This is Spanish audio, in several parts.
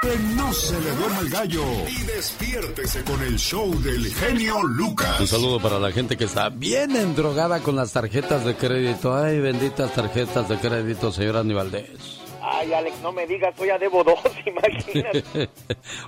Que no se le duerma el gallo. Y despiértese con el show del genio Lucas. Un saludo para la gente que está bien endrogada con las tarjetas de crédito. Ay, benditas tarjetas de crédito, señora Aníbaldez. Ay, Alex, no me digas, hoy ya debo dos, imagínate.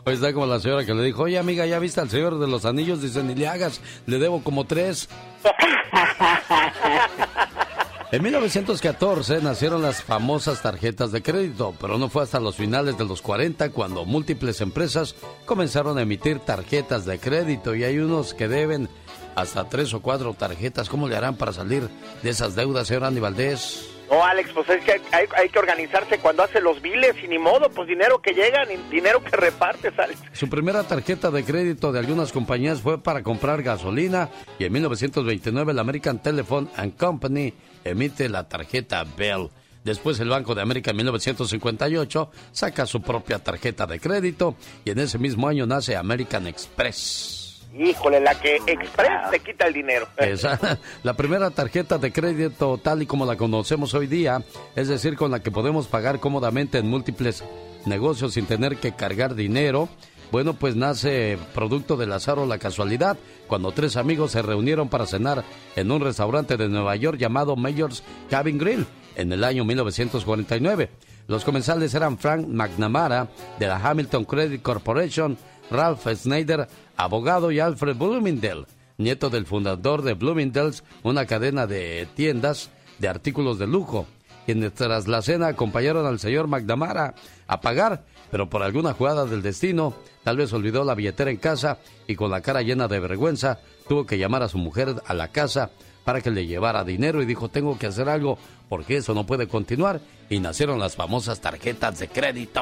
Hoy está como la señora que le dijo, oye, amiga, ¿ya viste al Señor de los Anillos? Dice, ni le hagas, le debo como tres. En 1914 nacieron las famosas tarjetas de crédito, pero no fue hasta los finales de los 40 cuando múltiples empresas comenzaron a emitir tarjetas de crédito y hay unos que deben hasta tres o cuatro tarjetas. ¿Cómo le harán para salir de esas deudas, señor Andy Valdés? No, Alex, pues es que hay, que organizarse cuando hace los biles y ni modo, pues dinero que llega, ni dinero que repartes, Alex. Su primera tarjeta de crédito de algunas compañías fue para comprar gasolina y en 1929 la American Telephone and Company emite la tarjeta Bell. Después el Banco de América en 1958 saca su propia tarjeta de crédito y en ese mismo año nace American Express. Híjole, la que Express te quita el dinero. Esa, la primera tarjeta de crédito tal y como la conocemos hoy día, es decir, con la que podemos pagar cómodamente en múltiples negocios sin tener que cargar dinero. Bueno, pues nace producto del azar o la casualidad, cuando tres amigos se reunieron para cenar en un restaurante de Nueva York llamado Mayor's Cabin Grill en el año 1949. Los comensales eran Frank McNamara de la Hamilton Credit Corporation, Ralph Snyder, abogado, y Alfred Bloomingdale, nieto del fundador de Bloomingdale's, una cadena de tiendas de artículos de lujo, quienes tras la cena acompañaron al señor McNamara a pagar, pero por alguna jugada del destino, tal vez olvidó la billetera en casa y con la cara llena de vergüenza tuvo que llamar a su mujer a la casa para que le llevara dinero y dijo tengo que hacer algo porque eso no puede continuar y nacieron las famosas tarjetas de crédito.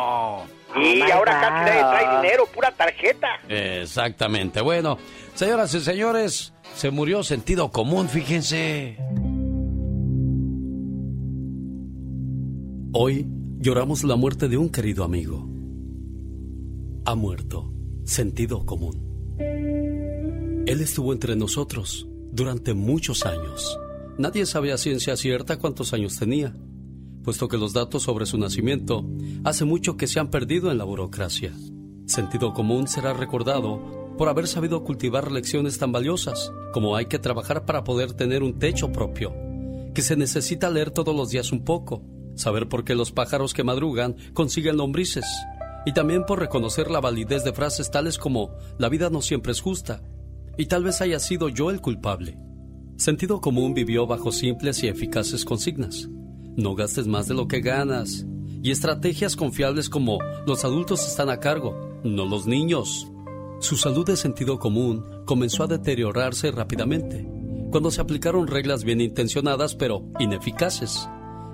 Y ahora casi nadie trae dinero, pura tarjeta. Exactamente. Bueno, señoras y señores, se murió sentido común, fíjense. Hoy lloramos la muerte de un querido amigo. Ha muerto, sentido común. Él estuvo entre nosotros durante muchos años. Nadie sabe a ciencia cierta cuántos años tenía, puesto que los datos sobre su nacimiento hace mucho que se han perdido en la burocracia. Sentido común será recordado por haber sabido cultivar lecciones tan valiosas como hay que trabajar para poder tener un techo propio, que se necesita leer todos los días un poco, saber por qué los pájaros que madrugan consiguen lombrices, y también por reconocer la validez de frases tales como la vida no siempre es justa, y tal vez haya sido yo el culpable. Sentido común vivió bajo simples y eficaces consignas. No gastes más de lo que ganas. Y estrategias confiables como los adultos están a cargo, no los niños. Su salud de sentido común comenzó a deteriorarse rápidamente cuando se aplicaron reglas bien intencionadas pero ineficaces.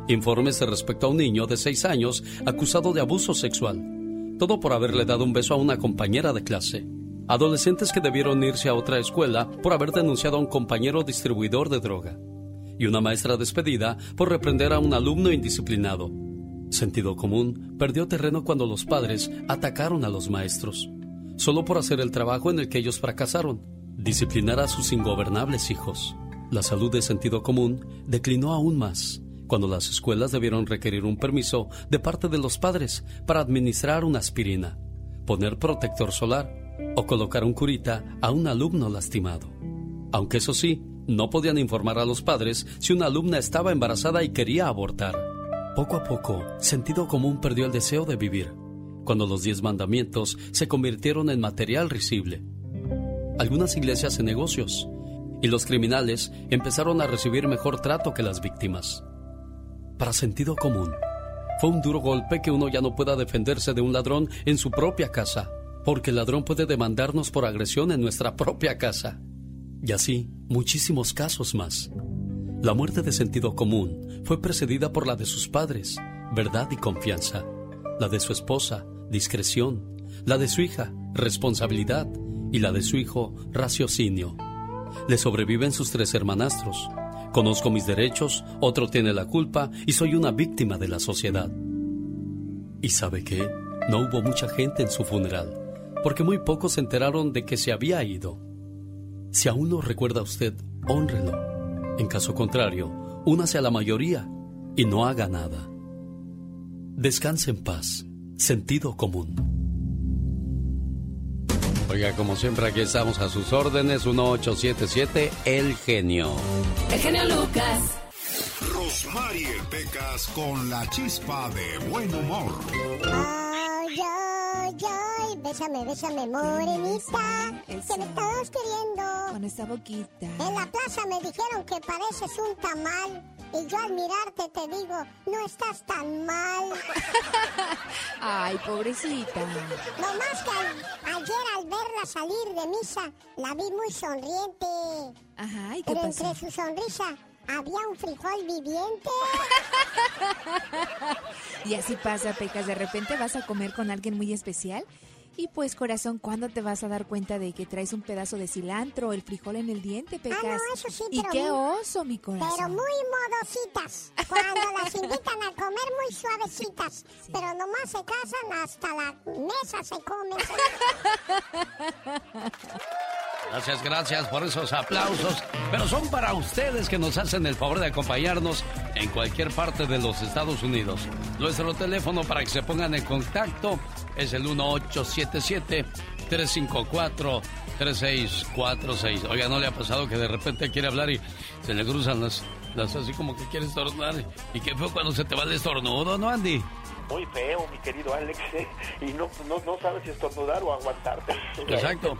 Informes respecto a un niño de 6 años acusado de abuso sexual. Todo por haberle dado un beso a una compañera de clase. Adolescentes que debieron irse a otra escuela por haber denunciado a un compañero distribuidor de droga, y una maestra despedida por reprender a un alumno indisciplinado. Sentido común perdió terreno cuando los padres atacaron a los maestros, solo por hacer el trabajo en el que ellos fracasaron, disciplinar a sus ingobernables hijos. La salud de sentido común declinó aún más cuando las escuelas debieron requerir un permiso de parte de los padres para administrar una aspirina, poner protector solar o colocar un curita a un alumno lastimado. Aunque eso sí, no podían informar a los padres si una alumna estaba embarazada y quería abortar. Poco a poco, sentido común perdió el deseo de vivir, cuando los diez mandamientos se convirtieron en material risible. Algunas iglesias en negocios, y los criminales empezaron a recibir mejor trato que las víctimas. Para sentido común, fue un duro golpe que uno ya no pueda defenderse de un ladrón en su propia casa porque el ladrón puede demandarnos por agresión en nuestra propia casa. Y así, muchísimos casos más. La muerte de sentido común fue precedida por la de sus padres, verdad y confianza, la de su esposa, discreción, la de su hija, responsabilidad, y la de su hijo, raciocinio. Le sobreviven sus tres hermanastros. Conozco mis derechos, otro tiene la culpa y soy una víctima de la sociedad. ¿Y sabe qué? No hubo mucha gente en su funeral porque muy pocos se enteraron de que se había ido. Si aún lo recuerda usted, honrelo. En caso contrario, únase a la mayoría y no haga nada. Descanse en paz. Sentido común. Oiga, como siempre, aquí estamos a sus órdenes, 1877 El Genio. El Genio Lucas. Rosmarie Pecas con la chispa de buen humor. Ay, ay, ay, bésame, bésame, morenita, que me estabas queriendo. Con esa boquita. En la plaza me dijeron que pareces un tamal. Y yo al mirarte te digo, no estás tan mal. Ay, pobrecita. No más que ayer al verla salir de misa, la vi muy sonriente. Ajá, ¿y qué Pero pasó? entre su sonrisa había un frijol viviente. Y así pasa, Pecas. De repente vas a comer con alguien muy especial. Y pues, corazón, ¿cuándo te vas a dar cuenta de que traes un pedazo de cilantro o el frijol en el diente, Pecas? Ah, no, eso sí, y pero qué muy- oso, mi corazón. Pero muy modositas. Cuando las invitan a comer muy suavecitas. Pero nomás se casan hasta la mesa se comen. Gracias, gracias por esos aplausos. Pero son para ustedes que nos hacen el favor de acompañarnos en cualquier parte de los Estados Unidos. Nuestro teléfono para que se pongan en contacto es el 1877-354-3646. Oiga, ¿no le ha pasado que de repente quiere hablar y se le cruzan las, las así como que quiere estornudar? ¿Y qué fue cuando se te va el estornudo, no, Andy? Muy feo, mi querido Alex, ¿eh? y no, no, no sabes si estornudar o aguantarte. Exacto.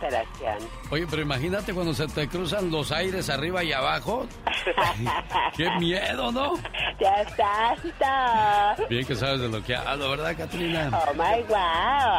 Oye, pero imagínate cuando se te cruzan los aires arriba y abajo. ¡Qué miedo, ¿no? ¡Ya está! Bien que sabes de lo que hablo, ¿verdad, Katrina? ¡Oh, my wow!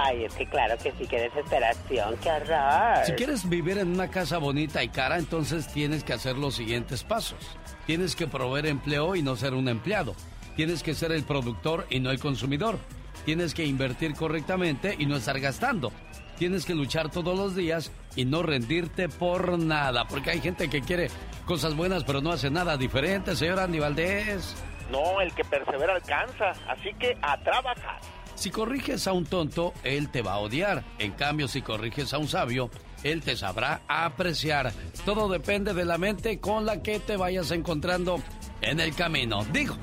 Ay, es que claro que sí, qué desesperación, qué horror. Si quieres vivir en una casa bonita y cara, entonces tienes que hacer los siguientes pasos. Tienes que proveer empleo y no ser un empleado. Tienes que ser el productor y no el consumidor. Tienes que invertir correctamente y no estar gastando. Tienes que luchar todos los días y no rendirte por nada. Porque hay gente que quiere cosas buenas pero no hace nada diferente, señor Andy Valdés. No, el que persevera alcanza, así que a trabajar. Si corriges a un tonto, él te va a odiar. En cambio, si corriges a un sabio, él te sabrá apreciar. Todo depende de la mente con la que te vayas encontrando en el camino. Digo,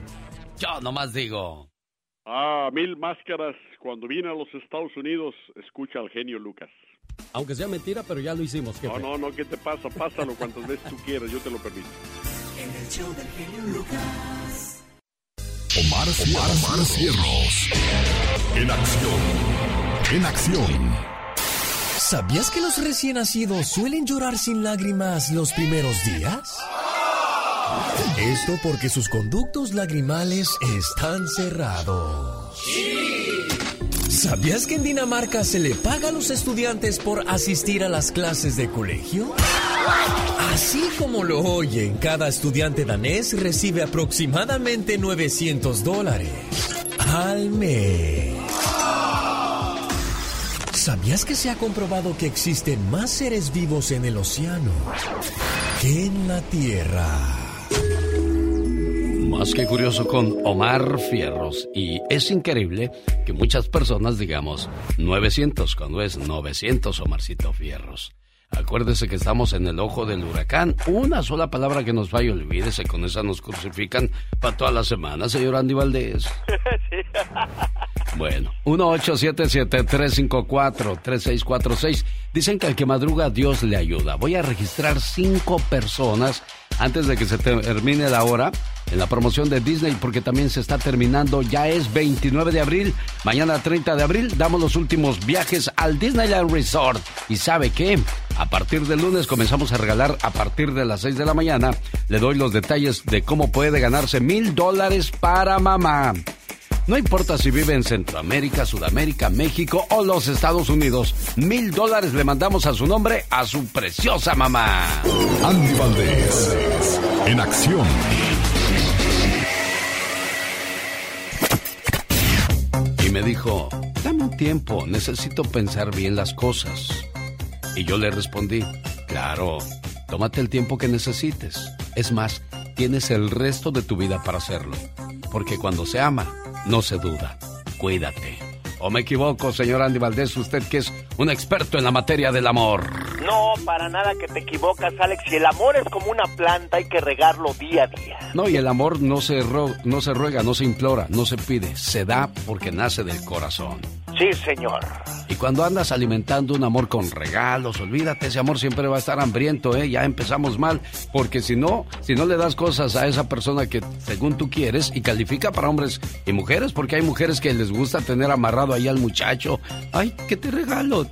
yo nomás digo. Ah, mil máscaras. Cuando vine a los Estados Unidos, escucha al genio Lucas. Aunque sea mentira, pero ya lo hicimos, No, no, no, ¿qué te pasa? Pásalo cuantas veces tú quieras, yo te lo permito. En el show del genio Lucas. Omar, Omar, Omar Cierros. En acción. En acción. ¿Sabías que los recién nacidos suelen llorar sin lágrimas los primeros días? Esto porque sus conductos lagrimales están cerrados. ¿Sabías que en Dinamarca se le paga a los estudiantes por asistir a las clases de colegio? Así como lo oyen, cada estudiante danés recibe aproximadamente 900 dólares al mes. ¿Sabías que se ha comprobado que existen más seres vivos en el océano que en la Tierra? Más que curioso con Omar Fierros. Y es increíble que muchas personas digamos 900 cuando es 900 Omarcito Fierros. Acuérdese que estamos en el ojo del huracán. Una sola palabra que nos falla, olvídese, con esa nos crucifican para toda la semana, señor Andy Valdés. Bueno, 1877-354-3646. Dicen que al que madruga Dios le ayuda. Voy a registrar cinco personas antes de que se termine la hora en la promoción de Disney porque también se está terminando. Ya es 29 de abril. Mañana 30 de abril damos los últimos viajes al Disneyland Resort. ¿Y sabe qué? A partir del lunes comenzamos a regalar a partir de las 6 de la mañana. Le doy los detalles de cómo puede ganarse mil dólares para mamá. No importa si vive en Centroamérica, Sudamérica, México o los Estados Unidos, mil dólares le mandamos a su nombre a su preciosa mamá. Andy Valdés. En acción. Y me dijo, dame un tiempo, necesito pensar bien las cosas. Y yo le respondí, claro, tómate el tiempo que necesites. Es más, tienes el resto de tu vida para hacerlo. Porque cuando se ama, no se duda. Cuídate. ¿O me equivoco, señor Andy Valdés, usted que es un experto en la materia del amor? No, para nada que te equivocas, Alex. Si el amor es como una planta, hay que regarlo día a día. No, y el amor no se, ro- no se ruega, no se implora, no se pide, se da porque nace del corazón. Sí, señor. Y cuando andas alimentando un amor con regalos, olvídate, ese amor siempre va a estar hambriento, ¿eh? Ya empezamos mal, porque si no, si no le das cosas a esa persona que según tú quieres, y califica para hombres y mujeres, porque hay mujeres que les gusta tener amarrado ahí al muchacho, ay, ¿qué te regalo?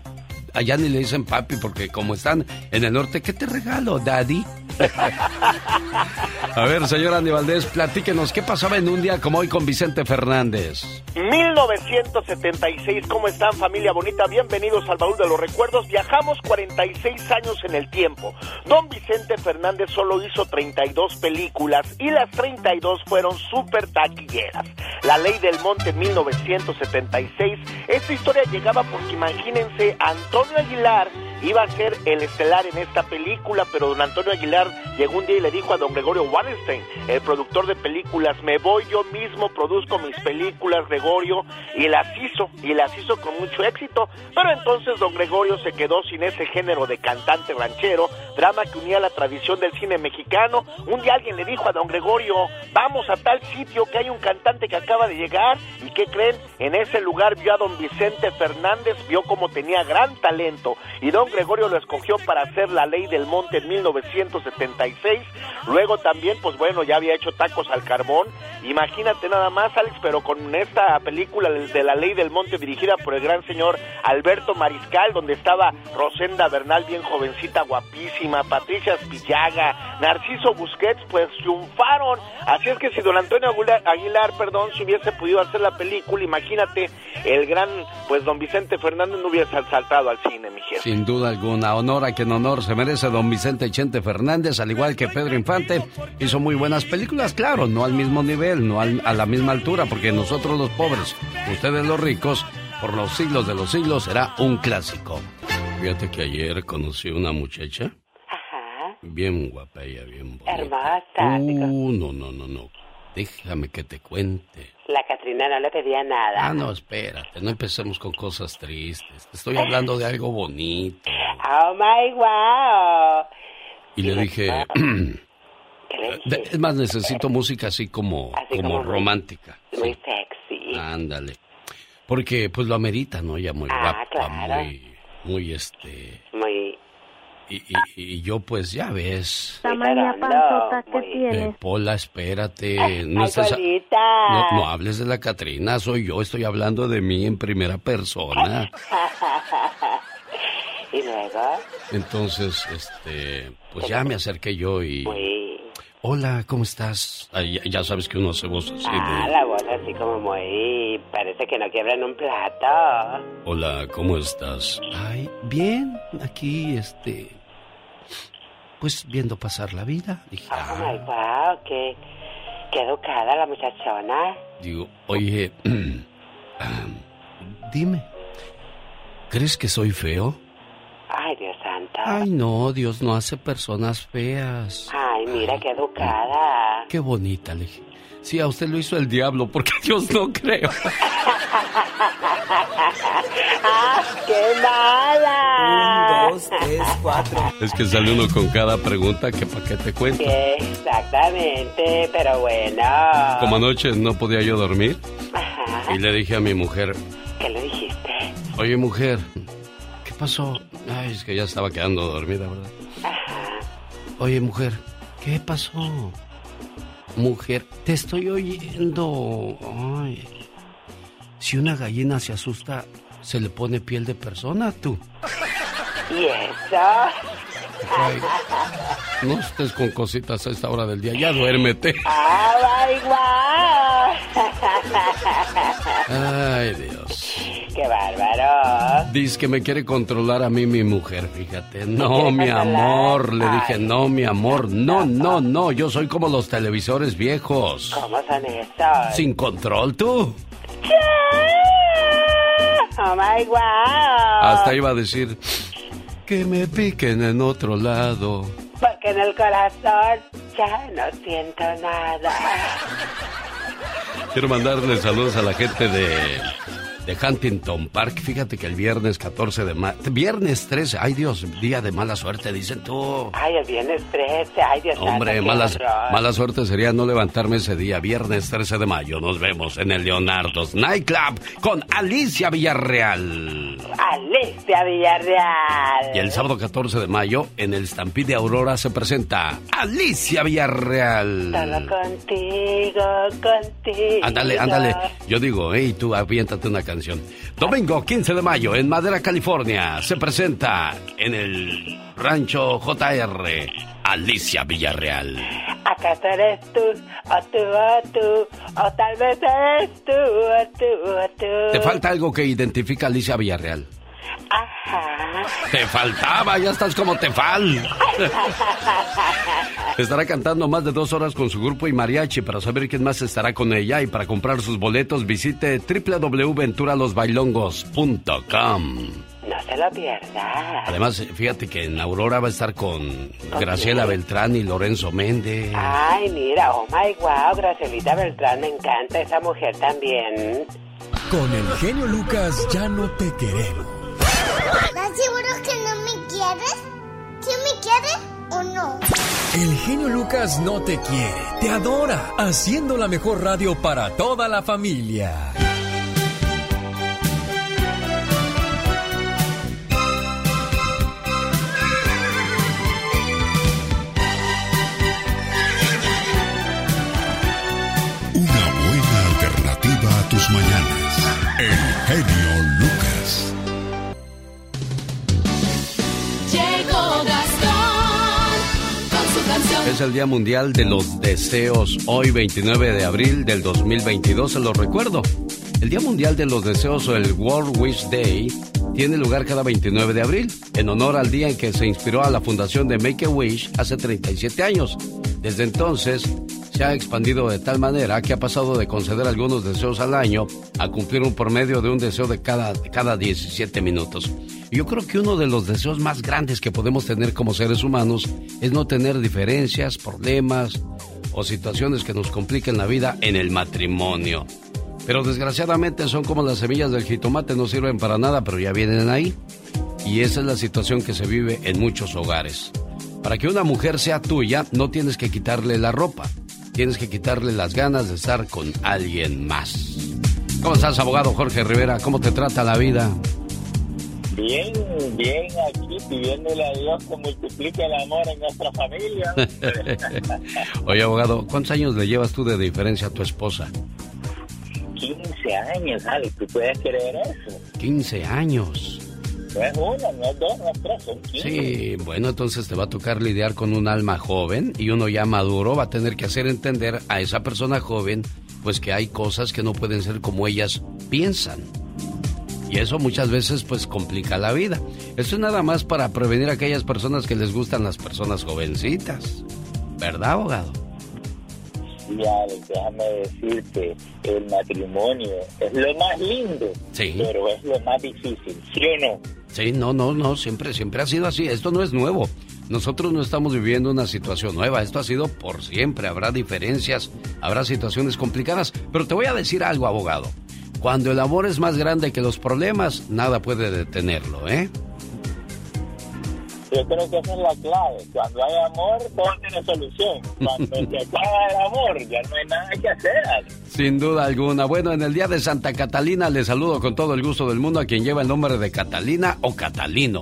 Allá ni le dicen papi, porque como están en el norte, ¿qué te regalo, daddy? A ver, señor Andy Valdés, platíquenos, ¿qué pasaba en un día como hoy con Vicente Fernández? 1976, ¿cómo están familia bonita? Bienvenidos al baúl de los recuerdos. Viajamos 46 años en el tiempo. Don Vicente Fernández solo hizo 32 películas y las 32 fueron súper taquilleras. La Ley del Monte 1976, esta historia llegaba porque imagínense, Antonio Aguilar iba a ser el estelar en esta película, pero don Antonio Aguilar llegó un día y le dijo a don Gregorio Wallenstein, el productor de películas, me voy yo mismo, produzco mis películas, Gregorio, y las hizo, y las hizo con mucho éxito, pero entonces don Gregorio se quedó sin ese género de cantante ranchero, drama que unía la tradición del cine mexicano. Un día alguien le dijo a don Gregorio, vamos a tal sitio que hay un cantante que acaba de llegar, y ¿qué creen? En ese lugar vio a don Vicente Fernández, vio como tenía gran talento, y don Gregorio lo escogió para hacer la ley del monte en 1976. Luego también, pues bueno, ya había hecho tacos al carbón. Imagínate nada más, Alex, pero con esta película de la ley del monte dirigida por el gran señor Alberto Mariscal, donde estaba Rosenda Bernal, bien jovencita, guapísima, Patricia Spillaga, Narciso Busquets, pues triunfaron. Así es que si don Antonio Aguilar, perdón, si hubiese podido hacer la película, imagínate, el gran, pues don Vicente Fernández no hubiese saltado al cine, mi jefe. Sin duda alguna. Honor a quien honor se merece don Vicente Chente Fernández, al igual que Pedro Infante. Hizo muy buenas películas, claro, no al mismo nivel, no a la misma altura, porque nosotros los pobres, ustedes los ricos, por los siglos de los siglos será un clásico. Fíjate que ayer conocí una muchacha. Ajá. Bien guapa ella, bien bonita. Hermosa. Uh, no, no, no, no. Déjame que te cuente. La Catrina no le pedía nada. Ah, no, espérate, no empecemos con cosas tristes. Te estoy hablando de algo bonito. Oh my wow. Y le dije, es más, necesito música así como, como, romántica. Muy sexy. Ándale. Porque pues lo amerita, ¿no? Ella muy ah, guapa, muy, muy este... Muy y, yo pues ya ves. Tamaña panzota que tienes. Eh, Pola, espérate. No, no, hables de la Catrina, soy yo, estoy hablando de mí en primera persona. ¿Y luego? Entonces, este, pues ya me acerqué yo y... Hola, ¿cómo estás? ya, sabes que uno hace voz así ah, la voz así como muy... Parece que no quiebran un plato. Hola, ¿cómo estás? Ay, bien, aquí, este pues viendo pasar la vida. Dije, oh my wow, qué, qué educada la muchachona. Digo, oye, dime, ¿crees que soy feo? Ay, Dios santo. Ay, no, Dios no hace personas feas. Ay, mira qué educada. Qué bonita, le dije. Sí, a usted lo hizo el diablo, porque Dios no creo. ¡Ah, qué mala! Un, dos, tres, cuatro. Es que sale uno con cada pregunta que para qué te cuento. Exactamente, pero bueno. Como anoche no podía yo dormir. Y le dije a mi mujer. ¿Qué le dijiste? Oye, mujer, ¿qué pasó? Ay, es que ya estaba quedando dormida, ¿verdad? Ajá. Oye, mujer, ¿qué pasó? Mujer, te estoy oyendo. Ay. Si una gallina se asusta, se le pone piel de persona, tú. ¿Y eso? no estés con cositas a esta hora del día, ya duérmete. Ay, Dios. Qué bárbaro. Dice que me quiere controlar a mí mi mujer, fíjate. No, mi amor. Le dije, no, mi amor. No, no, no. Yo soy como los televisores viejos. ¿Cómo son esos? Sin control, tú. Oh my wow. Hasta iba a decir que me piquen en otro lado. Porque en el corazón ya no siento nada. Quiero mandarle saludos a la gente de de Huntington Park. Fíjate que el viernes 14 de mayo, viernes 13, ay Dios, día de mala suerte, dicen tú. Ay, el viernes 13, ay Dios Hombre, mala, mala suerte sería no levantarme ese día, viernes 13 de mayo. Nos vemos en el Leonardo's Nightclub con Alicia Villarreal. Alicia Villarreal. Y el sábado 14 de mayo, en el Stampede Aurora se presenta Alicia Villarreal. Solo contigo, contigo. Ándale, ándale. Yo digo, hey, tú aviéntate una canción. Domingo 15 de mayo en Madera, California, se presenta en el Rancho JR Alicia Villarreal. ¿Acaso eres tú, o tú, o tú, o tal vez eres tú, o tú, o tú? Te falta algo que identifica a Alicia Villarreal. Ajá. Te faltaba, ya estás como Tefal. estará cantando más de dos horas con su grupo y mariachi. Para saber quién más estará con ella y para comprar sus boletos, visite www.venturalosbailongos.com. No se lo pierda. Además, fíjate que en Aurora va a estar con Graciela Beltrán y Lorenzo Méndez. Ay, mira, oh my wow, Gracielita Beltrán, me encanta esa mujer también. Con el genio Lucas ya no te queremos. ¿Estás seguro que no me quieres? ¿Sí me quieres o no? El genio Lucas no te quiere, te adora, haciendo la mejor radio para toda la familia. Una buena alternativa a tus mañanas. El genio Lucas. Es el Día Mundial de los Deseos, hoy 29 de abril del 2022, se lo recuerdo. El Día Mundial de los Deseos o el World Wish Day tiene lugar cada 29 de abril, en honor al día en que se inspiró a la fundación de Make a Wish hace 37 años. Desde entonces se ha expandido de tal manera que ha pasado de conceder algunos deseos al año a cumplir un promedio de un deseo de cada, cada 17 minutos. Yo creo que uno de los deseos más grandes que podemos tener como seres humanos es no tener diferencias, problemas o situaciones que nos compliquen la vida en el matrimonio. Pero desgraciadamente son como las semillas del jitomate, no sirven para nada, pero ya vienen ahí. Y esa es la situación que se vive en muchos hogares. Para que una mujer sea tuya, no tienes que quitarle la ropa, tienes que quitarle las ganas de estar con alguien más. ¿Cómo estás, abogado Jorge Rivera? ¿Cómo te trata la vida? Bien, bien, aquí pidiéndole a Dios que multiplique el amor en nuestra familia. Oye, abogado, ¿cuántos años le llevas tú de diferencia a tu esposa? 15 años, Alex, ¿tú puedes creer eso? 15 años. No es no es dos, no es tres, son 15. Sí, bueno, entonces te va a tocar lidiar con un alma joven y uno ya maduro va a tener que hacer entender a esa persona joven pues que hay cosas que no pueden ser como ellas piensan. Y eso muchas veces pues complica la vida. Eso es nada más para prevenir a aquellas personas que les gustan las personas jovencitas. ¿Verdad, abogado? Alex, déjame decirte, el matrimonio es lo más lindo, Sí. pero es lo más difícil, ¿sí o no? Sí, no, no, no, siempre, siempre ha sido así. Esto no es nuevo. Nosotros no estamos viviendo una situación nueva. Esto ha sido por siempre. Habrá diferencias, habrá situaciones complicadas. Pero te voy a decir algo, abogado. Cuando el amor es más grande que los problemas, nada puede detenerlo, ¿eh? Yo creo que esa es la clave. Cuando hay amor, todo tiene solución. Cuando se acaba el amor, ya no hay nada que hacer. Sin duda alguna. Bueno, en el día de Santa Catalina le saludo con todo el gusto del mundo a quien lleva el nombre de Catalina o Catalino.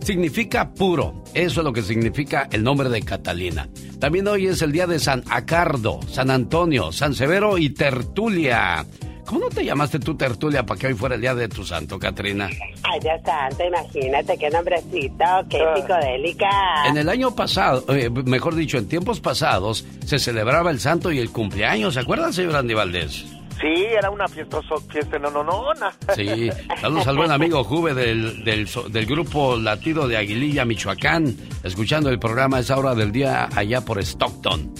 Significa puro. Eso es lo que significa el nombre de Catalina. También hoy es el día de San Acardo, San Antonio, San Severo y Tertulia. ¿Cómo no te llamaste tú Tertulia para que hoy fuera el día de tu santo, Katrina? Ay, Dios santo, imagínate qué nombrecito, qué psicodélica. En el año pasado, eh, mejor dicho, en tiempos pasados, se celebraba el santo y el cumpleaños. ¿Se acuerdan, señor Andy Valdés? Sí, era una fiesta, fiesta no, no, no, Sí, saludos al buen amigo Juve del, del, del grupo Latido de Aguililla, Michoacán, escuchando el programa a esa hora del día allá por Stockton.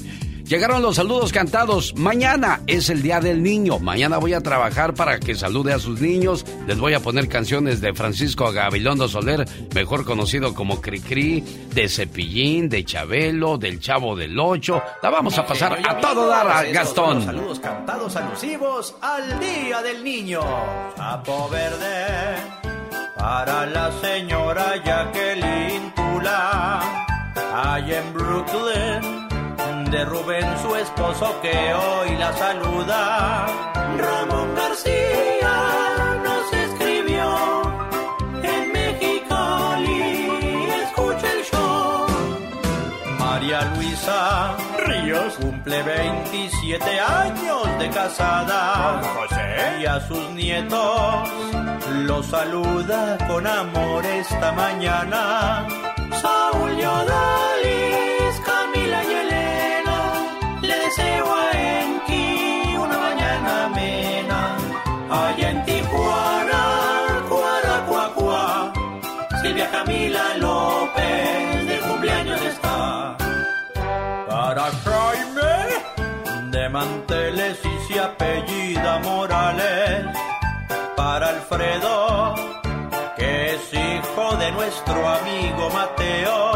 Llegaron los saludos cantados. Mañana es el Día del Niño. Mañana voy a trabajar para que salude a sus niños. Les voy a poner canciones de Francisco Gabilondo Soler, mejor conocido como Cricri, de Cepillín, de Chabelo, del Chavo del Ocho. La vamos a pasar a todo dar a Gastón. Saludos cantados alusivos al Día del Niño. Sapo verde para la señora Jacqueline Tula. Allá en Brooklyn de Rubén, su esposo, que hoy la saluda. Ramón García nos escribió en Mexicali, escucha el show. María Luisa Ríos cumple 27 años de casada. José y a sus nietos los saluda con amor esta mañana. Saúl Yodalis, Camila López de cumpleaños está. Para Jaime, de manteles y se apellida Morales. Para Alfredo, que es hijo de nuestro amigo Mateo.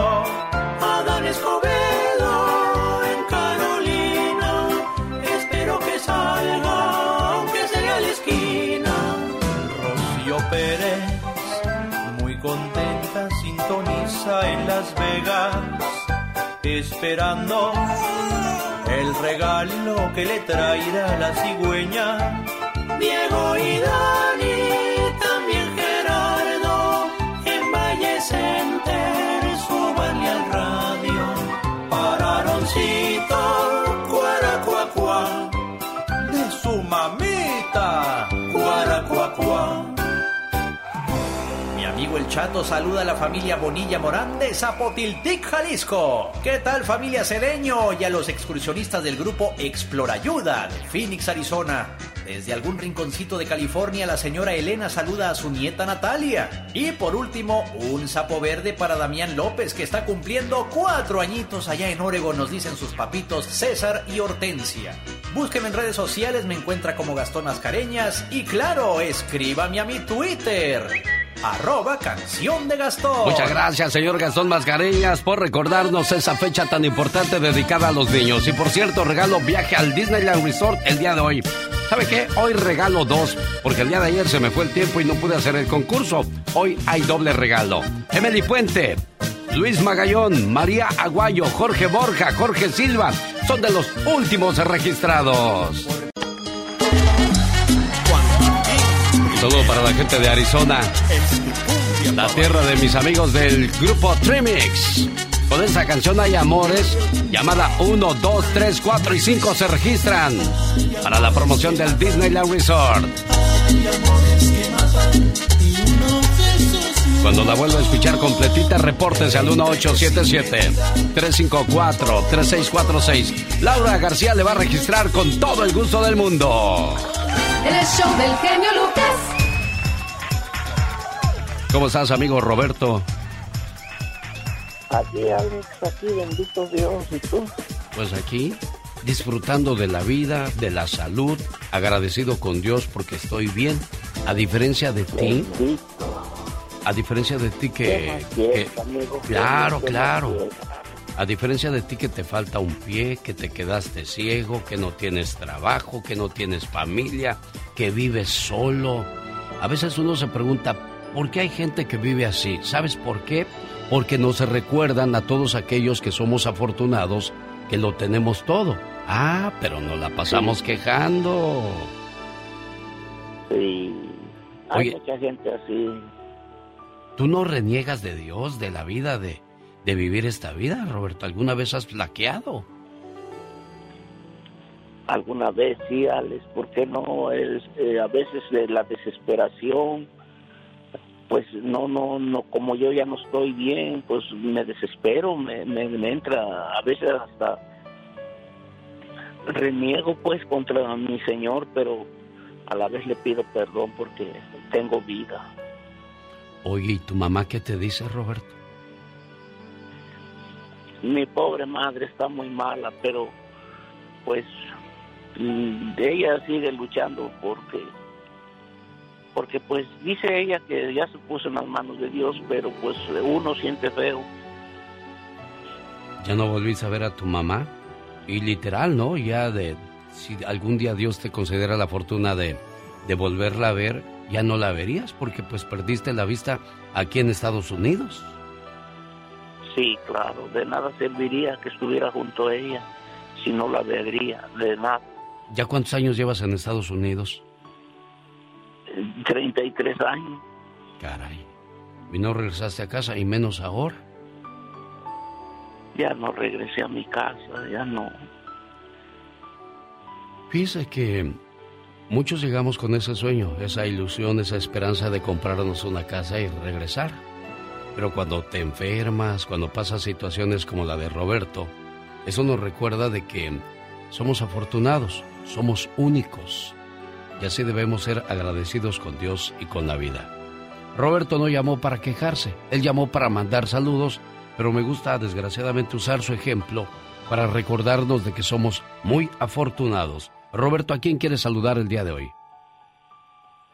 Esperando el regalo que le traerá la cigüeña. Diego y Dani, también Gerardo, en Chato saluda a la familia Bonilla Morán de Zapotiltic, Jalisco. ¿Qué tal familia Cedeño y a los excursionistas del grupo Explorayuda de Phoenix, Arizona? Desde algún rinconcito de California, la señora Elena saluda a su nieta Natalia. Y por último, un sapo verde para Damián López, que está cumpliendo cuatro añitos allá en Oregon, nos dicen sus papitos César y Hortensia. Búsqueme en redes sociales, me encuentra como Gastón Mascareñas. Y claro, escríbame a mi Twitter. Arroba canción de Gastón. Muchas gracias, señor Gastón Mascareñas, por recordarnos esa fecha tan importante dedicada a los niños. Y por cierto, regalo viaje al Disneyland Resort el día de hoy. ¿Sabe qué? Hoy regalo dos, porque el día de ayer se me fue el tiempo y no pude hacer el concurso. Hoy hay doble regalo. Emily Puente, Luis Magallón, María Aguayo, Jorge Borja, Jorge Silva, son de los últimos registrados. Todo para la gente de Arizona, la tierra de mis amigos del grupo Trimix. Con esa canción hay amores. Llamada 1, 2, 3, 4 y 5 se registran para la promoción del Disneyland Resort. Cuando la vuelva a escuchar completita, repórtese al 1877-354-3646. Laura García le va a registrar con todo el gusto del mundo. El show del genio Lucas. ¿Cómo estás, amigo Roberto? Aquí, Alex, aquí, bendito Dios, ¿y tú? Pues aquí, disfrutando de la vida, de la salud, agradecido con Dios porque estoy bien. A diferencia de ti, a diferencia de ti que... que- claro, claro. A diferencia de ti que te falta un pie, que te quedaste ciego, que no tienes trabajo, que no tienes familia, que vives solo. A veces uno se pregunta, ¿por qué hay gente que vive así? ¿Sabes por qué? Porque no se recuerdan a todos aquellos que somos afortunados que lo tenemos todo. Ah, pero nos la pasamos quejando. Sí, hay Oye. mucha gente así. ¿Tú no reniegas de Dios, de la vida, de, de vivir esta vida, Roberto? ¿Alguna vez has flaqueado? Alguna vez sí, Alex, ¿por qué no? Es, eh, a veces de la desesperación, pues no, no, no, como yo ya no estoy bien, pues me desespero, me, me, me entra, a veces hasta reniego pues contra mi Señor, pero a la vez le pido perdón porque tengo vida. Oye, ¿y tu mamá qué te dice, Roberto? Mi pobre madre está muy mala, pero pues mm, ella sigue luchando porque porque pues dice ella que ya se puso en las manos de Dios, pero pues uno siente feo. ¿Ya no volviste a ver a tu mamá? Y literal, ¿no? Ya de si algún día Dios te considera la fortuna de, de volverla a ver, ya no la verías porque pues perdiste la vista aquí en Estados Unidos. Sí, claro, de nada serviría que estuviera junto a ella si no la vería, de nada. ¿Ya cuántos años llevas en Estados Unidos? 33 años. Caray. ¿Y no regresaste a casa y menos ahora? Ya no regresé a mi casa, ya no. Fíjese que muchos llegamos con ese sueño, esa ilusión, esa esperanza de comprarnos una casa y regresar. Pero cuando te enfermas, cuando pasas situaciones como la de Roberto, eso nos recuerda de que somos afortunados, somos únicos y así debemos ser agradecidos con Dios y con la vida. Roberto no llamó para quejarse, él llamó para mandar saludos, pero me gusta desgraciadamente usar su ejemplo para recordarnos de que somos muy afortunados. Roberto, ¿a quién quieres saludar el día de hoy?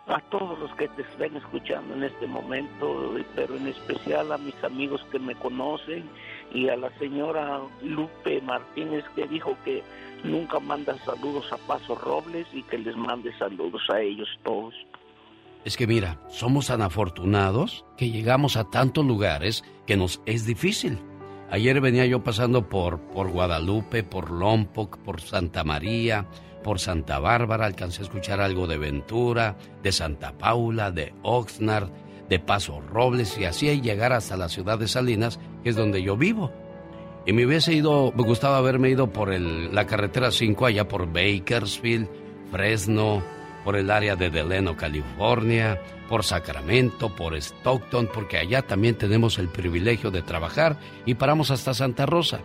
A todos los que te estén escuchando en este momento, pero en especial a mis amigos que me conocen y a la señora Lupe Martínez que dijo que nunca manda saludos a Paso Robles y que les mande saludos a ellos todos. Es que mira, somos tan afortunados que llegamos a tantos lugares que nos es difícil. Ayer venía yo pasando por, por Guadalupe, por Lompoc, por Santa María, por Santa Bárbara, alcancé a escuchar algo de Ventura, de Santa Paula, de Oxnard, de Paso Robles y así llegar hasta la ciudad de Salinas, que es donde yo vivo. Y me hubiese ido, me gustaba haberme ido por la carretera 5 allá por Bakersfield, Fresno, por el área de Delano, California, por Sacramento, por Stockton, porque allá también tenemos el privilegio de trabajar y paramos hasta Santa Rosa.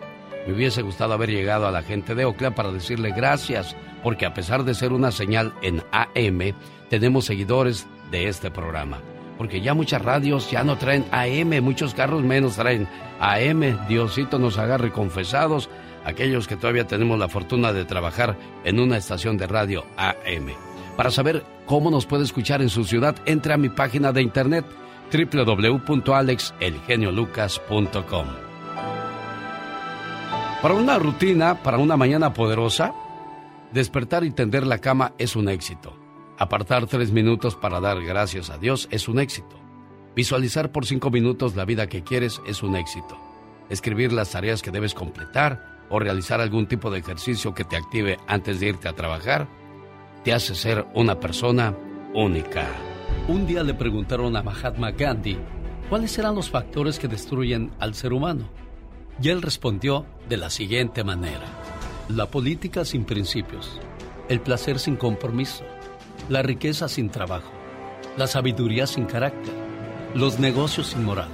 Me hubiese gustado haber llegado a la gente de Oakland para decirle gracias, porque a pesar de ser una señal en AM, tenemos seguidores de este programa porque ya muchas radios ya no traen AM, muchos carros menos traen AM. Diosito nos agarre confesados, aquellos que todavía tenemos la fortuna de trabajar en una estación de radio AM. Para saber cómo nos puede escuchar en su ciudad, entre a mi página de internet www.alexelgeniolucas.com. Para una rutina, para una mañana poderosa, despertar y tender la cama es un éxito. Apartar tres minutos para dar gracias a Dios es un éxito. Visualizar por cinco minutos la vida que quieres es un éxito. Escribir las tareas que debes completar o realizar algún tipo de ejercicio que te active antes de irte a trabajar te hace ser una persona única. Un día le preguntaron a Mahatma Gandhi cuáles eran los factores que destruyen al ser humano. Y él respondió de la siguiente manera. La política sin principios, el placer sin compromiso, la riqueza sin trabajo, la sabiduría sin carácter, los negocios sin moral,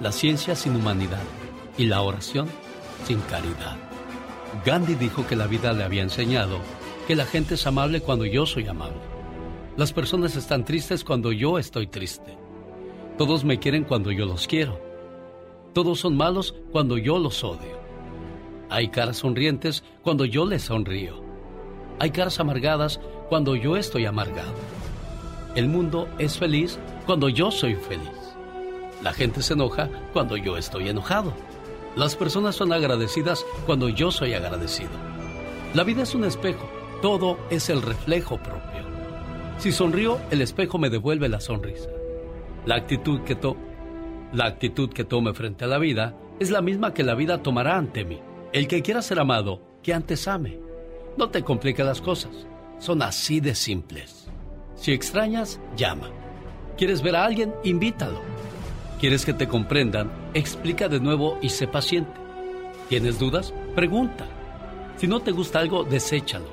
la ciencia sin humanidad y la oración sin caridad. Gandhi dijo que la vida le había enseñado que la gente es amable cuando yo soy amable. Las personas están tristes cuando yo estoy triste. Todos me quieren cuando yo los quiero. Todos son malos cuando yo los odio. Hay caras sonrientes cuando yo les sonrío. Hay caras amargadas cuando yo estoy amargado. El mundo es feliz cuando yo soy feliz. La gente se enoja cuando yo estoy enojado. Las personas son agradecidas cuando yo soy agradecido. La vida es un espejo, todo es el reflejo propio. Si sonrío, el espejo me devuelve la sonrisa. La actitud que, to la actitud que tome frente a la vida es la misma que la vida tomará ante mí. El que quiera ser amado, que antes ame. No te compliques las cosas son así de simples. Si extrañas, llama. ¿Quieres ver a alguien? Invítalo. ¿Quieres que te comprendan? Explica de nuevo y sé paciente. ¿Tienes dudas? Pregunta. Si no te gusta algo, deséchalo.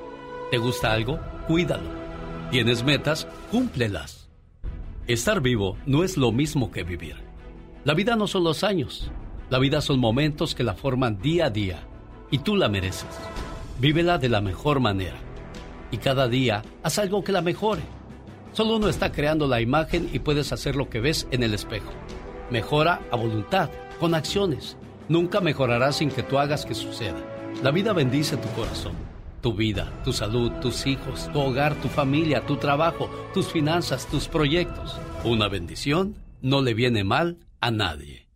¿Te gusta algo? Cuídalo. ¿Tienes metas? Cúmplelas. Estar vivo no es lo mismo que vivir. La vida no son los años. La vida son momentos que la forman día a día. Y tú la mereces. Vívela de la mejor manera y cada día haz algo que la mejore. Solo uno está creando la imagen y puedes hacer lo que ves en el espejo. Mejora a voluntad, con acciones. Nunca mejorarás sin que tú hagas que suceda. La vida bendice tu corazón. Tu vida, tu salud, tus hijos, tu hogar, tu familia, tu trabajo, tus finanzas, tus proyectos. Una bendición no le viene mal a nadie.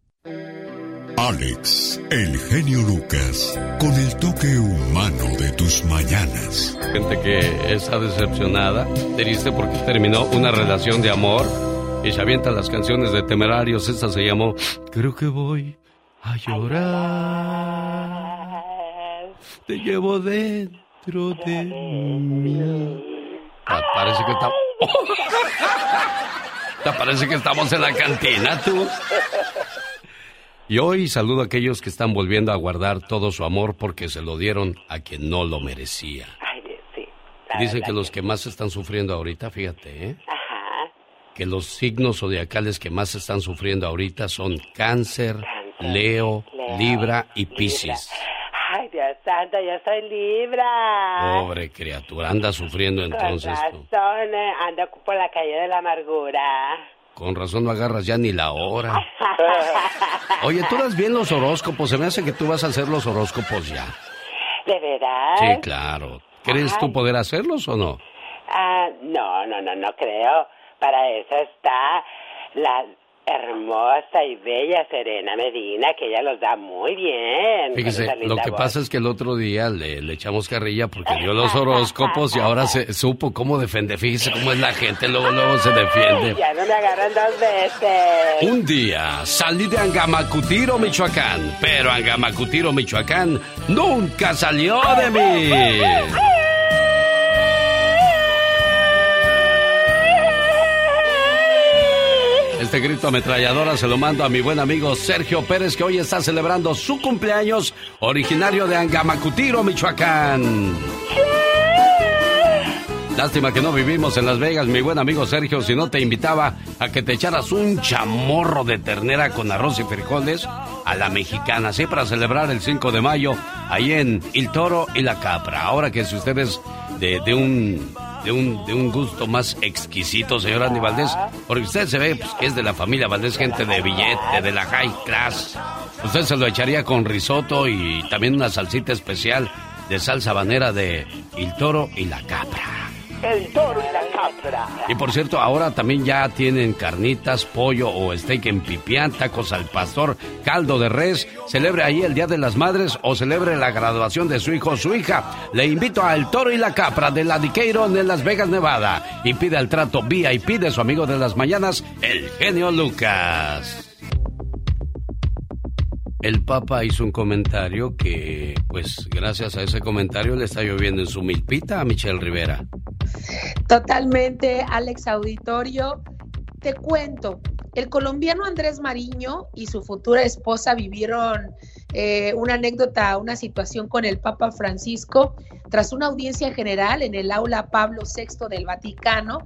Alex, el genio Lucas, con el toque humano de tus mañanas. Gente que está decepcionada, triste porque terminó una relación de amor y se avienta las canciones de temerarios. Esta se llamó Creo que voy a llorar. Te llevo dentro de mí. Ah, parece que. ¿Te parece que estamos en la cantina, tú? Y hoy saludo a aquellos que están volviendo a guardar todo su amor porque se lo dieron a quien no lo merecía. Dicen que los que más están sufriendo ahorita, fíjate, ¿eh? Que los signos zodiacales que más están sufriendo ahorita son cáncer, Leo, Libra y Piscis. Ay, Dios santo, yo soy Libra. Pobre criatura, anda sufriendo entonces tú. Razón, eh, ando por la calle de la amargura. Con razón no agarras ya ni la hora. Oye, tú das bien los horóscopos. Se me hace que tú vas a hacer los horóscopos ya. ¿De verdad? Sí, claro. ¿Crees tú poder hacerlos o no? Ah, no, no, no, no creo. Para eso está la hermosa y bella Serena Medina, que ella los da muy bien. Fíjese, lo que voz. pasa es que el otro día le, le echamos carrilla porque dio los horóscopos y ahora se supo cómo defender. Fíjese cómo es la gente, luego, luego se defiende. Ya no me agarran dos veces. Un día salí de Angamacutiro, Michoacán, pero Angamacutiro, Michoacán nunca salió de mí. Este grito ametralladora se lo mando a mi buen amigo Sergio Pérez, que hoy está celebrando su cumpleaños, originario de Angamacutiro, Michoacán. Lástima que no vivimos en Las Vegas, mi buen amigo Sergio, si no te invitaba a que te echaras un chamorro de ternera con arroz y frijoles a la mexicana, así para celebrar el 5 de mayo, ahí en El Toro y la Capra. Ahora que si ustedes de, de un de un, de un gusto más exquisito, señor Andy Valdés, porque usted se ve pues, que es de la familia Valdés, gente de billete, de la high class. Usted se lo echaría con risotto y también una salsita especial de salsa habanera de El Toro y la Capra. El toro y la capra. Y por cierto, ahora también ya tienen carnitas, pollo o steak en pipián, tacos al pastor, caldo de res. Celebre ahí el Día de las Madres o celebre la graduación de su hijo o su hija. Le invito a El Toro y la Capra de la Diqueiron en Las Vegas, Nevada. Y pide el trato VIP de su amigo de las mañanas, el genio Lucas. El Papa hizo un comentario que, pues, gracias a ese comentario le está lloviendo en su milpita a Michelle Rivera. Totalmente, Alex Auditorio. Te cuento, el colombiano Andrés Mariño y su futura esposa vivieron eh, una anécdota, una situación con el Papa Francisco tras una audiencia general en el aula Pablo VI del Vaticano.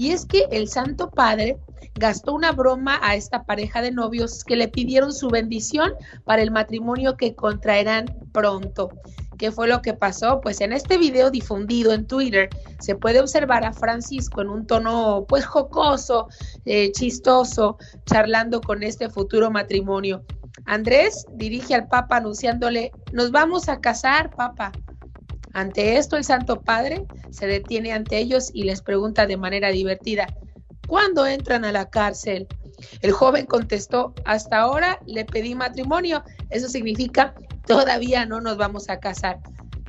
Y es que el Santo Padre gastó una broma a esta pareja de novios que le pidieron su bendición para el matrimonio que contraerán pronto. ¿Qué fue lo que pasó? Pues en este video difundido en Twitter se puede observar a Francisco en un tono pues jocoso, eh, chistoso, charlando con este futuro matrimonio. Andrés dirige al Papa anunciándole, nos vamos a casar, Papa. Ante esto, el Santo Padre se detiene ante ellos y les pregunta de manera divertida, ¿cuándo entran a la cárcel? El joven contestó, hasta ahora le pedí matrimonio, eso significa todavía no nos vamos a casar.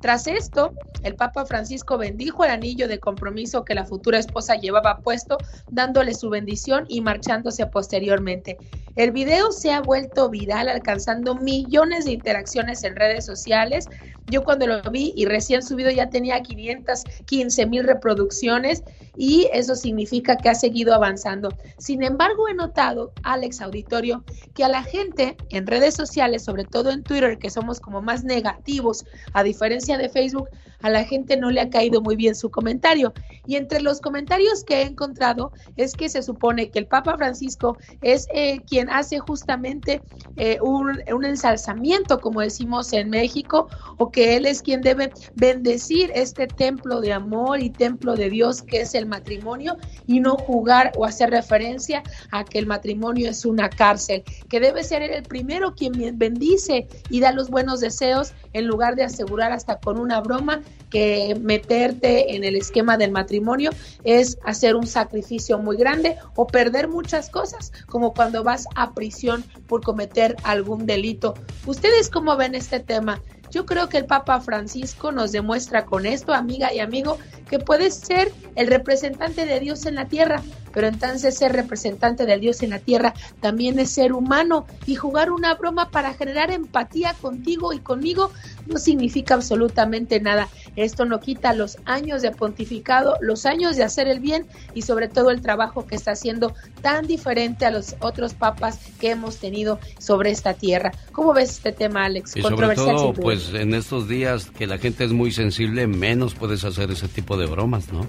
Tras esto, el Papa Francisco bendijo el anillo de compromiso que la futura esposa llevaba puesto, dándole su bendición y marchándose posteriormente. El video se ha vuelto viral, alcanzando millones de interacciones en redes sociales. Yo cuando lo vi y recién subido ya tenía 515 mil reproducciones y eso significa que ha seguido avanzando. Sin embargo, he notado, Alex Auditorio, que a la gente en redes sociales, sobre todo en Twitter, que somos como más negativos, a diferencia de Facebook, a la gente no le ha caído muy bien su comentario. Y entre los comentarios que he encontrado es que se supone que el Papa Francisco es eh, quien hace justamente eh, un, un ensalzamiento, como decimos en México, o que él es quien debe bendecir este templo de amor y templo de Dios que es el matrimonio y no jugar o hacer referencia a que el matrimonio es una cárcel, que debe ser el primero quien bendice y da los buenos deseos en lugar de asegurar hasta con una broma que meterte en el esquema del matrimonio es hacer un sacrificio muy grande o perder muchas cosas, como cuando vas a prisión por cometer algún delito. ¿Ustedes cómo ven este tema? Yo creo que el Papa Francisco nos demuestra con esto, amiga y amigo, que puedes ser el representante de Dios en la tierra, pero entonces ser representante del Dios en la tierra también es ser humano y jugar una broma para generar empatía contigo y conmigo no significa absolutamente nada. Esto no quita los años de pontificado, los años de hacer el bien y sobre todo el trabajo que está haciendo tan diferente a los otros papas que hemos tenido sobre esta tierra. ¿Cómo ves este tema, Alex? Y sobre todo, pues en estos días que la gente es muy sensible, menos puedes hacer ese tipo de bromas, ¿no?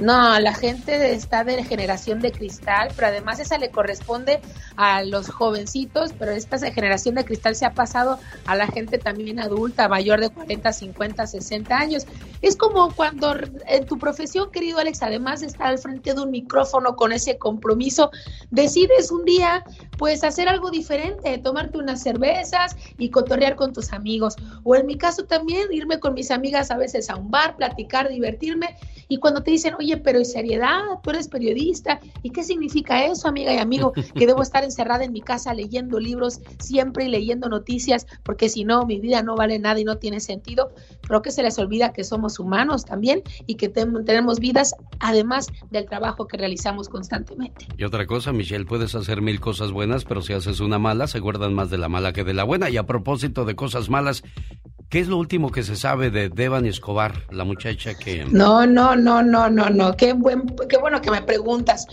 No, la gente está de generación de cristal, pero además esa le corresponde a los jovencitos, pero esta generación de cristal se ha pasado a la gente también adulta, mayor de 40, 50, 60 años. Es como cuando en tu profesión, querido Alex, además de estar al frente de un micrófono con ese compromiso, decides un día pues hacer algo diferente, tomarte unas cervezas y cotorrear con tus amigos. O en mi caso también irme con mis amigas a veces a un bar, platicar, divertirme. Y cuando te dicen, oye, pero ¿y seriedad? Tú eres periodista. ¿Y qué significa eso, amiga y amigo? Que debo estar encerrada en mi casa leyendo libros siempre y leyendo noticias, porque si no, mi vida no vale nada y no tiene sentido. Creo que se les olvida que somos humanos también y que tenemos vidas además del trabajo que realizamos constantemente. Y otra cosa, Michelle, puedes hacer mil cosas buenas, pero si haces una mala, se guardan más de la mala que de la buena. Y a propósito de cosas malas, ¿Qué es lo último que se sabe de Devani Escobar, la muchacha que... No, no, no, no, no, no. Qué, buen, qué bueno que me preguntas.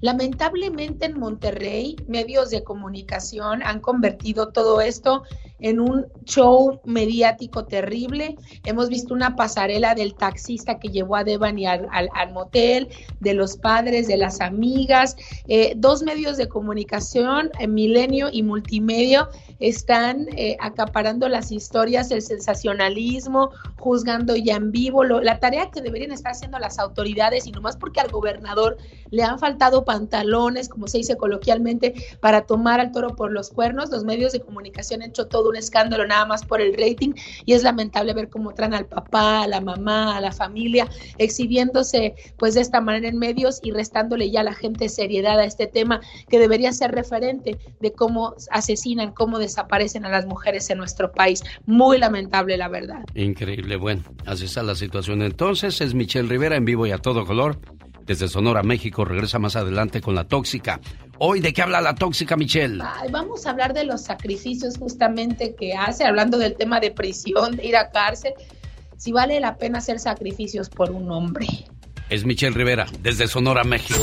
Lamentablemente en Monterrey, medios de comunicación han convertido todo esto en un show mediático terrible. Hemos visto una pasarela del taxista que llevó a Devani al, al, motel, de los padres, de las amigas. Eh, dos medios de comunicación, eh, Milenio y Multimedia, están eh, acaparando las historias, el sensacionalismo, juzgando ya en vivo. la tarea que deberían estar haciendo las autoridades y nomás porque al gobernador le han faltado pantalones, como se dice coloquialmente, para tomar al toro por los cuernos, los medios de comunicación han hecho todo un escándalo nada más por el rating y es lamentable ver cómo traen al papá, a la mamá, a la familia exhibiéndose pues de esta manera en medios y restándole ya a la gente seriedad a este tema que debería ser referente de cómo asesinan, cómo desaparecen a las mujeres en nuestro país. Muy lamentable, la verdad. Increíble. Bueno, así está la situación. Entonces es Michelle Rivera en vivo y a todo color. Desde Sonora, México, regresa más adelante con la tóxica. Hoy, ¿de qué habla la tóxica, Michelle? vamos a hablar de los sacrificios justamente que hace, hablando del tema de prisión, de ir a cárcel. Si vale la pena hacer sacrificios por un hombre. Es Michelle Rivera, desde Sonora, México.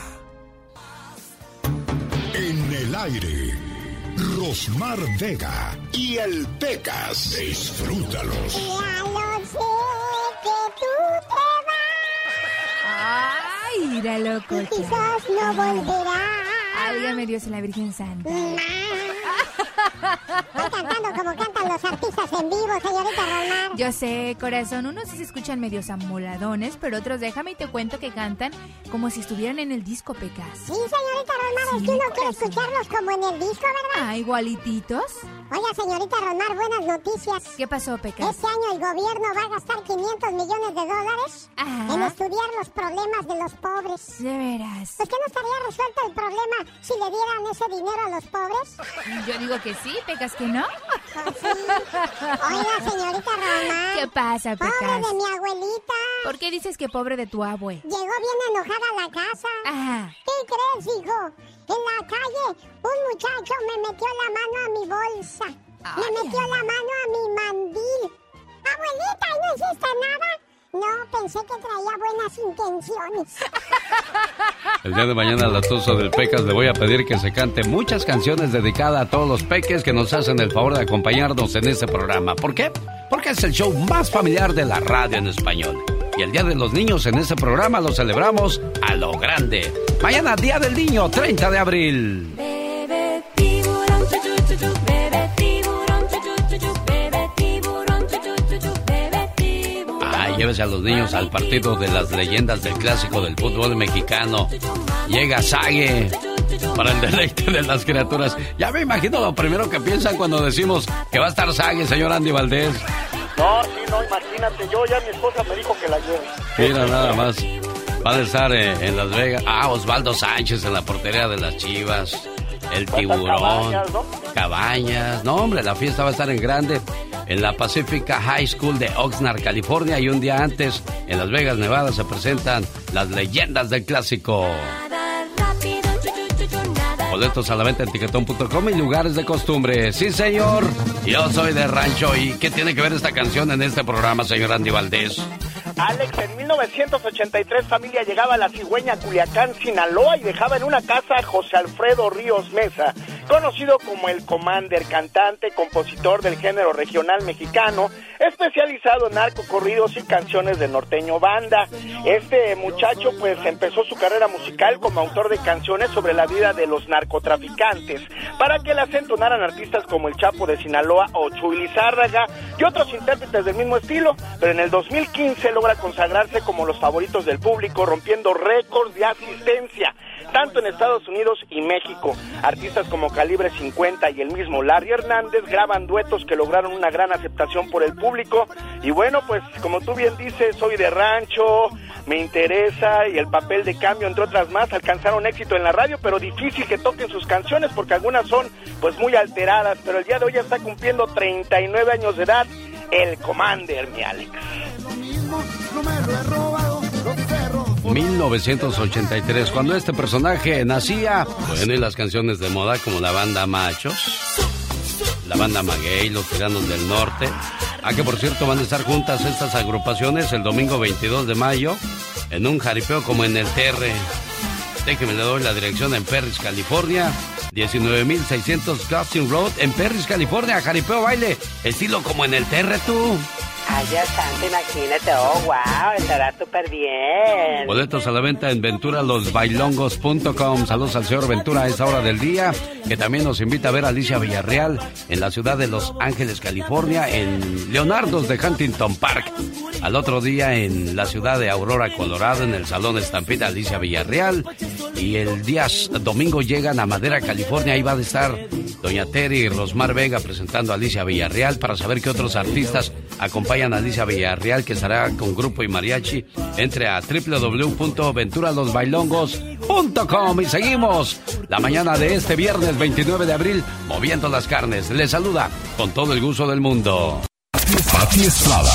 aire. Rosmar Vega y el Pecas. Disfrútalos. Ya sé que tú te vas. Ay, mira loco. Quizás no volverás. Válgame Dios en la Virgen Santa. Estoy cantando como cantan los artistas en vivo, señorita Román. Yo sé, corazón, unos sí se escuchan medios amoladones, pero otros déjame y te cuento que cantan como si estuvieran en el disco Pecas. Sí, señorita Román, es que uno quiere escucharlos como en el disco, ¿verdad? Ah, igualititos. Oiga, señorita Romar, buenas noticias. ¿Qué pasó, Pecas? Este año el gobierno va a gastar 500 millones de dólares en estudiar los problemas de los pobres. De veras. ¿Por qué no estaría resuelto el problema si le dieran ese dinero a los pobres? Yo digo que sí, Pecas, que no. Pues Oiga, señorita Román. ¿Qué pasa, Pecas? Pobre de mi abuelita. ¿Por qué dices que pobre de tu abue? Llegó bien enojada a la casa. Ajá. ¿Qué crees, hijo? En la calle, un muchacho me metió la mano a mi bolsa. me metió la mano a mi mandil. Abuelita, ¿y no hiciste nada? No, pensé que traía buenas intenciones. El día de mañana a la Tusa del Pecas le voy a pedir que se cante muchas canciones dedicadas a todos los peques que nos hacen el favor de acompañarnos en este programa. ¿Por qué? porque es el show más familiar de la radio en español. Y el Día de los Niños en este programa lo celebramos a lo grande. Mañana, Día del Niño, 30 de abril. Llévese a los niños al partido de las leyendas del clásico del fútbol mexicano. Llega Sague para el deleite de las criaturas. Ya me imagino lo primero que piensan cuando decimos que va a estar Sague, señor Andy Valdés. No, sí, no, imagínate, yo ya mi esposa me dijo que la lleve. Mira nada más. Va a estar eh, en Las Vegas. Ah, Osvaldo Sánchez en la portería de las Chivas. El tiburón. Cabañas, ¿no? Cabañas. No, hombre, la fiesta va a estar en grande en la Pacifica High School de Oxnard, California. Y un día antes, en Las Vegas, Nevada, se presentan las leyendas del clásico. Boletos a la venta en tiquetón.com y lugares de costumbre. Sí, señor. Yo soy de rancho. ¿Y qué tiene que ver esta canción en este programa, señor Andy Valdés? Alex, en 1983 familia llegaba a la cigüeña Culiacán, Sinaloa y dejaba en una casa a José Alfredo Ríos Mesa, conocido como el Commander, cantante, compositor del género regional mexicano, especializado en narcocorridos y canciones de norteño banda. Este muchacho pues empezó su carrera musical como autor de canciones sobre la vida de los narcotraficantes, para que las entonaran artistas como el Chapo de Sinaloa o Chuy Lizárraga y otros intérpretes del mismo estilo, pero en el 2015 logra consagrarse como los favoritos del público, rompiendo récords de asistencia, tanto en Estados Unidos y México. Artistas como Calibre 50 y el mismo Larry Hernández graban duetos que lograron una gran aceptación por el público. Y bueno, pues como tú bien dices, soy de rancho, me interesa y el papel de cambio, entre otras más, alcanzaron éxito en la radio, pero difícil que toquen sus canciones porque algunas son pues muy alteradas. Pero el día de hoy ya está cumpliendo 39 años de edad el Commander, mi Alex. 1983, cuando este personaje nacía, bueno, y las canciones de moda como la banda Machos, la banda Maguey, los Tiranos del Norte. A que por cierto van a estar juntas estas agrupaciones el domingo 22 de mayo en un jaripeo como en el TR. Déjeme le doy la dirección en Perris, California. 19.600 Casting Road en Perris, California. Jaripeo baile, estilo como en el TR tú. Ay, ya santo, imagínate. Oh, wow, estará súper bien. Boletos a la venta en venturalosbailongos.com. Saludos al señor Ventura a esta hora del día, que también nos invita a ver a Alicia Villarreal en la ciudad de Los Ángeles, California, en Leonardo's de Huntington Park. Al otro día en la ciudad de Aurora, Colorado, en el Salón Estampida Alicia Villarreal. Y el día domingo llegan a Madera, California. Ahí va a estar Doña Terry y Rosmar Vega presentando a Alicia Villarreal para saber qué otros artistas acompañan a Alicia Villarreal, que estará con grupo y mariachi. Entre a www.venturalosbailongos.com y seguimos la mañana de este viernes 29 de abril moviendo las carnes. Les saluda con todo el gusto del mundo. Pati Estrada.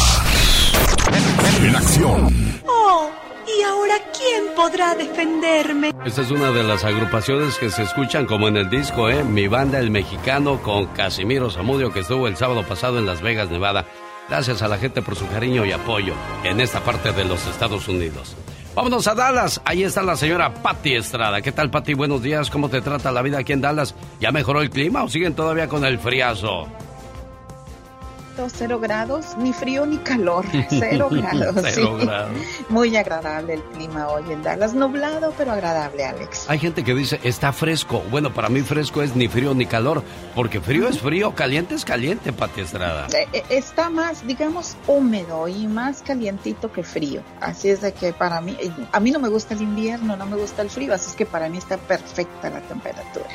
En acción. Oh, ¿y ahora quién podrá defenderme? Esta es una de las agrupaciones que se escuchan como en el disco, ¿eh? Mi banda El Mexicano con Casimiro Zamudio que estuvo el sábado pasado en Las Vegas, Nevada. Gracias a la gente por su cariño y apoyo en esta parte de los Estados Unidos. Vámonos a Dallas. Ahí está la señora Patty Estrada. ¿Qué tal, Patty? Buenos días. ¿Cómo te trata la vida aquí en Dallas? ¿Ya mejoró el clima o siguen todavía con el friazo? Cero grados, ni frío ni calor, cero grados. Cero sí. grados. Muy agradable el clima hoy en Dallas, nublado pero agradable, Alex. Hay gente que dice, está fresco. Bueno, para mí fresco es ni frío ni calor, porque frío es frío, caliente es caliente, Pati Estrada. Eh, eh, Está más, digamos, húmedo y más calientito que frío. Así es de que para mí, eh, a mí no me gusta el invierno, no me gusta el frío, así es que para mí está perfecta la temperatura.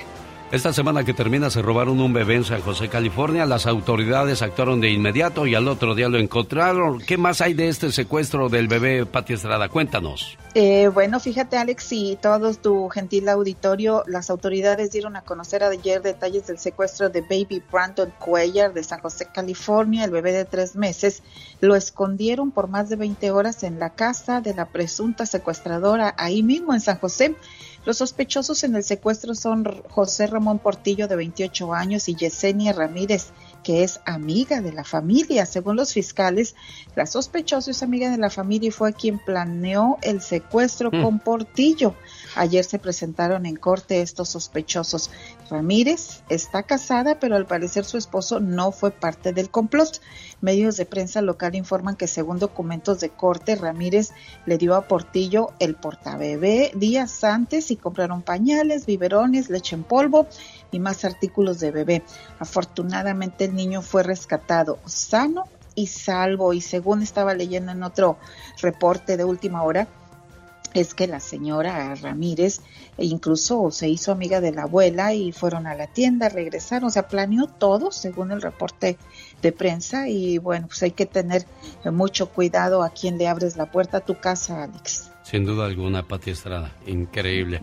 Esta semana que termina se robaron un bebé en San José, California. Las autoridades actuaron de inmediato y al otro día lo encontraron. ¿Qué más hay de este secuestro del bebé Pati Estrada? Cuéntanos. Eh, bueno, fíjate Alex y todo tu gentil auditorio, las autoridades dieron a conocer ayer detalles del secuestro de Baby Brandon Cuellar de San José, California, el bebé de tres meses. Lo escondieron por más de 20 horas en la casa de la presunta secuestradora ahí mismo en San José. Los sospechosos en el secuestro son José Ramón Portillo de 28 años y Yesenia Ramírez que es amiga de la familia. Según los fiscales, la sospechosa es amiga de la familia y fue quien planeó el secuestro Mm. con Portillo. Ayer se presentaron en corte estos sospechosos. Ramírez está casada, pero al parecer su esposo no fue parte del complot. Medios de prensa local informan que según documentos de corte, Ramírez le dio a Portillo el portabebé días antes y compraron pañales, biberones, leche en polvo y más artículos de bebé. Afortunadamente el niño fue rescatado sano y salvo y según estaba leyendo en otro reporte de última hora, es que la señora Ramírez incluso se hizo amiga de la abuela y fueron a la tienda, regresaron, o sea, planeó todo según el reporte de prensa y bueno, pues hay que tener mucho cuidado a quien le abres la puerta a tu casa, Alex. Sin duda alguna, Pati Estrada, increíble.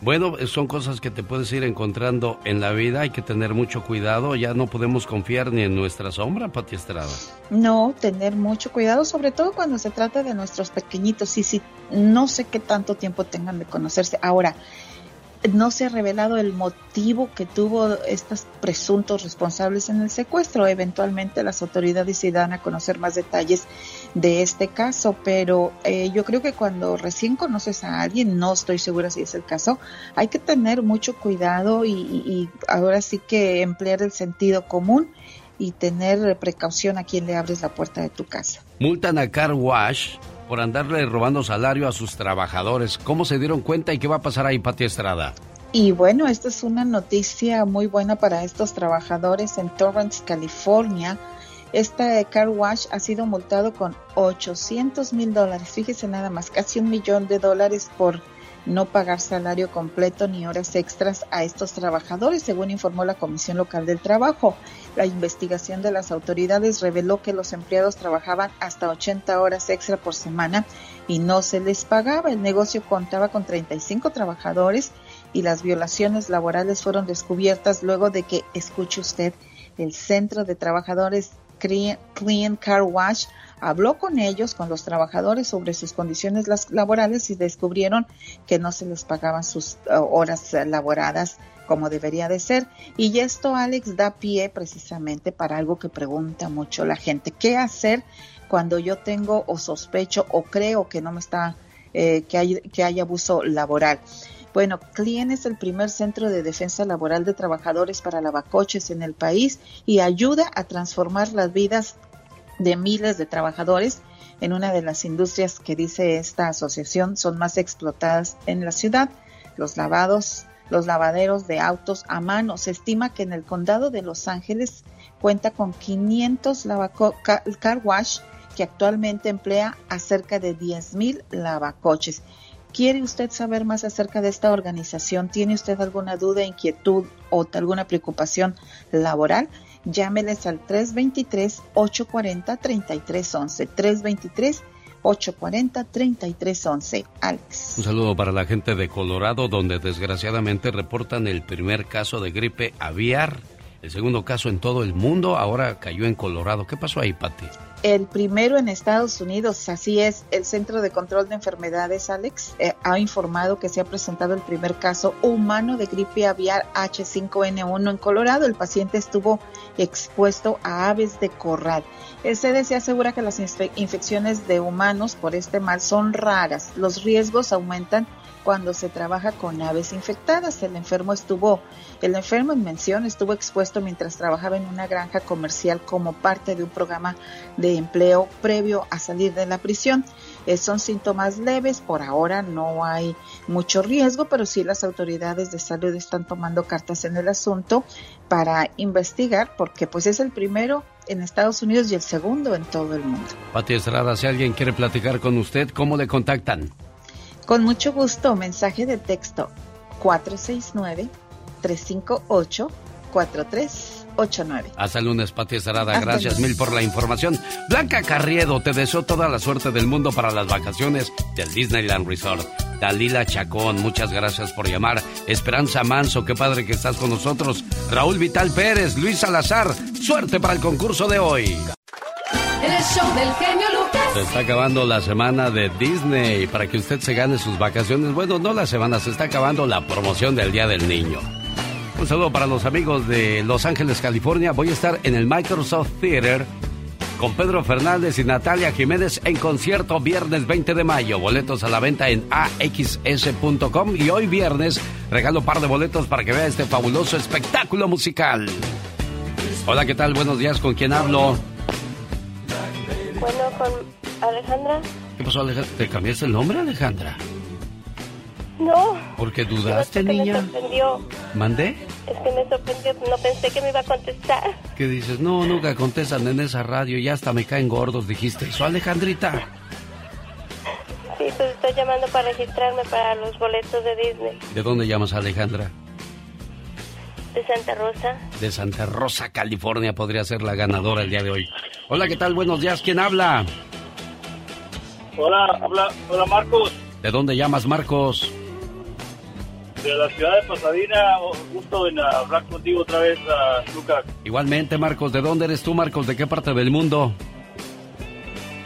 Bueno, son cosas que te puedes ir encontrando en la vida, hay que tener mucho cuidado, ya no podemos confiar ni en nuestra sombra, Pati Estrada. No, tener mucho cuidado, sobre todo cuando se trata de nuestros pequeñitos, y si no sé qué tanto tiempo tengan de conocerse. Ahora, no se ha revelado el motivo que tuvo estos presuntos responsables en el secuestro. Eventualmente las autoridades irán a conocer más detalles de este caso, pero eh, yo creo que cuando recién conoces a alguien, no estoy segura si es el caso, hay que tener mucho cuidado y, y ahora sí que emplear el sentido común y tener precaución a quien le abres la puerta de tu casa. Multan a Car Wash por andarle robando salario a sus trabajadores. ¿Cómo se dieron cuenta y qué va a pasar ahí, Pati Estrada? Y bueno, esta es una noticia muy buena para estos trabajadores en Torrance, California. Este car wash ha sido multado con 800 mil dólares. Fíjese nada más, casi un millón de dólares por no pagar salario completo ni horas extras a estos trabajadores, según informó la Comisión Local del Trabajo. La investigación de las autoridades reveló que los empleados trabajaban hasta 80 horas extra por semana y no se les pagaba. El negocio contaba con 35 trabajadores y las violaciones laborales fueron descubiertas luego de que, escuche usted, el Centro de Trabajadores Clean Car Wash habló con ellos, con los trabajadores, sobre sus condiciones laborales y descubrieron que no se les pagaban sus eh, horas laboradas como debería de ser. Y esto, Alex, da pie precisamente para algo que pregunta mucho la gente. ¿Qué hacer cuando yo tengo o sospecho o creo que no me está, eh, que, hay, que hay abuso laboral? Bueno, CLIEN es el primer centro de defensa laboral de trabajadores para lavacoches en el país y ayuda a transformar las vidas de miles de trabajadores en una de las industrias que dice esta asociación son más explotadas en la ciudad, los lavados, los lavaderos de autos a mano. Se estima que en el condado de Los Ángeles cuenta con 500 car wash que actualmente emplea a cerca de 10.000 lavacoches. ¿Quiere usted saber más acerca de esta organización? ¿Tiene usted alguna duda, inquietud o alguna preocupación laboral? Llámeles al 323-840-3311. 323-840-3311. Alex. Un saludo para la gente de Colorado, donde desgraciadamente reportan el primer caso de gripe aviar. El segundo caso en todo el mundo ahora cayó en Colorado. ¿Qué pasó ahí, Pati? El primero en Estados Unidos, así es, el Centro de Control de Enfermedades, Alex, eh, ha informado que se ha presentado el primer caso humano de gripe aviar H5N1 en Colorado. El paciente estuvo expuesto a aves de corral. El CDC asegura que las infecciones de humanos por este mal son raras. Los riesgos aumentan cuando se trabaja con aves infectadas. El enfermo estuvo, el enfermo en mención estuvo expuesto mientras trabajaba en una granja comercial como parte de un programa de empleo previo a salir de la prisión. Eh, son síntomas leves, por ahora no hay mucho riesgo, pero sí las autoridades de salud están tomando cartas en el asunto para investigar, porque pues es el primero en Estados Unidos y el segundo en todo el mundo. Pati Estrada, si alguien quiere platicar con usted, ¿cómo le contactan? Con mucho gusto, mensaje de texto 469-358-4389. Hasta el lunes, Pati Estrada. Gracias mil por la información. Blanca Carriedo, te deseo toda la suerte del mundo para las vacaciones del Disneyland Resort. Dalila Chacón, muchas gracias por llamar. Esperanza Manso, qué padre que estás con nosotros. Raúl Vital Pérez, Luis Salazar, suerte para el concurso de hoy. El show del genio. Se está acabando la semana de Disney para que usted se gane sus vacaciones. Bueno, no la semana, se está acabando la promoción del Día del Niño. Un saludo para los amigos de Los Ángeles, California. Voy a estar en el Microsoft Theater con Pedro Fernández y Natalia Jiménez en concierto viernes 20 de mayo. Boletos a la venta en axs.com y hoy viernes regalo par de boletos para que vea este fabuloso espectáculo musical. Hola, ¿qué tal? Buenos días, ¿con quién hablo? Bueno, con Alejandra. ¿Qué pasó, Alejandra? ¿Te cambiaste el nombre, Alejandra? No. ¿Por qué dudaste, no, niña? Me sorprendió. ¿Mandé? Es que me sorprendió, no pensé que me iba a contestar. ¿Qué dices? No, nunca contestan en esa radio, ya hasta me caen gordos, dijiste. ¿Eso, Alejandrita? Sí, pues estoy llamando para registrarme para los boletos de Disney. ¿De dónde llamas, Alejandra? De Santa Rosa. De Santa Rosa, California, podría ser la ganadora el día de hoy. Hola, ¿qué tal? Buenos días, ¿quién habla? Hola, habla, hola Marcos, ¿De dónde llamas, Marcos? de la ciudad de Pasadena. Gusto en hablar contigo otra vez, ah, Lucas, Igualmente, Marcos, ¿de dónde eres tú, Marcos? ¿De qué parte del mundo?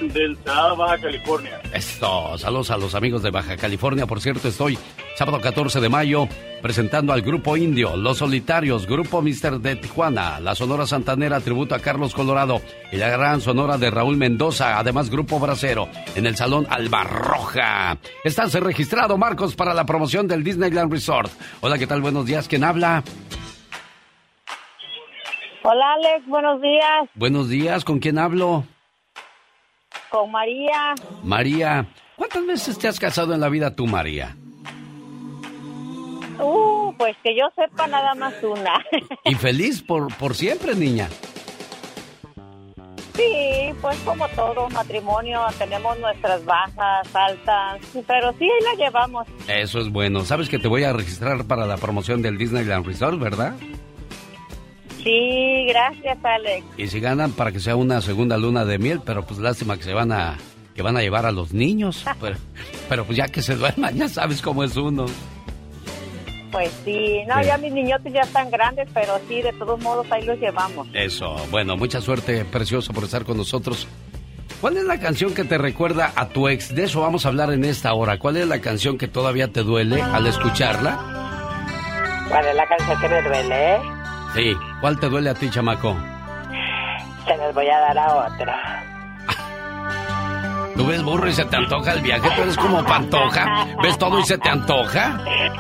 Del Senado Baja California. Esto, saludos a los amigos de Baja California. Por cierto, estoy sábado 14 de mayo presentando al Grupo Indio, Los Solitarios, Grupo Mister de Tijuana, la Sonora Santanera, tributo a Carlos Colorado y la gran Sonora de Raúl Mendoza, además Grupo Bracero, en el Salón Albarroja. Estás registrado, Marcos, para la promoción del Disneyland Resort. Hola, ¿qué tal? Buenos días, ¿quién habla? Hola Alex, buenos días. Buenos días, ¿con quién hablo? Con María. María. ¿Cuántas veces te has casado en la vida tú, María? Uh, pues que yo sepa nada más una. Y feliz por, por siempre, niña. sí, pues como todo matrimonio tenemos nuestras bajas, altas, pero sí ahí la llevamos. Eso es bueno. Sabes que te voy a registrar para la promoción del Disneyland Resort, ¿verdad? Sí, gracias Alex. Y si ganan para que sea una segunda luna de miel, pero pues lástima que se van a que van a llevar a los niños. Pero, pero pues ya que se duerman, ya sabes cómo es uno. Pues sí, no, Sí. ya mis niñotes ya están grandes, pero sí, de todos modos ahí los llevamos. Eso. Bueno, mucha suerte, precioso, por estar con nosotros. ¿Cuál es la canción que te recuerda a tu ex? De eso vamos a hablar en esta hora. ¿Cuál es la canción que todavía te duele al escucharla? ¿Cuál es la canción que me duele? Sí. ¿Cuál te duele a ti, chamaco? Se las voy a dar a otra. ¿Tú ves burro y se te antoja el viaje? ¿Tú eres como pantoja? ¿Ves todo y se te antoja?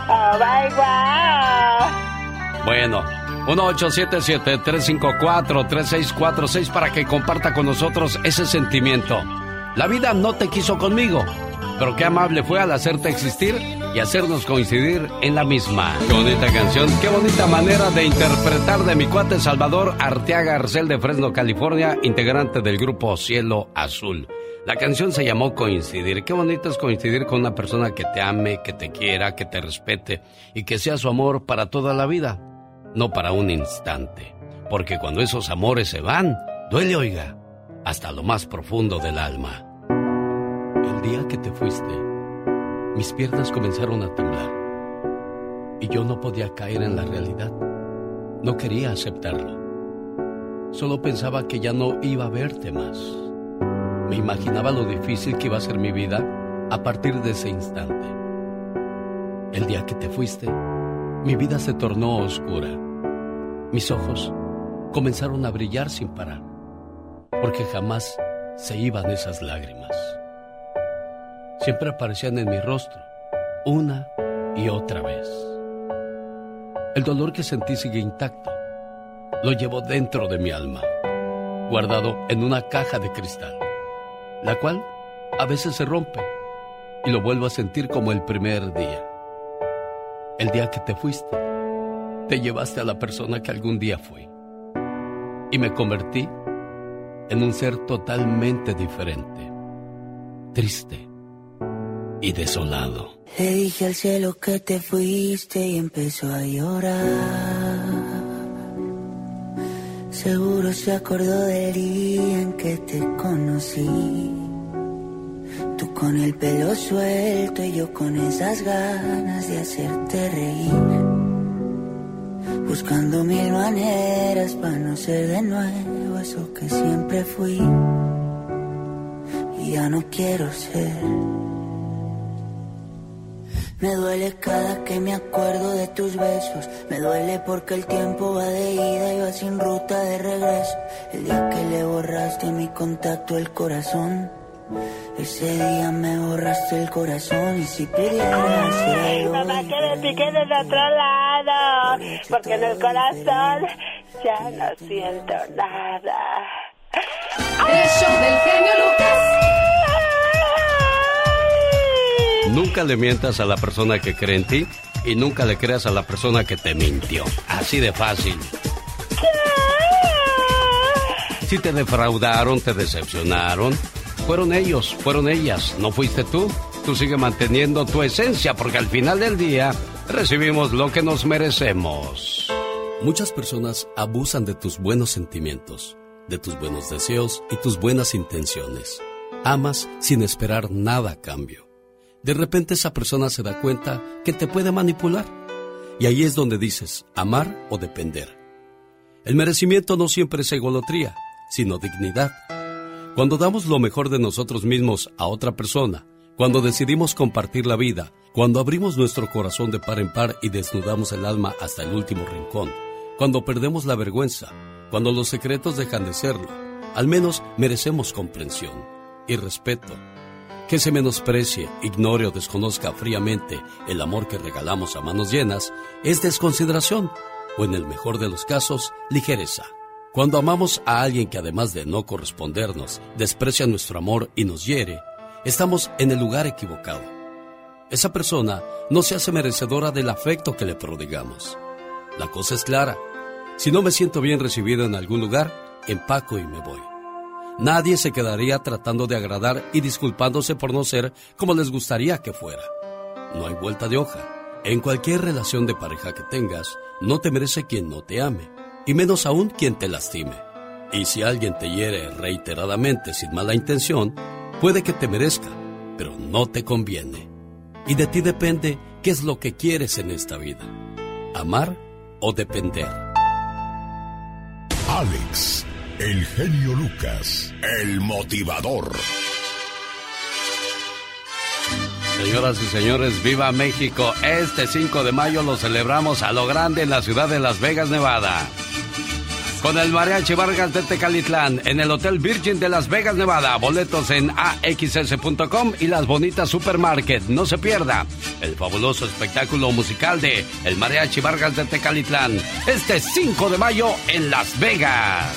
Oh my God. Bueno, 1877-354-3646 para que comparta con nosotros ese sentimiento. La vida no te quiso conmigo, pero qué amable fue al hacerte existir y hacernos coincidir en la misma. Qué bonita canción, qué bonita manera de interpretar de mi cuate Salvador Arteaga Arcel de Fresno, California, integrante del grupo Cielo Azul. La canción se llamó Coincidir. Qué bonito es coincidir con una persona que te ame, que te quiera, que te respete y que sea su amor para toda la vida, no para un instante. Porque cuando esos amores se van, duele, oiga, hasta lo más profundo del alma. El día que te fuiste, mis piernas comenzaron a temblar y yo no podía caer en la realidad. No quería aceptarlo. Solo pensaba que ya no iba a verte más. Me imaginaba lo difícil que iba a ser mi vida a partir de ese instante. El día que te fuiste, mi vida se tornó oscura. Mis ojos comenzaron a brillar sin parar, porque jamás se iban esas lágrimas. Siempre aparecían en mi rostro, una y otra vez. El dolor que sentí sigue intacto. Lo llevo dentro de mi alma, guardado en una caja de cristal la cual a veces se rompe y lo vuelvo a sentir como el primer día. El día que te fuiste, te llevaste a la persona que algún día fui y me convertí un ser totalmente diferente, triste y desolado. Le dije al cielo que te fuiste y empezó a llorar. Seguro se acordó del día en que te conocí. Tú con el pelo suelto y yo con esas ganas de hacerte reír. Buscando mil maneras para no ser de nuevo eso que siempre fui. Y ya no quiero ser. Me duele cada que me acuerdo de tus besos. Me duele porque el tiempo va de ida y va sin ruta de regreso. El día que le borraste mi contacto el corazón. Ese día me borraste el corazón y si pudieras Ay, mamá, que del otro lado. Porque en el corazón ya no siento nada. El show del genio Lucas. Nunca le mientas a la persona que cree en ti y nunca le creas a la persona que te mintió. Así de fácil. Si te defraudaron, te decepcionaron, fueron ellos, fueron ellas, no fuiste tú. Tú sigue manteniendo tu esencia porque al final del día recibimos lo que nos merecemos. Muchas personas abusan de tus buenos sentimientos, de tus buenos deseos y tus buenas intenciones. Amas sin esperar nada a cambio. De repente esa persona se da cuenta que te puede manipular. Y ahí es donde dices amar o depender. El merecimiento no siempre es egolotría, sino dignidad. Cuando damos lo mejor de nosotros mismos a otra persona, cuando decidimos compartir la vida, cuando abrimos nuestro corazón de par en par y desnudamos el alma hasta el último rincón, cuando perdemos la vergüenza, cuando los secretos dejan de serlo, al menos merecemos comprensión y respeto. Que se menosprecie, ignore o desconozca fríamente el amor que regalamos a manos llenas es desconsideración o en el mejor de los casos, ligereza. Cuando amamos a alguien que además de no correspondernos, desprecia nuestro amor y nos hiere, estamos en el lugar equivocado. Esa persona no se hace merecedora del afecto que le prodigamos. La cosa es clara. Si no me siento bien recibido en algún lugar, empaco y me voy. Nadie se quedaría tratando de agradar y disculpándose por no ser como les gustaría que fuera. No hay vuelta de hoja. En cualquier relación de pareja que tengas, no te merece quien no te ame, y menos aún quien te lastime. Y si alguien te hiere reiteradamente sin mala intención, puede que te merezca, pero no te conviene. Y de ti depende qué es lo que quieres en esta vida, amar o depender. Alex, el genio Lucas, el motivador. Señoras y señores, viva México. Este 5 de mayo lo celebramos a lo grande en la ciudad de Las Vegas, Nevada. Con el Mariachi Vargas de Tecalitlán, en el Hotel Virgin de Las Vegas, Nevada. Boletos en axs.com y las bonitas supermarket. No se pierda el fabuloso espectáculo musical de El Mariachi Vargas de Tecalitlán. Este 5 de mayo en Las Vegas.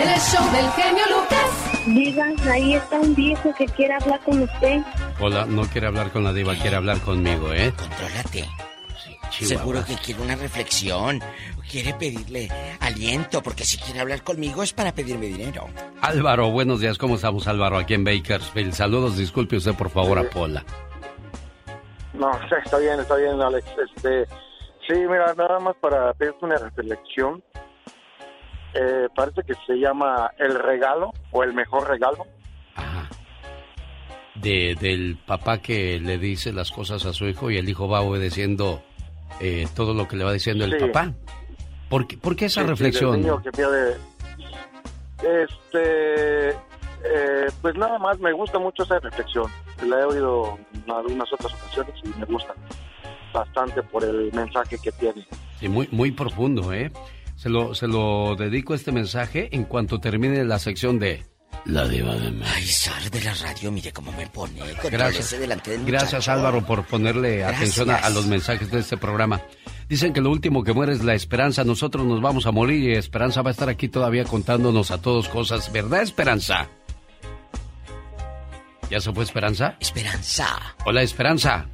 El show del genio Lucas. Diga, ahí está un viejo que quiere hablar con usted. Hola, no quiere hablar con la diva, quiere hablar conmigo, ¿eh? Contrólate. Chihuahua. Seguro que quiere una reflexión. Quiere pedirle aliento, porque si quiere hablar conmigo es para pedirme dinero. Álvaro, buenos días, ¿cómo estamos Álvaro? Aquí en Bakersfield. Saludos, disculpe usted por favor a Pola. No, está bien, está bien, Alex. Este, sí, mira, nada más para pedirte una reflexión. Eh, parece que se llama El Regalo o El Mejor Regalo. De, del papá que le dice las cosas a su hijo y el hijo va obedeciendo eh, todo lo que le va diciendo el Sí. papá. ¿Por qué, por qué esa Sí, reflexión? del niño que pierde. Este, eh, pues nada más me gusta mucho esa reflexión. La he oído en algunas otras ocasiones y me gusta bastante por el mensaje que tiene. Sí, muy, muy profundo, ¿eh? Se lo, se lo dedico este mensaje en cuanto termine la sección de La Diva de México. Ay, Sar de la radio, mire cómo me pone. Gracias, delante del gracias muchacho. Álvaro por ponerle Gracias. atención a, a los mensajes de este programa. Dicen que lo último que muere es la esperanza. Nosotros nos vamos a morir y Esperanza va a estar aquí todavía contándonos a todos cosas. ¿Verdad, Esperanza? ¿Ya se fue Esperanza? Esperanza. Hola, Esperanza.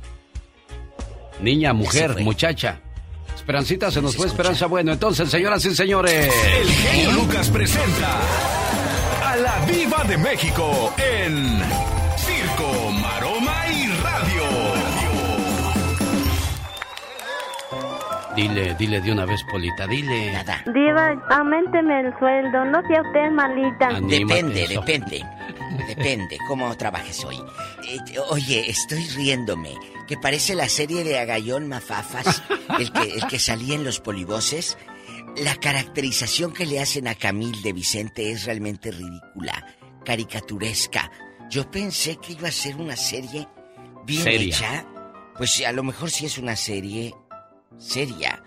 Niña, mujer, muchacha. Esperancita, se nos fue Esperanza. Bueno, entonces, señoras y señores. El genio Lucas presenta a la Diva de México en Dile, dile de una vez, Polita, dile. Nada. Diva, aumenteme el sueldo, no sea usted malita. Depende, depende. Depende cómo trabajes hoy. Eh, oye, estoy riéndome. Que parece la serie de Agallón Mafafas, el que, el que salía en los polivoces. La caracterización que le hacen a Camil de Vicente es realmente ridícula, caricaturesca. Yo pensé que iba a ser una serie bien Seria. hecha, pues a lo mejor sí es una serie seria,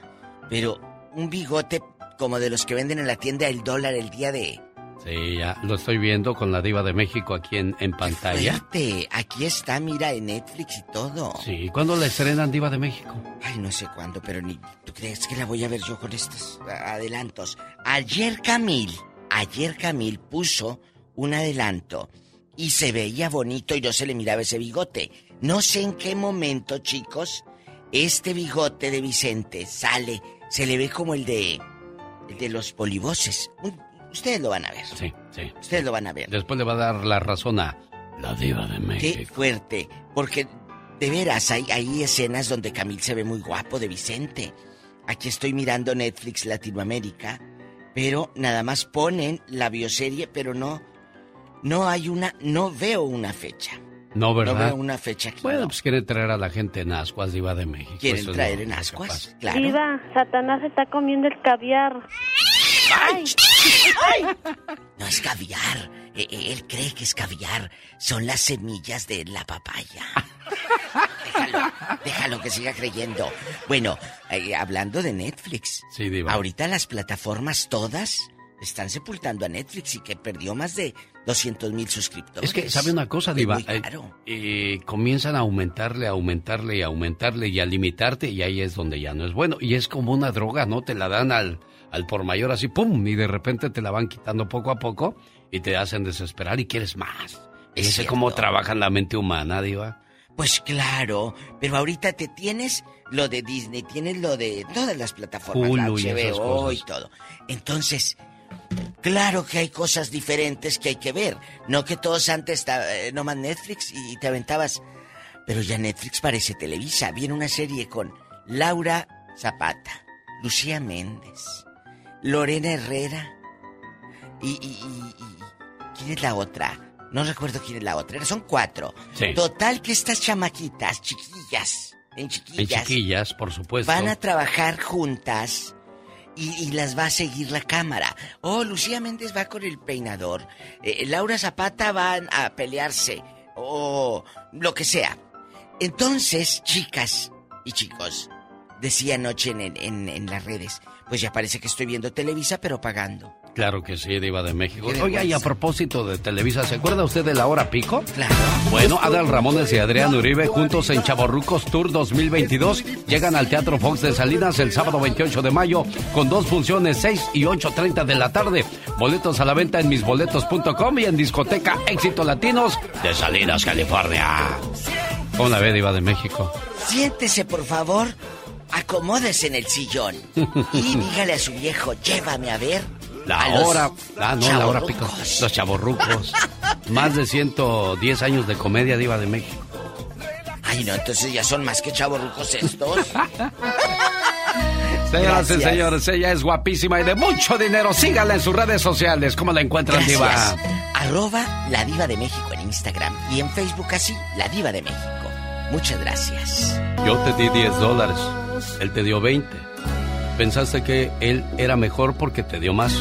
pero un bigote como de los que venden en la tienda El Dólar el día de... Sí, ya lo estoy viendo con la diva de México aquí en, en pantalla. Fuerte. Aquí está, mira, en Netflix y todo. Sí, ¿cuándo la estrenan Diva de México? Ay, no sé cuándo, pero ni... ¿Tú crees que la voy a ver yo con estos adelantos? Ayer Camil, ayer Camil puso un adelanto y se veía bonito y no se le miraba ese bigote. No sé en qué momento, chicos, este bigote de Vicente sale, se le ve como el de el de los polivoces. Ustedes lo van a ver. Sí, sí. Ustedes lo van a ver. Después le va a dar la razón a la diva de México. Qué fuerte, porque de veras hay, hay escenas donde Camil se ve muy guapo de Vicente. Aquí estoy mirando Netflix Latinoamérica, pero nada más ponen la bioserie, pero no no hay una, no veo una fecha. No, ¿verdad? No veo una fecha aquí. Bueno, pues quieren traer a la gente en ascuas, Diva de México. Quieren traer en ascuas, claro. Diva, Satanás está comiendo el caviar. ¡Ay! No es caviar. E- e- Él cree que es caviar. Son las semillas de la papaya. déjalo, déjalo que siga creyendo. Bueno, eh, hablando de Netflix. Sí, Diva. Ahorita las plataformas todas están sepultando a Netflix y que perdió más de 200 mil suscriptores. Es que, ¿sabe una cosa, Diva? Eh, caro. eh, comienzan a aumentarle, aumentarle y aumentarle y a limitarte y ahí es donde ya no es bueno. Y es como una droga, ¿no? Te la dan al, al por mayor así, ¡pum! Y de repente te la van quitando poco a poco y te hacen desesperar y quieres más. Es Y sé cómo trabaja la mente humana, Diva. Pues claro, pero ahorita te tienes lo de Disney, tienes lo de todas las plataformas, la Hulu y HBO cosas. y todo. Entonces, claro que hay cosas diferentes que hay que ver. No que todos antes eh, nomás Netflix y te aventabas. Pero ya Netflix parece Televisa. Viene una serie con Laura Zapata, Lucía Méndez, Lorena Herrera y, y- ¿quién es la otra? No recuerdo quién es la otra. Son cuatro. Sí. Total que estas chamaquitas, chiquillas, en En chiquillas, chiquillas, por supuesto. van a trabajar juntas y, las va a seguir la cámara. Oh, Lucía Méndez va con el peinador. eh, Laura Zapata van a pelearse. O lo que sea. Entonces, chicas y chicos, decía anoche en, en- en las redes, pues ya parece que estoy viendo Televisa, pero pagando. Claro que sí, Diva de México. Oiga, y a propósito de Televisa, ¿se acuerda usted de la hora pico? Claro. Bueno, Adal Ramones y Adrián Uribe juntos en Chaborrucos Tour 2022 llegan al Teatro Fox de Salinas el sábado 28 de mayo con dos funciones 6 y 8.30 de la tarde. Boletos a la venta en misboletos.com y en discoteca Éxito Latinos de Salinas, California. ¿Cómo la ve, Diva de México? Siéntese, por favor, acomódese en el sillón y dígale a su viejo, llévame a ver. La a hora, ah, no, la hora pico. chavorrucos". Los chaborrucos. Más de 110 años de comedia Diva de México. Ay, no, entonces ya son más que chavorrucos estos. Señoras y Gracias. señores, ella es guapísima y de mucho dinero. Síganla en sus redes sociales. ¿Cómo la encuentran, Gracias. Diva? Arroba La Diva de México en Instagram y en Facebook así, La Diva de México. Muchas gracias. Yo te di 10 dólares. Él te dio 20. Pensaste que él era mejor porque te dio más.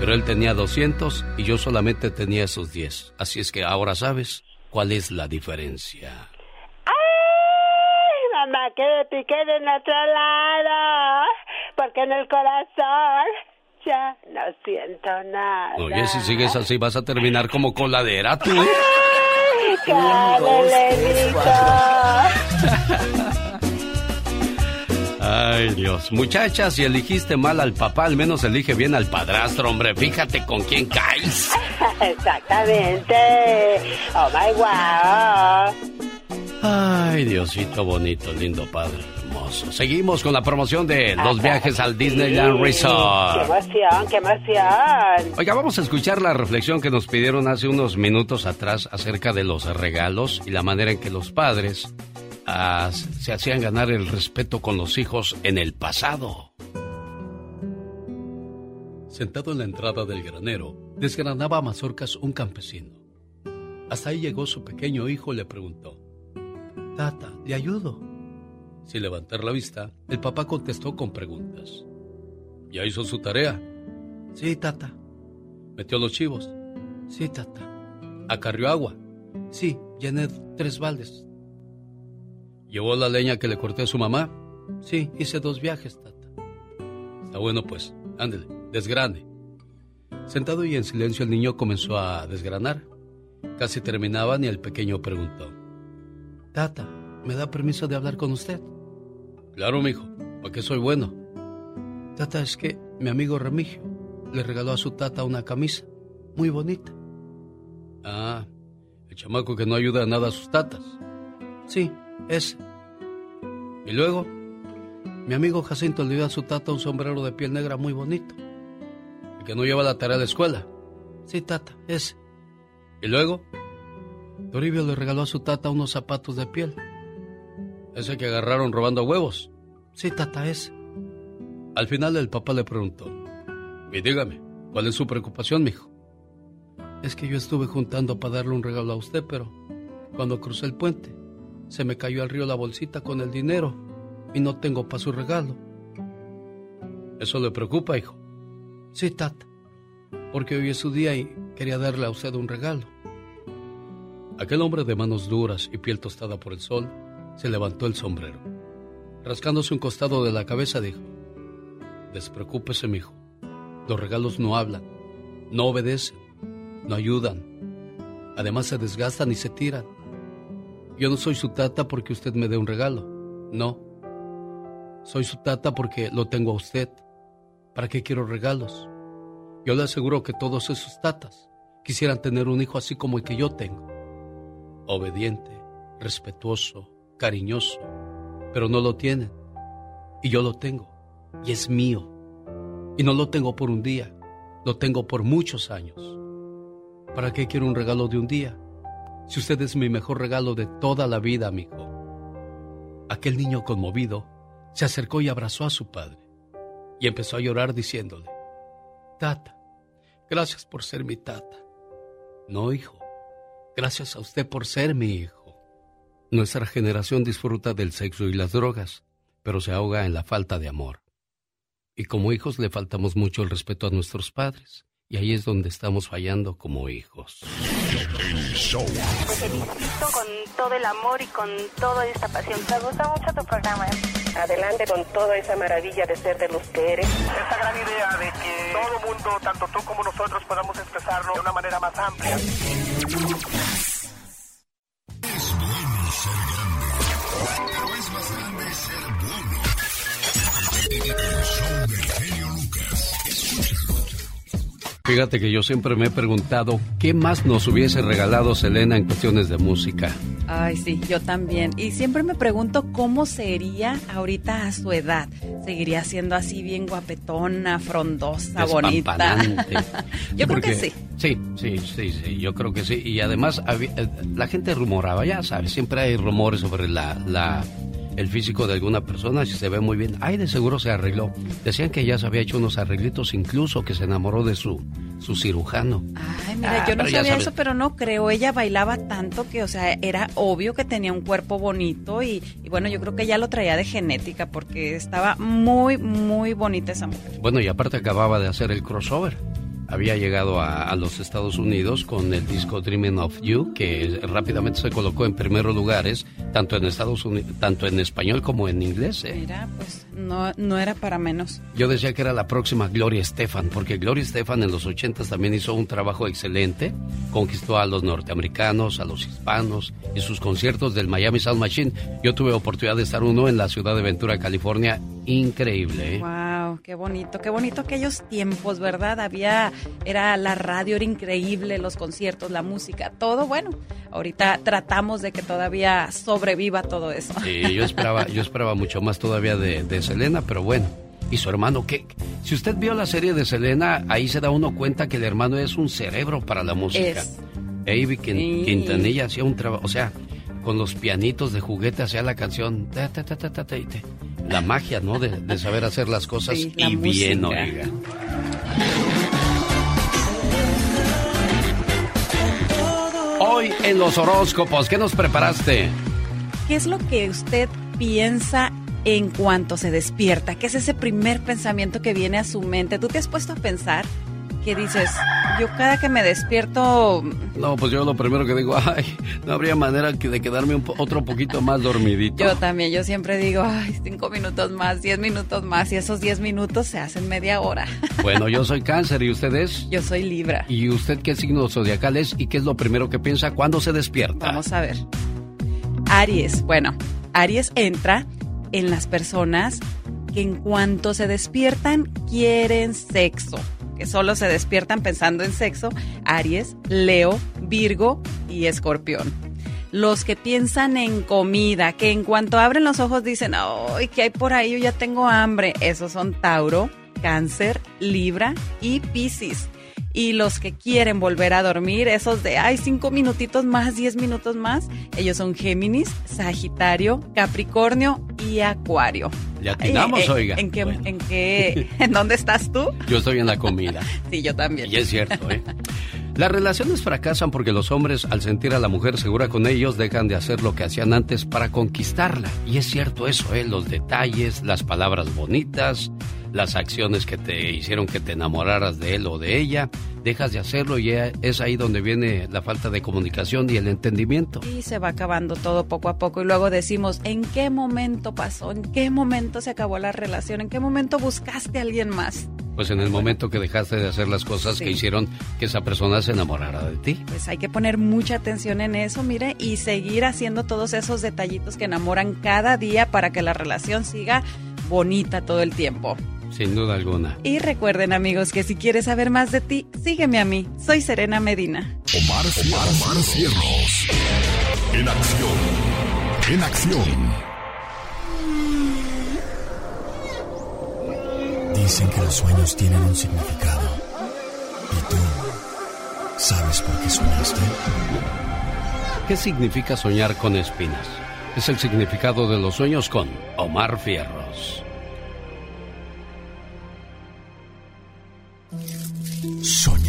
Pero él tenía 200 y yo solamente tenía esos 10. Así es que ahora sabes cuál es la diferencia. Ay, mamá, que me piqué del otro lado, porque en el corazón ya no siento nada. Oye, si sigues así vas a terminar como coladera tú. ¿eh? Ay, cállale, Ay, Dios. Muchacha, si eligiste mal al papá, al menos elige bien al padrastro, hombre. Fíjate con quién caes. Exactamente. Oh my wow. Ay, Diosito bonito, lindo padre, hermoso. Seguimos con la promoción de los viajes al Disneyland Qué Resort. emoción, qué emoción. Oiga, vamos a escuchar la reflexión que nos pidieron hace unos minutos atrás acerca de los regalos y la manera en que los padres ah, se hacían ganar el respeto con los hijos en el pasado. Sentado en la entrada del granero, desgranaba mazorcas un campesino. Hasta ahí llegó su pequeño hijo y le preguntó, Tata, ¿le ayudo? Sin levantar la vista, el papá contestó con preguntas. ¿Ya hizo su tarea? Sí, tata. ¿Metió los chivos? Sí, tata. ¿Acarrió agua? Sí, llené tres baldes. ¿Llevó la leña que le corté a su mamá? Sí, hice dos viajes, tata. Está bueno pues, ándele, desgrane. Sentado y en silencio el niño comenzó a desgranar. Casi terminaban y el pequeño preguntó. Tata, ¿me da permiso de hablar con usted? Claro, mijo, porque soy bueno. Tata, es que mi amigo Remigio le regaló a su tata una camisa muy bonita. Ah, el chamaco que no ayuda a nada a sus tatas. Sí, ese. Y luego, mi amigo Jacinto le dio a su tata un sombrero de piel negra muy bonito. El que no lleva la tarea de la escuela. Sí, tata, ese. Y luego, Toribio le regaló a su tata unos zapatos de piel. Ese que agarraron robando huevos. Sí, tata, ese. Al final el papá le preguntó, y dígame, ¿cuál es su preocupación, mijo? Es que yo estuve juntando para darle un regalo a usted, pero cuando crucé el puente, se me cayó al río la bolsita con el dinero y no tengo para su regalo. ¿Eso le preocupa, hijo? Sí, tata, porque hoy es su día y quería darle a usted un regalo. Aquel hombre de manos duras y piel tostada por el sol se levantó el sombrero. Rascándose un costado de la cabeza dijo, Despreocúpese, mijo. Los regalos no hablan, no obedecen, no ayudan. Además se desgastan y se tiran. Yo no soy su tata porque usted me dé un regalo. No. Soy su tata porque lo tengo a usted. ¿Para qué quiero regalos? Yo le aseguro que todos esos tatas quisieran tener un hijo así como el que yo tengo. Obediente, respetuoso, cariñoso, pero no lo tienen. Y yo lo tengo. Y es mío. Y no lo tengo por un día, lo tengo por muchos años. ¿Para qué quiero un regalo de un día? Si usted es mi mejor regalo de toda la vida, amigo. Aquel niño conmovido se acercó y abrazó a su padre y empezó a llorar diciéndole, Tata, gracias por ser mi tata. No, hijo, gracias a usted por ser mi hijo. Nuestra generación disfruta del sexo y las drogas, pero se ahoga en la falta de amor. Y como hijos le faltamos mucho el respeto a nuestros padres. Y ahí es donde estamos fallando como hijos. Te felicito con todo el amor y con toda esta pasión. Me gusta mucho tu programa. Adelante con toda esa maravilla de ser de los que eres. Esta gran idea de que todo mundo, tanto tú como nosotros, podamos expresarlo de una manera más amplia. Es bueno ser grande, pero es más grande ser bueno. El show. Fíjate que yo siempre me he preguntado qué más nos hubiese regalado Selena en cuestiones de música. Ay, sí, yo también. Y siempre me pregunto cómo sería ahorita a su edad. ¿Seguiría siendo así bien guapetona, frondosa, bonita? Yo creo que sí. Sí, sí, sí, sí, yo creo que sí. Y además había- eh, la gente rumoraba, ya sabes, siempre hay rumores sobre la, la, el físico de alguna persona, si se ve muy bien. Ay, de seguro se arregló. Decían que ya se había hecho unos arreglitos, incluso que se enamoró de su, su cirujano. Ay, mira, Ah, yo no pero ya sabía eso, pero no creo. Ella bailaba tanto que, o sea, era obvio que tenía un cuerpo bonito y, y bueno, yo creo que ya lo traía de genética porque estaba muy, muy bonita esa mujer. Bueno, y aparte acababa de hacer el crossover. Había llegado a, a los Estados Unidos con el disco Dreaming of You, que rápidamente se colocó en primeros lugares, tanto en Estados Unidos, tanto en español como en inglés. ¿eh? Mira, pues no, no era para menos. Yo decía que era la próxima Gloria Estefan, porque Gloria Estefan en los 80 también hizo un trabajo excelente, conquistó a los norteamericanos, a los hispanos, y sus conciertos del Miami Sound Machine. Yo tuve oportunidad de estar uno en la ciudad de Ventura, California, increíble. ¿eh? Wow, qué bonito, qué bonito aquellos tiempos, ¿verdad? Había, era la radio, era increíble, los conciertos, la música, todo bueno. Ahorita tratamos de que todavía sobreviva todo eso. Sí, yo esperaba, yo esperaba mucho más todavía de, de Selena, pero bueno. Y su hermano, ¿qué? Si usted vio la serie de Selena, ahí se da uno cuenta que el hermano es un cerebro para la música. Es. Avi Sí. Quintanilla hacía un trabajo, o sea, con los pianitos de juguete hacía la canción. ta, ta, ta, ta, ta, ta, y te- La magia, ¿no? De, de saber hacer las cosas Sí, la y bien, música. oiga. Hoy en los horóscopos, ¿qué nos preparaste? ¿Qué es lo que usted piensa en cuanto se despierta? ¿Qué es ese primer pensamiento que viene a su mente? ¿Tú te has puesto a pensar que dices, Yo cada que me despierto... No, pues yo lo primero que digo, ay, no habría manera de quedarme un otro poquito más dormidito. Yo también, yo siempre digo, ay, cinco minutos más, diez minutos más, y esos diez minutos se hacen media hora. Bueno, yo soy cáncer, ¿y usted es? Yo soy Libra. ¿Y usted qué signo zodiacal es y qué es lo primero que piensa cuando se despierta? Vamos a ver. Aries, bueno, Aries entra en las personas que en cuanto se despiertan quieren sexo, que solo se despiertan pensando en sexo, Aries, Leo, Virgo y Escorpión. Los que piensan en comida, que en cuanto abren los ojos dicen, ¡ay, qué hay por ahí! Yo ya tengo hambre. Esos son Tauro, Cáncer, Libra y Piscis y los que quieren volver a dormir, esos de, ay, cinco minutitos más, diez minutos más, ellos son Géminis, Sagitario, Capricornio y Acuario. Ya atinamos, Eh, oiga. ¿En qué, en qué, en dónde estás tú? Yo estoy en la comida. Sí, yo también. Y es cierto, ¿eh? Las relaciones fracasan porque los hombres, al sentir a la mujer segura con ellos, dejan de hacer lo que hacían antes para conquistarla. Y es cierto eso, ¿eh? Los detalles, las palabras bonitas, las acciones que te hicieron que te enamoraras de él o de ella, dejas de hacerlo y es ahí donde viene la falta de comunicación y el entendimiento. Y se va acabando todo poco a poco y luego decimos, ¿en qué momento pasó? ¿En qué momento se acabó la relación? ¿En qué momento buscaste a alguien más? Pues en el momento que dejaste de hacer las cosas que hicieron que esa persona se enamorara de ti. Pues hay que poner mucha atención en eso, mire, y seguir haciendo todos esos detallitos que enamoran cada día para que la relación siga bonita todo el tiempo. Sin duda alguna. Y recuerden amigos que si quieres saber más de ti, sígueme a mí. Soy Serena Medina. Omar, Omar, Omar Cierros. En acción. En acción. Dicen que los sueños tienen un significado. ¿Y tú sabes por qué soñaste? ¿Qué significa soñar con espinas? Es el significado de los sueños con Omar Fierros.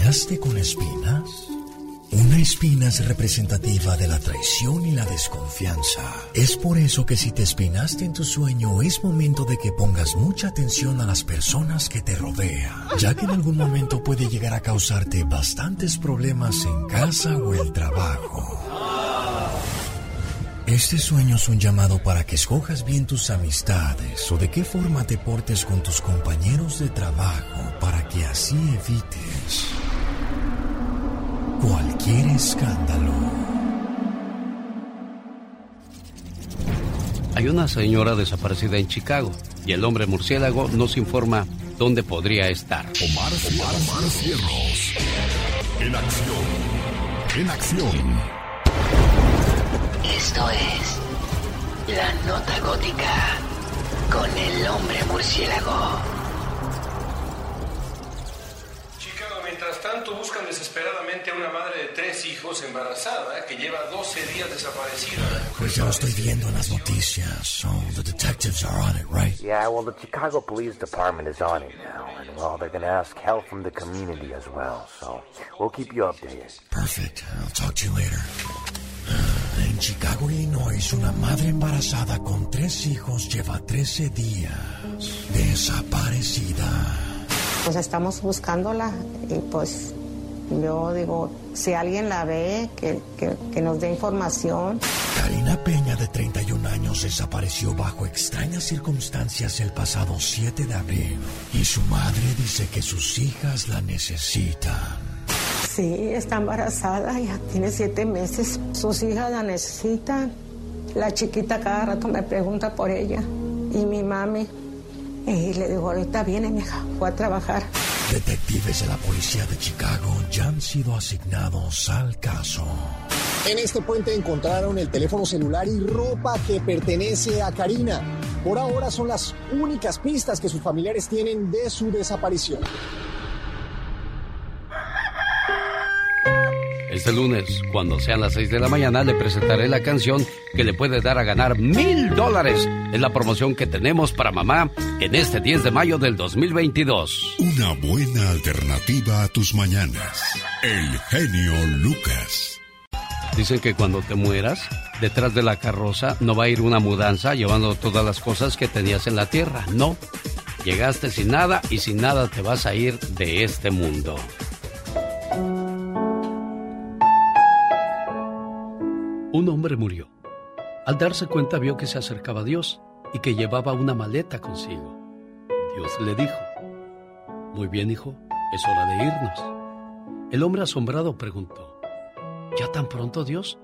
¿Soñaste con espinas? Una espina es representativa de la traición y la desconfianza. Es por eso que si te espinaste en tu sueño es momento de que pongas mucha atención a las personas que te rodean, ya que en algún momento puede llegar a causarte bastantes problemas en casa o el trabajo. Este sueño es un llamado para que escojas bien tus amistades o de qué forma te portes con tus compañeros de trabajo para que así evites cualquier escándalo. Hay una señora desaparecida en Chicago y el hombre murciélago nos informa dónde podría estar. Omar, Omar, Omar Cierros. En acción. En acción. Esto es La Nota Gótica con el hombre murciélago. Tanto, buscan desesperadamente a una madre de tres hijos embarazada que lleva 12 días desaparecida. Pues ya lo estoy viendo en las noticias. So the detectives are on it, right? Yeah, well, the Chicago Police Department is on it now, and well, they're gonna ask help from the community as well. So we'll keep you updated. Perfect. I'll talk to you later. En Chicago, Illinois, una madre embarazada con tres hijos lleva 13 días desaparecida. Pues estamos buscándola y pues yo digo, si alguien la ve, que, que- que nos dé información. Karina Peña, de 31 años, desapareció bajo extrañas circunstancias el pasado 7 de abril y su madre dice que sus hijas la necesitan. Sí, está embarazada, ya tiene siete meses. Sus hijas la necesitan. La chiquita cada rato me pregunta por ella. Y mi mami. Y le digo, ahorita viene, mi hija, fue a trabajar. Detectives de la policía de Chicago ya han sido asignados al caso. En este puente encontraron el teléfono celular y ropa que pertenece a Karina. Por ahora son las únicas pistas que sus familiares tienen de su desaparición. Este lunes, cuando sean las 6 de la mañana, le presentaré la canción que le puede dar a ganar mil dólares. Es la promoción que tenemos para mamá en este 10 de mayo del 2022. Una buena alternativa a tus mañanas. El genio Lucas. Dicen que cuando te mueras, detrás de la carroza no va a ir una mudanza llevando todas las cosas que tenías en la tierra. No. Llegaste sin nada y sin nada te vas a ir de este mundo. Un hombre murió. Al darse cuenta vio que se acercaba a Dios y que llevaba una maleta consigo. Dios le dijo, Muy bien, hijo, es hora de irnos. El hombre asombrado preguntó, ¿Ya tan pronto, Dios?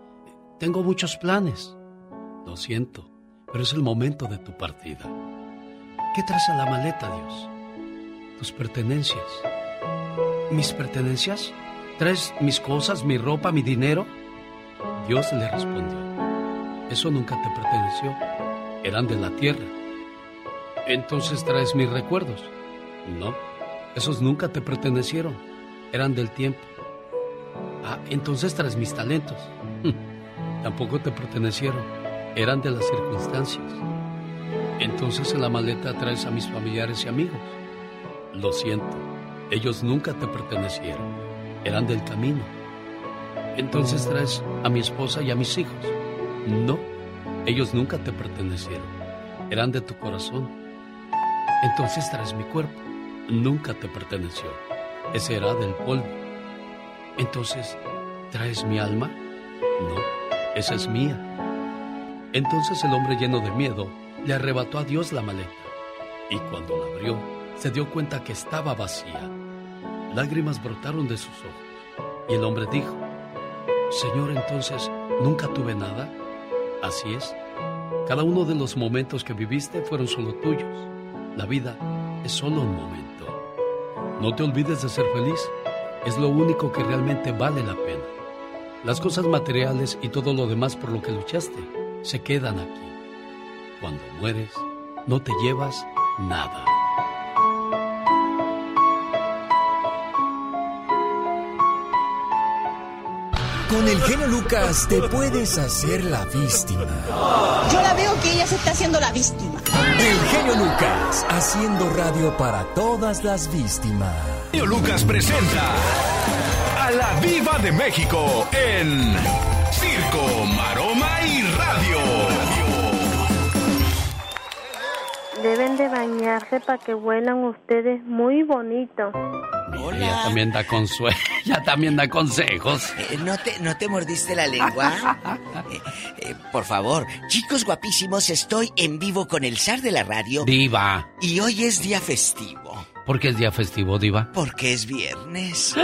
Tengo muchos planes. Lo siento, pero es el momento de tu partida. ¿Qué traes en la maleta, Dios? Tus pertenencias. ¿Mis pertenencias? ¿Traes mis cosas, mi ropa, mi dinero? Dios le respondió, eso nunca te perteneció, eran de la tierra. Entonces traes mis recuerdos. No, esos nunca te pertenecieron, eran del tiempo. Ah, entonces traes mis talentos. Tampoco te pertenecieron, eran de las circunstancias. Entonces en la maleta traes a mis familiares y amigos. Lo siento, ellos nunca te pertenecieron, eran del camino. Entonces traes a mi esposa y a mis hijos. No, ellos nunca te pertenecieron, eran de tu corazón. Entonces traes mi cuerpo, nunca te perteneció, ese era del polvo. Entonces, ¿traes mi alma? No, esa es mía. Entonces el hombre lleno de miedo le arrebató a Dios la maleta y cuando la abrió se dio cuenta que estaba vacía. Lágrimas brotaron de sus ojos y el hombre dijo, Señor, entonces, ¿nunca tuve nada? Así es. Cada uno de los momentos que viviste fueron solo tuyos. La vida es solo un momento. No te olvides de ser feliz. Es lo único que realmente vale la pena. Las cosas materiales y todo lo demás por lo que luchaste se quedan aquí. Cuando mueres, no te llevas nada. Con el genio Lucas te puedes hacer la víctima. Yo la veo que ella se está haciendo la víctima. El genio Lucas, haciendo radio para todas las víctimas. Genio Lucas presenta a la Viva de México en Circo, Maroma y Radio. Deben de bañarse para que huelan ustedes muy bonito. Ella también da consuelo, ya también da consejos. Eh, ¿no, te, ¿No te mordiste la lengua? Eh, eh, por favor, chicos guapísimos, estoy en vivo con el zar de la radio. Diva. Y hoy es día festivo. ¿Por qué es día festivo, Diva? Porque es viernes.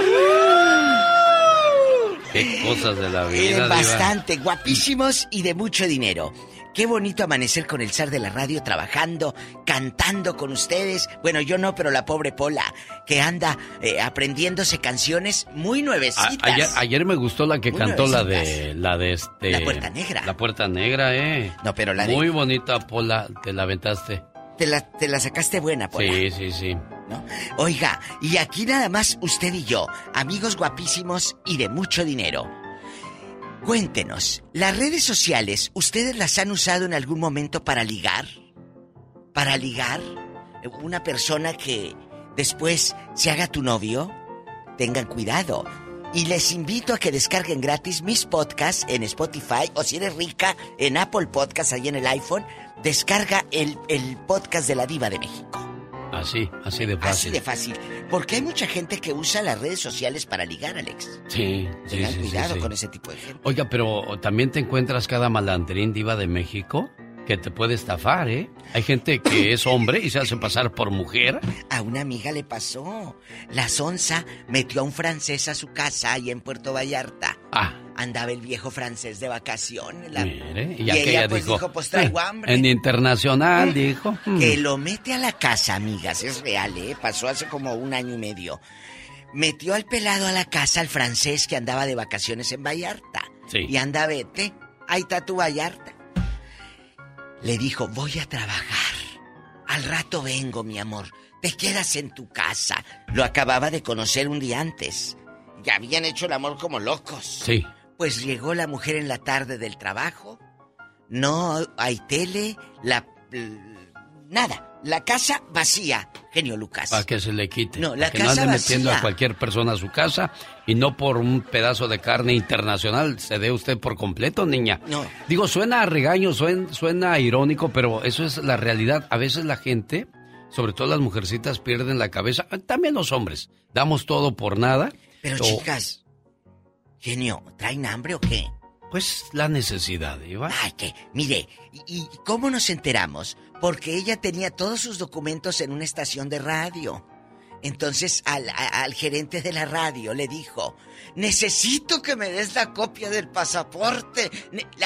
Qué cosas de la vida. Bastante, guapísimos y de mucho dinero. Qué bonito amanecer con el zar de la radio trabajando, cantando con ustedes. Bueno, yo no, pero la pobre Pola, que anda eh, aprendiéndose canciones muy nuevecitas. A, ayer, ayer, me gustó la que muy cantó nuevecitas. la de la de este La Puerta Negra. La Puerta Negra, eh. No, pero la de- Muy bonita Pola, te la aventaste. Te la, te la sacaste buena, Pola. Sí, sí, sí. ¿no? Oiga, y aquí nada más usted y yo, amigos guapísimos y de mucho dinero. Cuéntenos, ¿las redes sociales ustedes las han usado en algún momento para ligar? ¿Para ligar? ¿Una persona que después se haga tu novio? Tengan cuidado. Y les invito a que descarguen gratis mis podcasts en Spotify o si eres rica en Apple Podcasts ahí en el iPhone, descarga el, el podcast de la Diva de México. Así, así de Así fácil. de fácil. Porque hay mucha gente que usa las redes sociales para ligar, Alex. Sí, sí, Tengan sí, sí, cuidado sí. con ese tipo de gente. Oiga, pero también te encuentras cada malandrín diva de México que te puede estafar, ¿eh? Hay gente que es hombre y se hace pasar por mujer. A una amiga le pasó. La sonza metió a un francés a su casa ahí en Puerto Vallarta. Ah. Andaba el viejo francés de vacaciones. la- Mire, y, y ella pues dijo, dijo, pues traigo "Eh, hambre. En internacional, dijo. "Mm". Que lo mete a la casa, amigas. Es real, ¿eh? Pasó hace como un año y medio. Metió al pelado a la casa, al francés que andaba de vacaciones en Vallarta. Sí. Y anda, vete. Ahí está tu Vallarta. Le dijo, voy a trabajar. Al rato vengo, mi amor. Te quedas en tu casa. Lo acababa de conocer un día antes. Ya habían hecho el amor como locos. Sí. Pues llegó la mujer en la tarde del trabajo. No hay tele, la... Nada. La casa vacía, genio Lucas. Para que se le quite. No, la que no casa ande metiendo a cualquier persona a su casa y no por un pedazo de carne internacional se dé usted por completo, niña. No. Digo, suena a regaño, suena, suena irónico, pero eso es la realidad. A veces la gente, sobre todo las mujercitas, pierden la cabeza. También los hombres. Damos todo por nada. Pero O- chicas, genio, ¿traen hambre o qué? pues la necesidad, Diva. Ay, que, mire, ¿y, y cómo nos enteramos? Porque ella tenía todos sus documentos en una estación de radio. Entonces al, a- al gerente de la radio le dijo, necesito que me des la copia del pasaporte.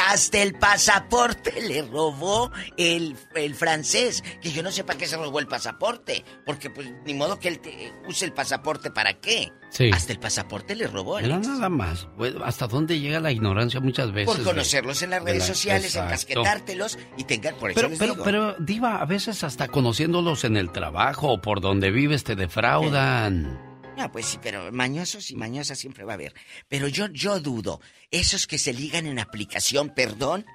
Hasta el pasaporte le robó el, el francés, que yo no sé para qué se robó el pasaporte, porque pues ni modo que él te- use el pasaporte para qué. Sí. Hasta el pasaporte le robó. Era Alex. nada más. Pues, ¿Hasta dónde llega la ignorancia muchas veces? Por de- conocerlos en las de redes la- sociales, Exacto. encasquetártelos y tengan, por eso Pero, les pero, digo. pero, Diva, a veces hasta conociéndolos en el trabajo o por donde vives te defraudan. No, pues sí, pero mañosos y mañosas siempre va a haber. Pero yo, yo dudo. Esos que se ligan en aplicación, perdón.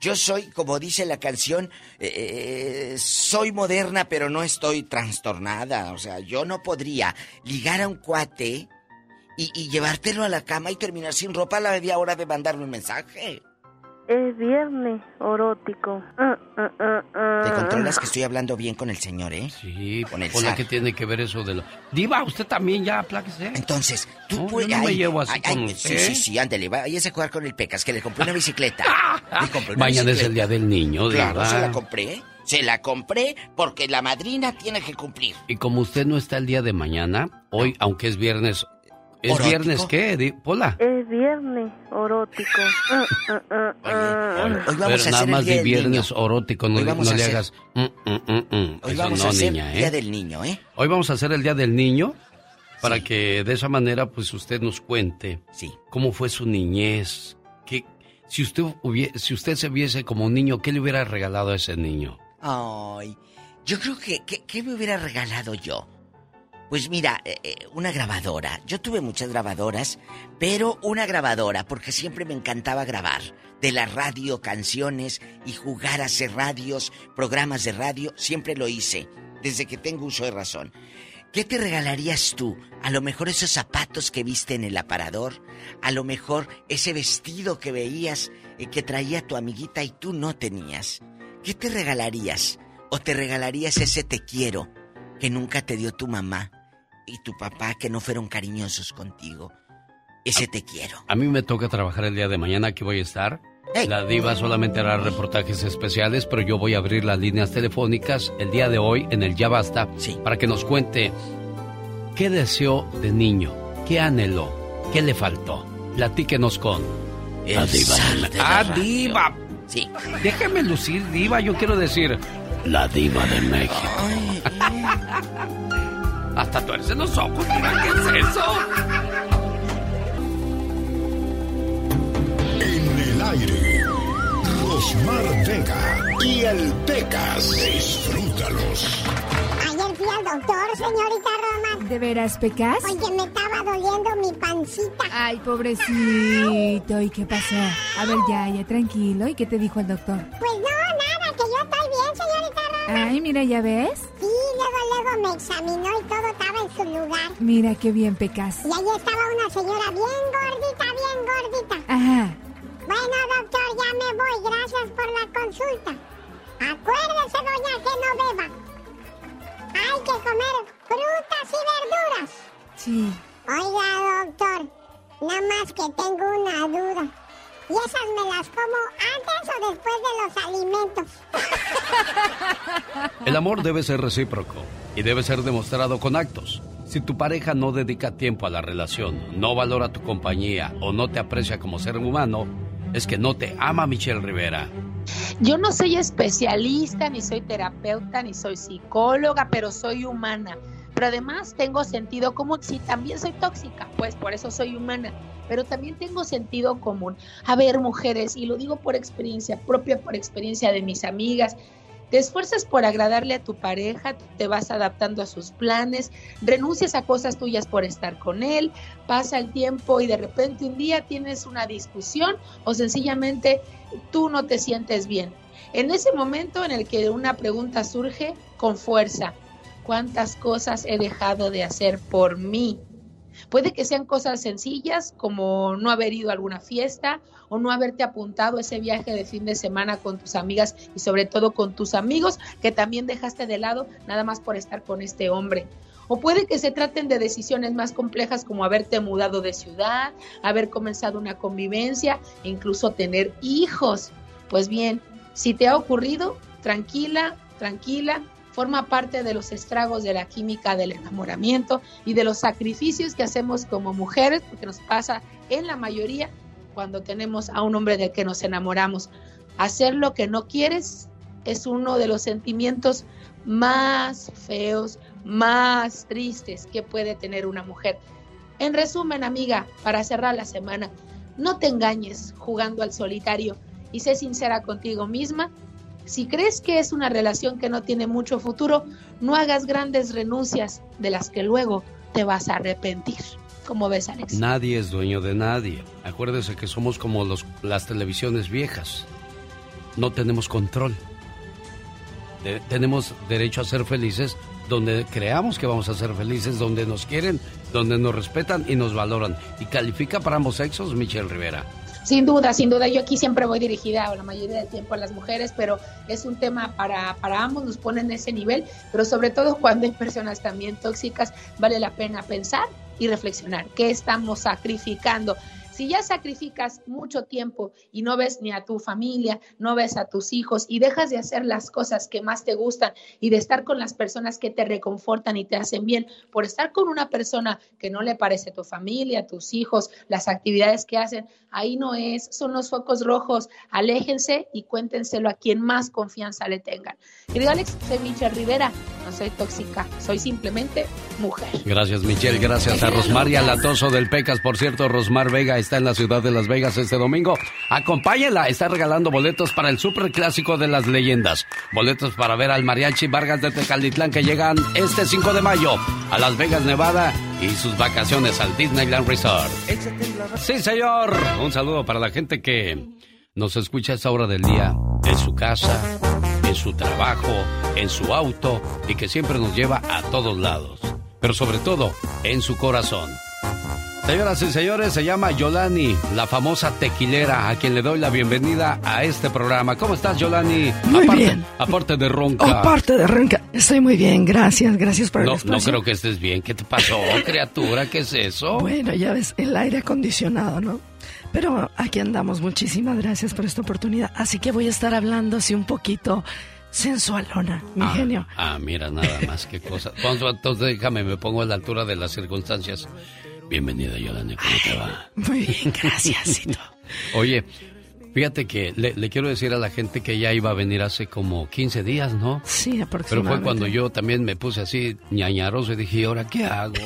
Yo soy, como dice la canción, eh, soy moderna, pero no estoy trastornada. O sea, yo no podría ligar a un cuate y, y llevártelo a la cama y terminar sin ropa a la media hora de mandarme un mensaje. Es viernes erótico. Ah, ah, ah, ah. Te controlas que estoy hablando bien con el señor, ¿eh? Sí, con el zar. ¿qué tiene que ver eso de lo...? Diva, usted también ya, apláquese. Entonces, tú no, puedes... yo no me ay, llevo así ay, con ay, usted. Sí, sí, sí, ándale, váyase a jugar con el Pecas, que le compré una bicicleta. Le compré una Mañana es el día del niño, Claro, Diva. se la compré. Se la compré porque la madrina tiene que cumplir. Y como usted no está el día de mañana, hoy, aunque es viernes... ¿Es viernes qué, Pola? Es viernes erótico. Ah, ah, ah, ah. Hoy vamos Pero a hacer nada el más día di del viernes niño. erótico, no, Hoy le- vamos no a le hacer- hagas... mm, mm, mm, mm. Hoy Eso vamos no, a hacer niña, ¿eh? Día del Niño, ¿eh? Hoy vamos a hacer el Día del Niño para que de esa manera pues usted nos cuente Sí. cómo fue su niñez, que si usted hubie- si usted se viese como un niño, ¿qué le hubiera regalado a ese niño? Ay, yo creo que, que- ¿qué me hubiera regalado yo? Pues mira, eh, eh, una grabadora. Yo tuve muchas grabadoras, pero una grabadora, porque siempre me encantaba grabar. De la radio, canciones y jugar a hacer radios, programas de radio, siempre lo hice, desde que tengo uso de razón. ¿Qué te regalarías tú? A lo mejor esos zapatos que viste en el aparador, a lo mejor ese vestido que veías eh, que traía tu amiguita y tú no tenías. ¿Qué te regalarías? ¿O te regalarías ese te quiero que nunca te dio tu mamá y tu papá que no fueron cariñosos contigo? Ese te quiero. A mí me toca trabajar el día de mañana, aquí voy a estar. La diva solamente hará reportajes especiales, pero yo voy a abrir las líneas telefónicas el día de hoy en el Ya Basta para que nos cuente qué deseó de niño, qué anheló, qué le faltó. Platíquenos con El la diva. la ah, diva. Sí. Déjeme lucir, diva. Yo quiero decir la diva de México. Hasta tuerce los ojos, diva. ¿Qué es eso? En el aire, Rosmar Vega y el Pecas. Disfrútalos. Ayer fui al doctor, señorita Roma. ¿De veras, Pecas? Oye, me estaba doliendo mi pancita. Ay, pobrecito. ¿Y qué pasó? A ver, ya, ya, tranquilo. ¿Y qué te dijo el doctor? Pues no, Ay, mira, ¿ya ves? Sí, luego, luego me examinó y todo estaba en su lugar. Mira qué bien, Pecas. Y ahí estaba una señora bien gordita, bien gordita. Ajá. Bueno, doctor, ya me voy. Gracias por la consulta. Acuérdese, doña, que no beba. Hay que comer frutas y verduras. Sí. Oiga, doctor, nada más que tengo una duda. ¿Y esas me las como antes o después de los alimentos? El amor debe ser recíproco y debe ser demostrado con actos. Si tu pareja no dedica tiempo a la relación, no valora tu compañía o no te aprecia como ser humano, es que no te ama Michelle Rivera. Yo no soy especialista, ni soy terapeuta, ni soy psicóloga, pero soy humana. Pero además tengo sentido común. Sí, también soy tóxica, pues por eso soy humana. Pero también tengo sentido común. A ver, mujeres, y lo digo por experiencia propia, por experiencia de mis amigas, te esfuerzas por agradarle a tu pareja, te vas adaptando a sus planes, renuncias a cosas tuyas por estar con él, pasa el tiempo y de repente un día tienes una discusión o sencillamente tú no te sientes bien. En ese momento en el que una pregunta surge con fuerza, ¿cuántas cosas he dejado de hacer por mí? Puede que sean cosas sencillas como no haber ido a alguna fiesta o no haberte apuntado ese viaje de fin de semana con tus amigas y sobre todo con tus amigos que también dejaste de lado nada más por estar con este hombre. O puede que se traten de decisiones más complejas como haberte mudado de ciudad, haber comenzado una convivencia e incluso tener hijos. Pues bien, si te ha ocurrido, tranquila, tranquila, forma parte de los estragos de la química del enamoramiento y de los sacrificios que hacemos como mujeres, porque nos pasa en la mayoría cuando tenemos a un hombre del que nos enamoramos. Hacer lo que no quieres es uno de los sentimientos más feos, más tristes que puede tener una mujer. En resumen, amiga, para cerrar la semana, no te engañes jugando al solitario y sé sincera contigo misma. Si crees que es una relación que no tiene mucho futuro, no hagas grandes renuncias de las que luego te vas a arrepentir. ¿Cómo ves, Alex? Nadie es dueño de nadie. Acuérdese que somos como los, las televisiones viejas. No tenemos control. tenemos derecho a ser felices donde creamos que vamos a ser felices, donde nos quieren, donde nos respetan y nos valoran. Y califica para ambos sexos, Michelle Rivera. Sin duda, sin duda, yo aquí siempre voy dirigida la mayoría del tiempo a las mujeres, pero es un tema para, para ambos, nos ponen en ese nivel, pero sobre todo cuando hay personas también tóxicas, vale la pena pensar y reflexionar qué estamos sacrificando. Si ya sacrificas mucho tiempo y no ves ni a tu familia, no ves a tus hijos y dejas de hacer las cosas que más te gustan y de estar con las personas que te reconfortan y te hacen bien, por estar con una persona que no le parece tu familia, tus hijos, las actividades que hacen, ahí no es, son los focos rojos, aléjense y cuéntenselo a quien más confianza le tengan. Querido Alex, soy Michelle Rivera, no soy tóxica, soy simplemente mujer. Gracias Michelle, gracias a Rosmaria Latoso del Pecas, por cierto, Rosmar Vega está en la ciudad de Las Vegas este domingo. Acompáñela, está regalando boletos para el super clásico de las leyendas. Boletos para ver al mariachi Vargas de Tecalitlán que llegan este 5 de mayo a Las Vegas, Nevada y sus vacaciones al Disneyland Resort. Sí, señor. Un saludo para la gente que nos escucha a esta hora del día en su casa, en su trabajo, en su auto y que siempre nos lleva a todos lados. Pero sobre todo, en su corazón. Señoras y señores, se llama Yolani, la famosa tequilera, a quien le doy la bienvenida a este programa. ¿Cómo estás, Yolani? Muy bien. Aparte de ronca. Aparte de ronca. Estoy muy bien, gracias, gracias por no, el espacio. No creo que estés bien. ¿Qué te pasó, criatura? ¿Qué es eso? Bueno, ya ves, el aire acondicionado, ¿no? Pero aquí andamos. Muchísimas gracias por esta oportunidad. Así que voy a estar hablando así un poquito sensualona, mi ah, genio. Ah, mira, nada más qué cosa. Entonces déjame, me pongo a la altura de las circunstancias. Bienvenida, Yolanda, ¿cómo te va? Muy bien, gracias. Oye, fíjate que le, quiero decir a la gente que ya iba a venir hace como 15 días, ¿no? Sí, aproximadamente. Pero fue cuando yo también me puse así ñañaroso y dije, ¿y ahora qué hago?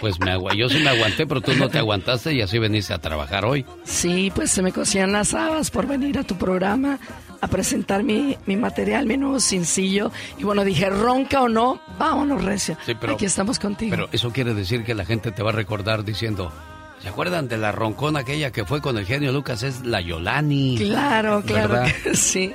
Pues me yo sí me aguanté, pero tú no te aguantaste y así veniste a trabajar hoy. Sí, pues se me cosían las habas por venir a tu programa a presentar mi, mi material, mi nuevo sencillo. Y bueno, dije, ronca o no, vámonos, Recia. Sí, pero, Aquí estamos contigo. Pero eso quiere decir que la gente te va a recordar diciendo, ¿Se acuerdan de la roncona aquella que fue con el genio Lucas? Es la Yolani. Claro, claro que sí.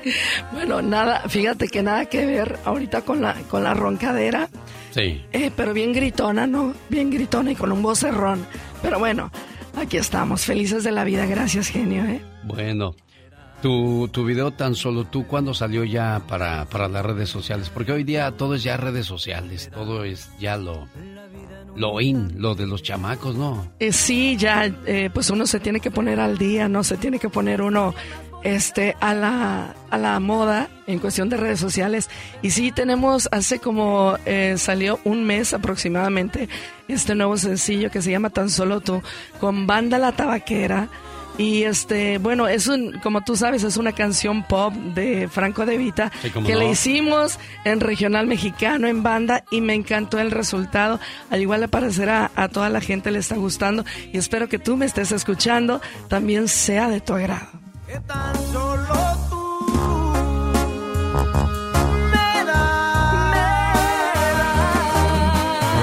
Bueno, nada, fíjate que nada que ver ahorita con la, con la roncadera. Sí. Eh, pero bien gritona, ¿no? Bien gritona y con un vocerrón. Pero bueno, aquí estamos, felices de la vida. Gracias, genio, ¿eh? Bueno. Tu, tu video tan solo tú, ¿cuándo salió ya para, para las redes sociales? Porque hoy día todo es ya redes sociales, todo es ya lo, lo in, lo de los chamacos, ¿no? Eh, sí, ya, eh, pues uno se tiene que poner al día, ¿no? Se tiene que poner uno este, a, la, a la moda en cuestión de redes sociales. Y sí, tenemos, hace como eh, salió un mes aproximadamente, este nuevo sencillo que se llama Tan Solo Tú, con Banda La Tabaquera. Y este, bueno, es un, como tú sabes, es una canción pop de Franco De Vita que le hicimos en regional mexicano, en banda, y me encantó el resultado. Al igual le parecerá a toda la gente le está gustando y espero que tú me estés escuchando, también sea de tu agrado que tan solo tú me das,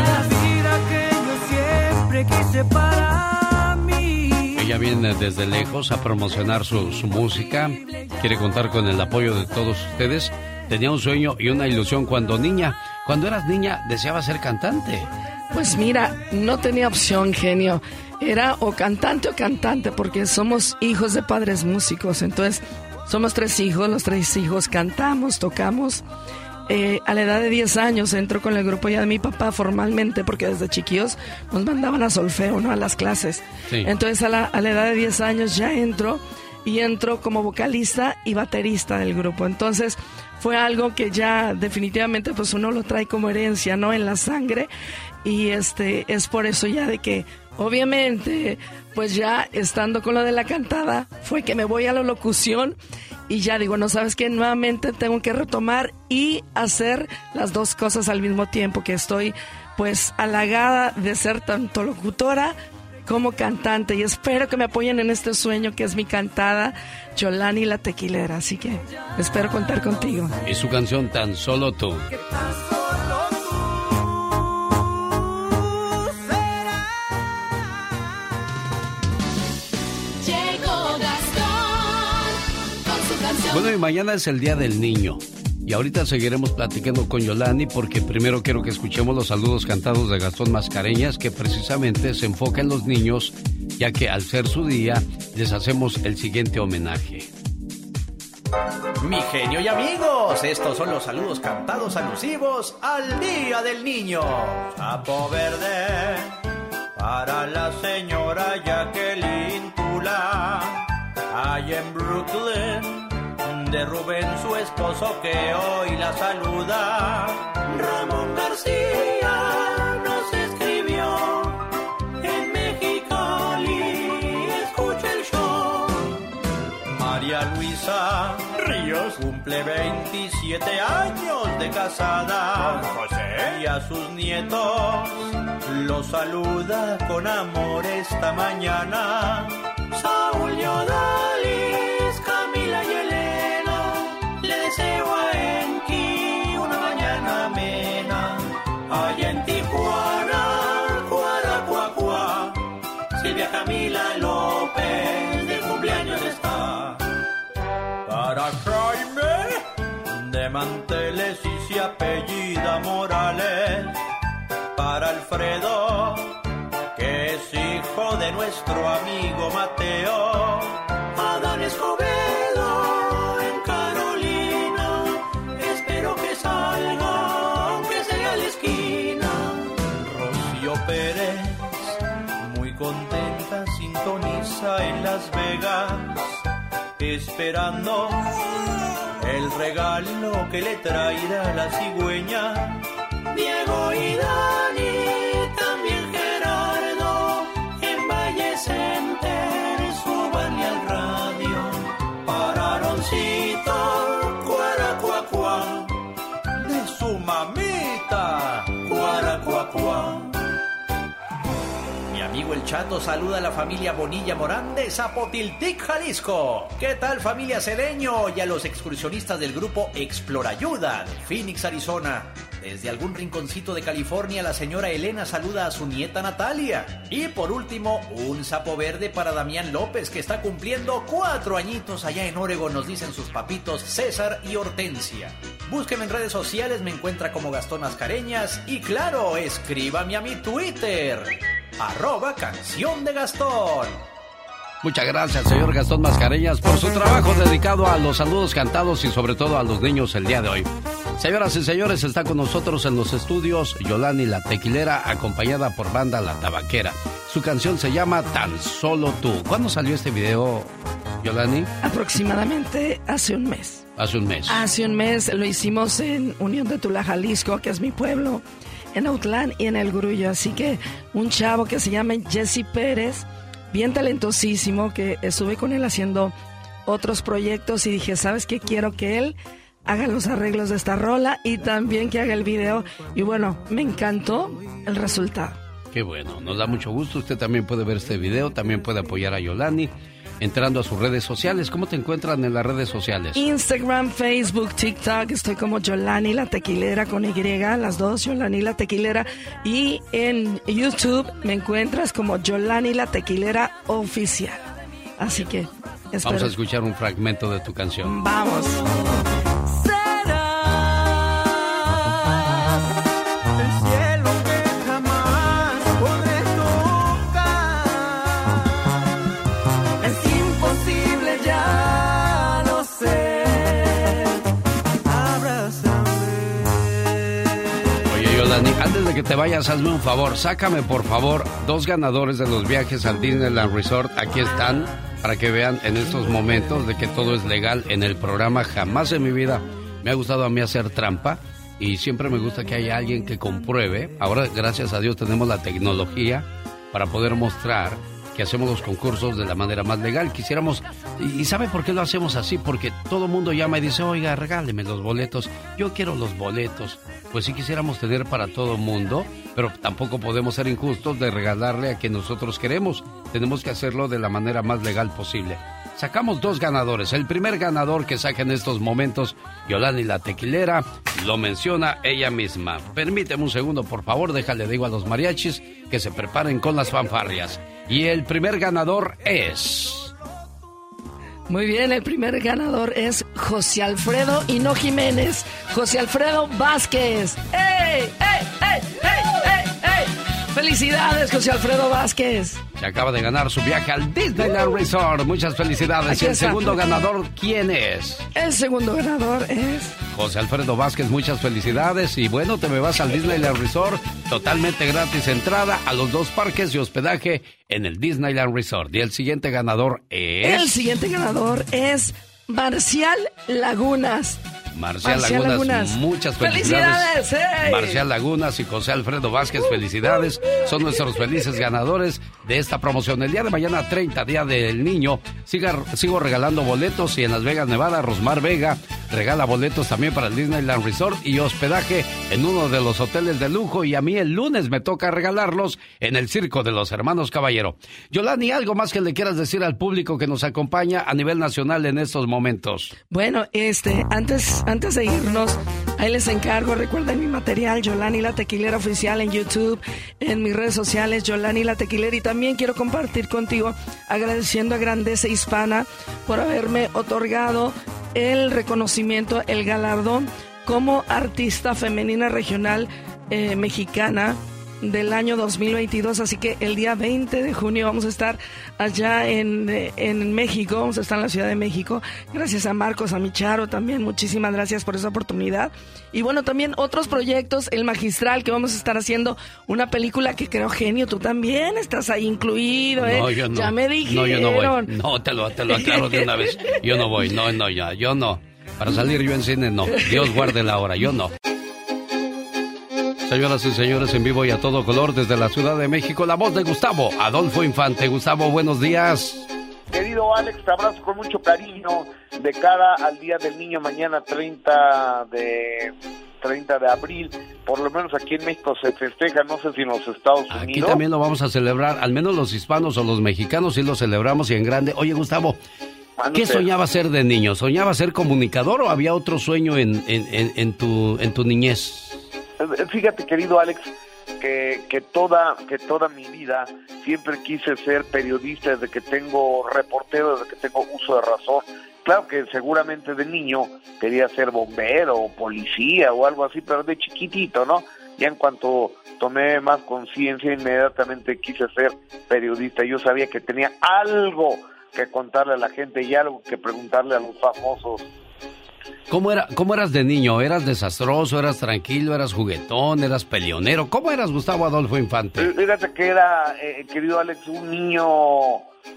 la vida que yo siempre quise para mí. Ella viene desde lejos a promocionar su, su música, quiere contar con el apoyo de todos ustedes. Tenía un sueño y una ilusión cuando niña. Cuando eras niña, deseaba ser cantante. Pues mira, no tenía opción, genio era o cantante o cantante, porque somos hijos de padres músicos. Entonces, somos tres hijos, los tres hijos cantamos, tocamos. Eh, a la edad de 10 años entro con el grupo ya de mi papá formalmente, porque desde chiquillos nos mandaban a solfeo, ¿no? A las clases. Entonces a la, a la edad de 10 años ya entro y entro como vocalista y baterista del grupo. Entonces fue algo que ya definitivamente pues uno lo trae como herencia, ¿no? En la sangre y este es por eso ya de que obviamente pues ya estando con lo de la cantada fue que me voy a la locución y ya digo, no sabes que nuevamente tengo que retomar y hacer las dos cosas al mismo tiempo que estoy pues halagada de ser tanto locutora como cantante y espero que me apoyen en este sueño que es mi cantada Yolani la tequilera, así que espero contar contigo. Y su canción Tan Solo Tú. Bueno, y mañana es el Día del Niño. Y ahorita seguiremos platicando con Yolani porque primero quiero que escuchemos los saludos cantados de Gastón Mascareñas que precisamente se enfoca en los niños ya que al ser su día les hacemos el siguiente homenaje. Mi genio y amigos, estos son los saludos cantados alusivos al Día del Niño. Sapo verde para la señora Jacqueline Tula, allá en Brooklyn de Rubén, su esposo, que hoy la saluda. Ramón García nos escribió en Mexicali, escucha el show. María Luisa Ríos cumple 27 años de casada. José. Y a sus nietos los saluda con amor esta mañana. Saúl Yodalis, Allá en Tijuana, Cuaracuacua, Silvia Camila López de cumpleaños está. Para Jaime, de manteles y se apellida Morales. Para Alfredo, que es hijo de nuestro amigo Mateo. Esperando el regalo que le traerá la cigüeña. Diego y Dani, también Gerardo, en Valle Center, suban al radio. Pararoncito, cuaracuacuá su mamita. Cuaracuacua. Mi amigo el Chato saluda a la familia Bonilla Morán de Zapotiltic, Jalisco. ¿Qué tal familia Cedeño y a los excursionistas del grupo Explorayuda de Phoenix, Arizona? Desde algún rinconcito de California, la señora Elena saluda a su nieta Natalia. Y por último, un sapo verde para Damián López, que está cumpliendo cuatro añitos allá en Oregon, nos dicen sus papitos César y Hortensia. Búsqueme en redes sociales, me encuentra como Gastón Mascareñas y claro, escríbame a mi Twitter, arroba canción de Gastón. Muchas gracias, señor Gastón Mascareñas, por su trabajo dedicado a los saludos cantados y sobre todo a los niños el día de hoy. Señoras y señores, está con nosotros en los estudios Yolani la Tequilera, acompañada por Banda La Tabaquera. Su canción se llama Tan Solo Tú. ¿Cuándo salió este video, Yolani? Aproximadamente hace un mes. Hace un mes. Hace un mes lo hicimos en Unión de Tula, Jalisco, que es mi pueblo, en Autlán y en El Grullo. Así que un chavo que se llama Jesse Pérez, bien talentosísimo, que estuve con él haciendo otros proyectos y dije, ¿sabes qué? Quiero que él haga los arreglos de esta rola y también que haga el video. Y bueno, me encantó el resultado. Qué bueno, nos da mucho gusto. Usted también puede ver este video, también puede apoyar a Yolani entrando a sus redes sociales. ¿Cómo te encuentran en las redes sociales? Instagram, Facebook, TikTok. Estoy como Yolani la Tequilera con Y, las dos, Yolani la Tequilera. Y en YouTube me encuentras como Yolani la Tequilera Oficial. Así que Vamos a escuchar un fragmento de tu canción. Vamos. Te vayas, hazme un favor. Sácame, por favor, dos ganadores de los viajes al Disneyland Resort. Aquí están, para que vean en estos momentos de que todo es legal en el programa. Jamás en mi vida me ha gustado a mí hacer trampa y siempre me gusta que haya alguien que compruebe. Ahora, gracias a Dios, tenemos la tecnología para poder mostrar que hacemos los concursos de la manera más legal. Quisiéramos, y, ¿sabe por qué lo hacemos así? Porque todo mundo llama y dice, oiga, regáleme los boletos, yo quiero los boletos. Pues sí quisiéramos tener para todo mundo, pero tampoco podemos ser injustos de regalarle a quien nosotros queremos. Tenemos que hacerlo de la manera más legal posible. Sacamos dos ganadores. El primer ganador que saca en estos momentos, Yolani la tequilera, lo menciona ella misma. Permíteme un segundo, por favor, déjale digo a los mariachis que se preparen con las fanfarrias. Y el primer ganador es... Muy bien, el primer ganador es José Alfredo y no Jiménez. José Alfredo Vázquez. ¡Ey! ¡Ey! ¡Ey! ¡Ey! ¡Felicidades, José Alfredo Vázquez! Se acaba de ganar su viaje al Disneyland Resort. Muchas felicidades. ¿Y el segundo ganador quién es? El segundo ganador es... José Alfredo Vázquez, muchas felicidades. Y bueno, te me vas al Disneyland Resort. Totalmente gratis entrada a los dos parques y hospedaje en el Disneyland Resort. Y el siguiente ganador es... El siguiente ganador es Marcial Lagunas. Marcial, Lagunas, muchas felicidades. Marcial Lagunas y José Alfredo Vázquez, felicidades. Son nuestros felices ganadores de esta promoción. El día de mañana, 30, Día del Niño, sigo regalando boletos y en Las Vegas, Nevada, Rosmar Vega regala boletos también para el Disneyland Resort y hospedaje en uno de los hoteles de lujo. Y a mí el lunes me toca regalarlos en el Circo de los Hermanos Caballero. Yolani, ¿algo más que le quieras decir al público que nos acompaña a nivel nacional en estos momentos? Bueno, este, antes antes de irnos, ahí les encargo, recuerden mi material, Yolani la Tequilera Oficial en YouTube, en mis redes sociales, Yolani la Tequilera. Y también quiero compartir contigo, agradeciendo a Grandeza Hispana por haberme otorgado el reconocimiento, el galardón como artista femenina regional eh, mexicana del año 2022, así que el día 20 de junio vamos a estar allá en, en, México, vamos a estar en la Ciudad de México, gracias a Marcos, a Micharo también, muchísimas gracias por esa oportunidad. Y bueno, también otros proyectos, El Magistral, que vamos a estar haciendo una película que creo genio, tú también estás ahí incluido, ¿eh? No, yo no. Ya me dijeron. No, yo no voy. No, te lo, te lo aclaro de una vez. Yo no voy, no, no, ya, yo no. Para salir yo en cine, no. Dios guarde la hora, yo no. Señoras y señores, en vivo y a todo color desde la Ciudad de México, la voz de Gustavo Adolfo Infante. Gustavo, buenos días. Querido Alex, te abrazo con mucho cariño de cara al Día del Niño mañana 30 de 30 de abril. Por lo menos aquí en México se festeja, no sé si en los Estados Unidos. Aquí también lo vamos a celebrar, al menos los hispanos o los mexicanos sí lo celebramos y en grande. Oye, Gustavo, ¿Qué soñaba ser de niño? ¿Soñaba ser comunicador o había otro sueño en, en, en, tu, en tu niñez? Fíjate, querido Alex, que, que, toda, que toda mi vida siempre quise ser periodista desde que tengo reportero, desde que tengo uso de razón. Claro que seguramente de niño quería ser bombero o policía o algo así, pero de chiquitito, ¿no? Ya en cuanto tomé más conciencia, inmediatamente quise ser periodista. Yo sabía que tenía algo que contarle a la gente y algo que preguntarle a los famosos ¿Cómo, era, ¿Cómo eras de niño? ¿Eras desastroso? ¿Eras tranquilo? ¿Eras juguetón? ¿Eras peleonero? ¿Cómo eras Gustavo Adolfo Infante? Fíjate que era, eh, querido Alex, un niño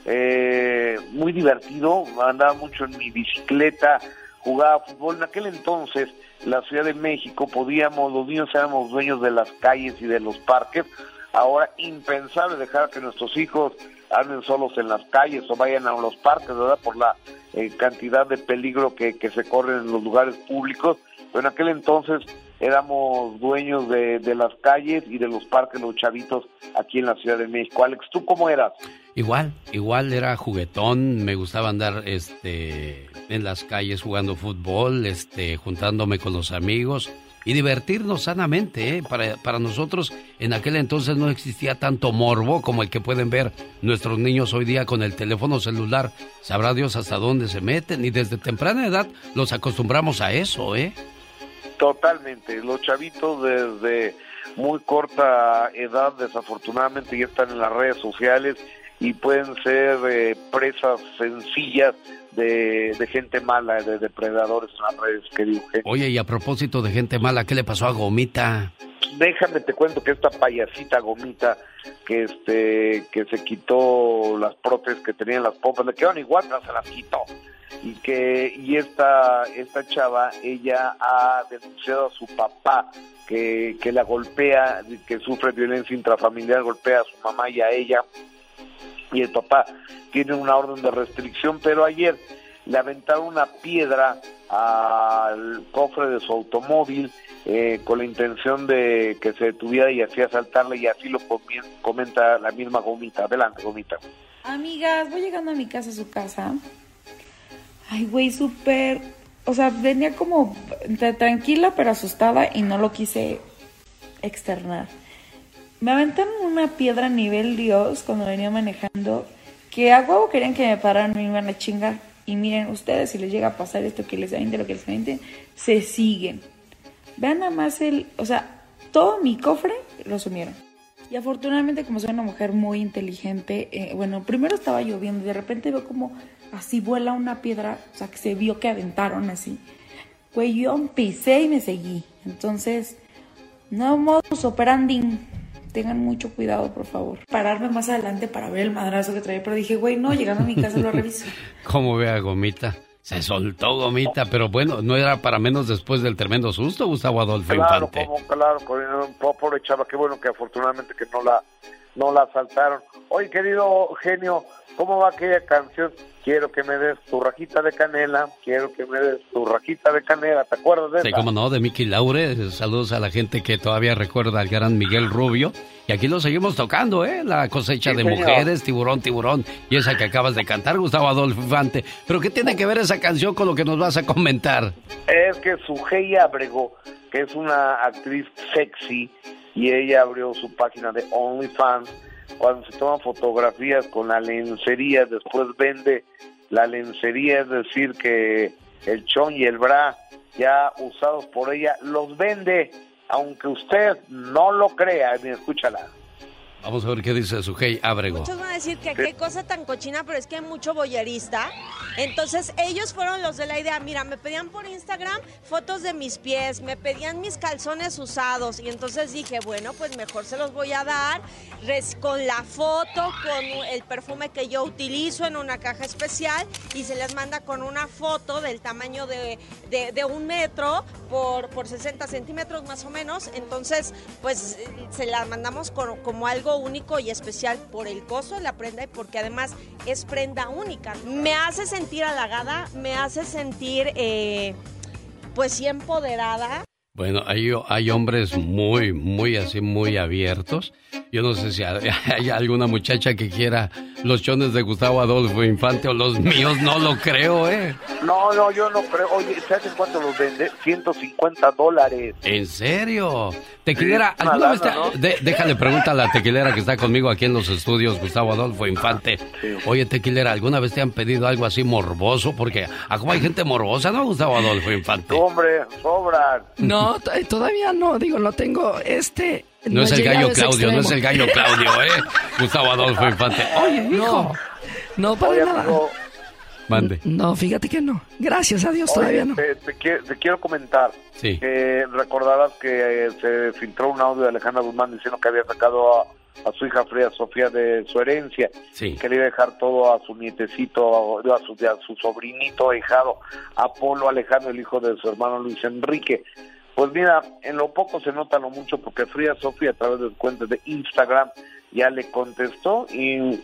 eh, muy divertido. Andaba mucho en mi bicicleta, jugaba fútbol. En aquel entonces, la Ciudad de México, podíamos, los niños éramos dueños de las calles y de los parques. Ahora, impensable dejar que nuestros hijos anden solos en las calles o vayan a los parques, ¿verdad? Por la eh, cantidad de peligro que, que se corre en los lugares públicos. Pero en aquel entonces éramos dueños de, de, las calles y de los parques, los chavitos aquí en la Ciudad de México. Alex, ¿tú cómo eras? Igual, igual era juguetón, me gustaba andar este en las calles jugando fútbol, este juntándome con los amigos y divertirnos sanamente. ¿eh? Para, para nosotros en aquel entonces no existía tanto morbo como el que pueden ver nuestros niños hoy día con el teléfono celular. Sabrá Dios hasta dónde se meten y desde temprana edad los acostumbramos a eso, ¿eh? Totalmente. Los chavitos desde muy corta edad desafortunadamente ya están en las redes sociales y pueden ser eh, presas sencillas de, gente mala, de depredadores en las redes, querido Oye, y a propósito de gente mala, ¿qué le pasó a Gomita? déjame te cuento que esta payasita gomita que este que se quitó las prótesis que tenían las pompas, le quedaron igual, pero se las quitó. Y que y esta esta chava, ella ha denunciado a su papá que, que la golpea, que sufre violencia intrafamiliar, golpea a su mamá y a ella. Y el papá tiene una orden de restricción, pero ayer le aventaron una piedra al cofre de su automóvil eh, con la intención de que se detuviera y así asaltarle y así lo comenta la misma gomita. Adelante, gomita. Amigas, voy llegando a mi casa, a su casa. Ay, güey, súper... O sea, venía como tranquila pero asustada y no lo quise externar. Me aventaron una piedra a nivel Dios cuando venía manejando que a huevo querían que me pararan me iban a chingar. Y miren, ustedes, si les llega a pasar esto que les de lo que les venden, se siguen. Vean nada más el, o sea, todo mi cofre lo sumieron. Y afortunadamente, como soy una mujer muy inteligente, eh, bueno, primero estaba lloviendo y de repente veo como así vuela una piedra, o sea, que se vio que aventaron así. Güey, yo pisé y me seguí. Entonces, no modus operandi. Tengan mucho cuidado, por favor. Pararme más adelante para ver el madrazo que traía, pero dije, güey, no, llegando a mi casa lo reviso. ¿Cómo ve a Gomita? Se soltó Gomita, pero bueno, no era para menos después del tremendo susto, Gustavo Adolfo claro, Infante. Como, claro, pobre chava, qué bueno que afortunadamente que no la, no la asaltaron. Oye, querido genio, ¿cómo va aquella canción? Quiero que me des tu rajita de canela, quiero que me des tu rajita de canela, ¿te acuerdas de eso? Sí, cómo no, de Mickey Laure, saludos a la gente que todavía recuerda al gran Miguel Rubio, y aquí lo seguimos tocando, ¿eh? La cosecha de mujeres, tiburón, tiburón, y esa que acabas de cantar, Gustavo Adolfo Infante. Pero ¿qué tiene que ver esa canción con lo que nos vas a comentar? Es que Sujei Abrego, que es una actriz sexy, y ella abrió su página de OnlyFans, cuando se toman fotografías con la lencería, después vende la lencería, es decir, que el chon y el bra ya usados por ella los vende, aunque usted no lo crea, escúchala. Vamos a ver qué dice Sujei Abrego. Muchos van a decir que qué cosa tan cochina, pero es que hay mucho boyerista. Entonces ellos fueron los de la idea. Mira, me pedían por Instagram fotos de mis pies, me pedían mis calzones usados. Y entonces dije, bueno, pues mejor se los voy a dar con la foto, con el perfume que yo utilizo en una caja especial y se les manda con una foto del tamaño de, de, un metro por, por 60 centímetros más o menos. Entonces, pues se las mandamos como algo único y especial por el costo de la prenda y porque además es prenda única. Me hace sentir halagada, me hace sentir eh, pues sí empoderada. Bueno, hay, hay hombres muy, muy así, muy abiertos. Yo no sé si hay, alguna muchacha que quiera los chones de Gustavo Adolfo Infante o los míos, no lo creo, ¿eh? No, no, yo no creo. Oye, ¿sabes en cuánto los vende? 150 dólares. ¿En serio? Tequilera, ¿alguna vez déjale pregunta a la tequilera que está conmigo aquí en los estudios, Gustavo Adolfo Infante. Oye, tequilera, ¿alguna vez te han pedido algo así morboso? Porque ¿a cómo hay gente morbosa, no, Gustavo Adolfo Infante? Hombre, sobran. No, todavía no, digo, no tengo este... No, es el gallo Claudio, no es el gallo Claudio, ¿eh? Gustavo Adolfo Infante. Oye, hijo. No, para nada. Mande. No, fíjate que no. Gracias a Dios, todavía no. Te, quiero comentar. Sí. Que recordarás que eh, se filtró un audio de Alejandra Guzmán diciendo que había sacado a, su hija Frida Sofía de su herencia. Sí. Que le iba a dejar todo a su nietecito, a su, a su sobrinito ahijado, Apolo Alejandro, el hijo de su hermano Luis Enrique. Pues mira, en lo poco se nota lo mucho porque Frida Sofía a través de cuentas de Instagram ya le contestó y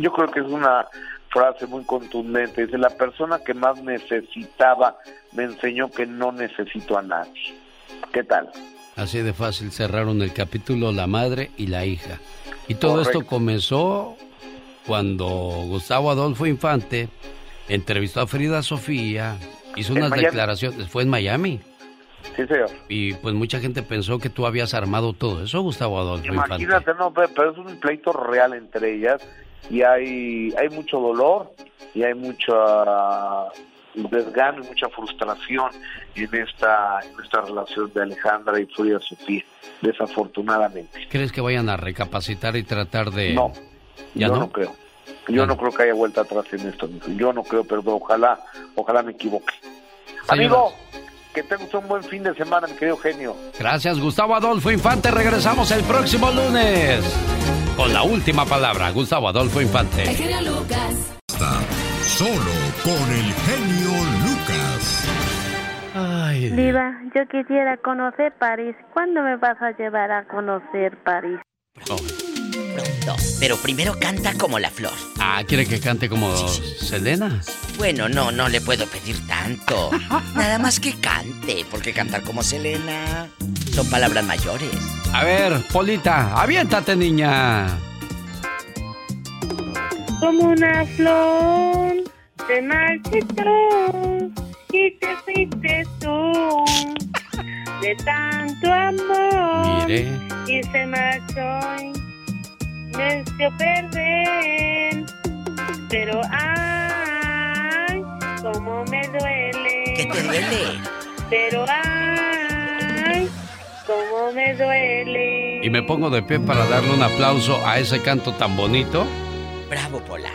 yo creo que es una frase muy contundente. Dice, la persona que más necesitaba me enseñó que no necesito a nadie. ¿Qué tal? Así de fácil cerraron el capítulo la madre y la hija. Y todo esto comenzó cuando Gustavo Adolfo Infante entrevistó a Frida Sofía, hizo unas declaraciones, fue en Miami. Sí, señor. Y pues mucha gente pensó que tú habías armado todo eso, Gustavo Adolfo Imagínate, no, pero es un pleito real entre ellas y hay, hay mucho dolor y hay mucha desgano y mucha frustración en esta, en esta relación de Alejandra y Frida Sofía, desafortunadamente. ¿Crees que vayan a recapacitar y tratar de...? No, yo no? creo. Yo no creo que haya vuelta atrás en esto. Yo no creo, pero ojalá, ojalá me equivoque. Amigo, que tengas un buen fin de semana, mi querido genio. Gracias, Gustavo Adolfo Infante. Regresamos el próximo lunes con la última palabra. Gustavo Adolfo Infante. El genio Lucas. Solo con el genio Lucas. Ay, Diva, yo quisiera conocer París. ¿Cuándo me vas a llevar a conocer París? Pero primero canta como la flor. Ah, ¿quiere que cante como Selena? Bueno, no, no le puedo pedir tanto. Nada más que cante, porque cantar como Selena son palabras mayores. A ver, Polita, aviéntate, niña. Como una flor te marchitó y te fuiste tú de tanto amor Mire. y se marchó y me hizo perder pero ay cómo me duele ¿Qué te duele? pero ay cómo me duele Y me pongo de pie para darle un aplauso a ese canto tan bonito Bravo, Pola.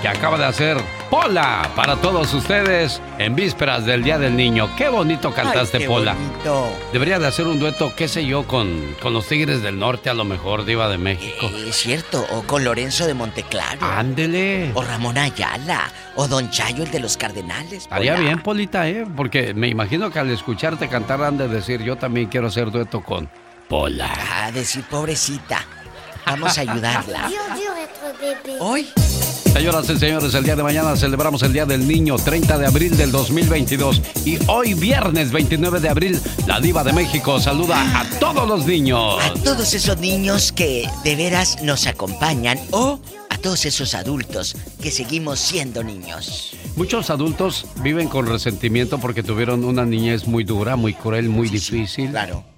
Que acaba de hacer Pola para todos ustedes en vísperas del Día del Niño. Qué bonito cantaste, Ay, qué Pola. bonito. Debería de hacer un dueto, qué sé yo, con, con los Tigres del Norte, a lo mejor, Diva de México. Eh, Es cierto, o con Lorenzo de Monteclaro. Ándele. O Ramón Ayala, o Don Chayo, el de los Cardenales. Estaría bien, Polita, ¿eh? Porque me imagino que al escucharte cantar han de decir, yo también quiero hacer dueto con Pola. A decir, pobrecita, vamos a ayudarla. Hoy. Señoras y señores, el día de mañana celebramos el Día del Niño, 30 de abril del 2022. Y hoy, viernes 29 de abril, la Diva de México saluda a todos los niños. A todos esos niños que de veras nos acompañan o a todos esos adultos que seguimos siendo niños. Muchos adultos viven con resentimiento porque tuvieron una niñez muy dura, muy cruel, muy difícil. claro.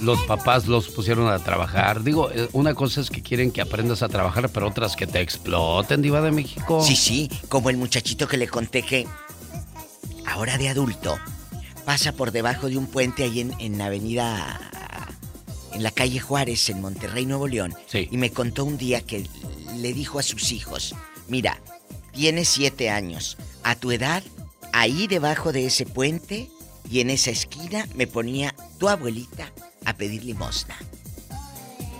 Los papás los pusieron a trabajar. Digo, eh, una cosa es que quieren que aprendas a trabajar, pero otras que te exploten, Diva de México. Sí, sí, como el muchachito que le conté que ahora de adulto pasa por debajo de un puente ahí en, en la avenida, en la calle Juárez, en Monterrey, Nuevo León. Sí. Y me contó un día que le dijo a sus hijos, mira, tienes siete años, a tu edad, ahí debajo de ese puente y en esa esquina me ponía tu abuelita a pedir limosna.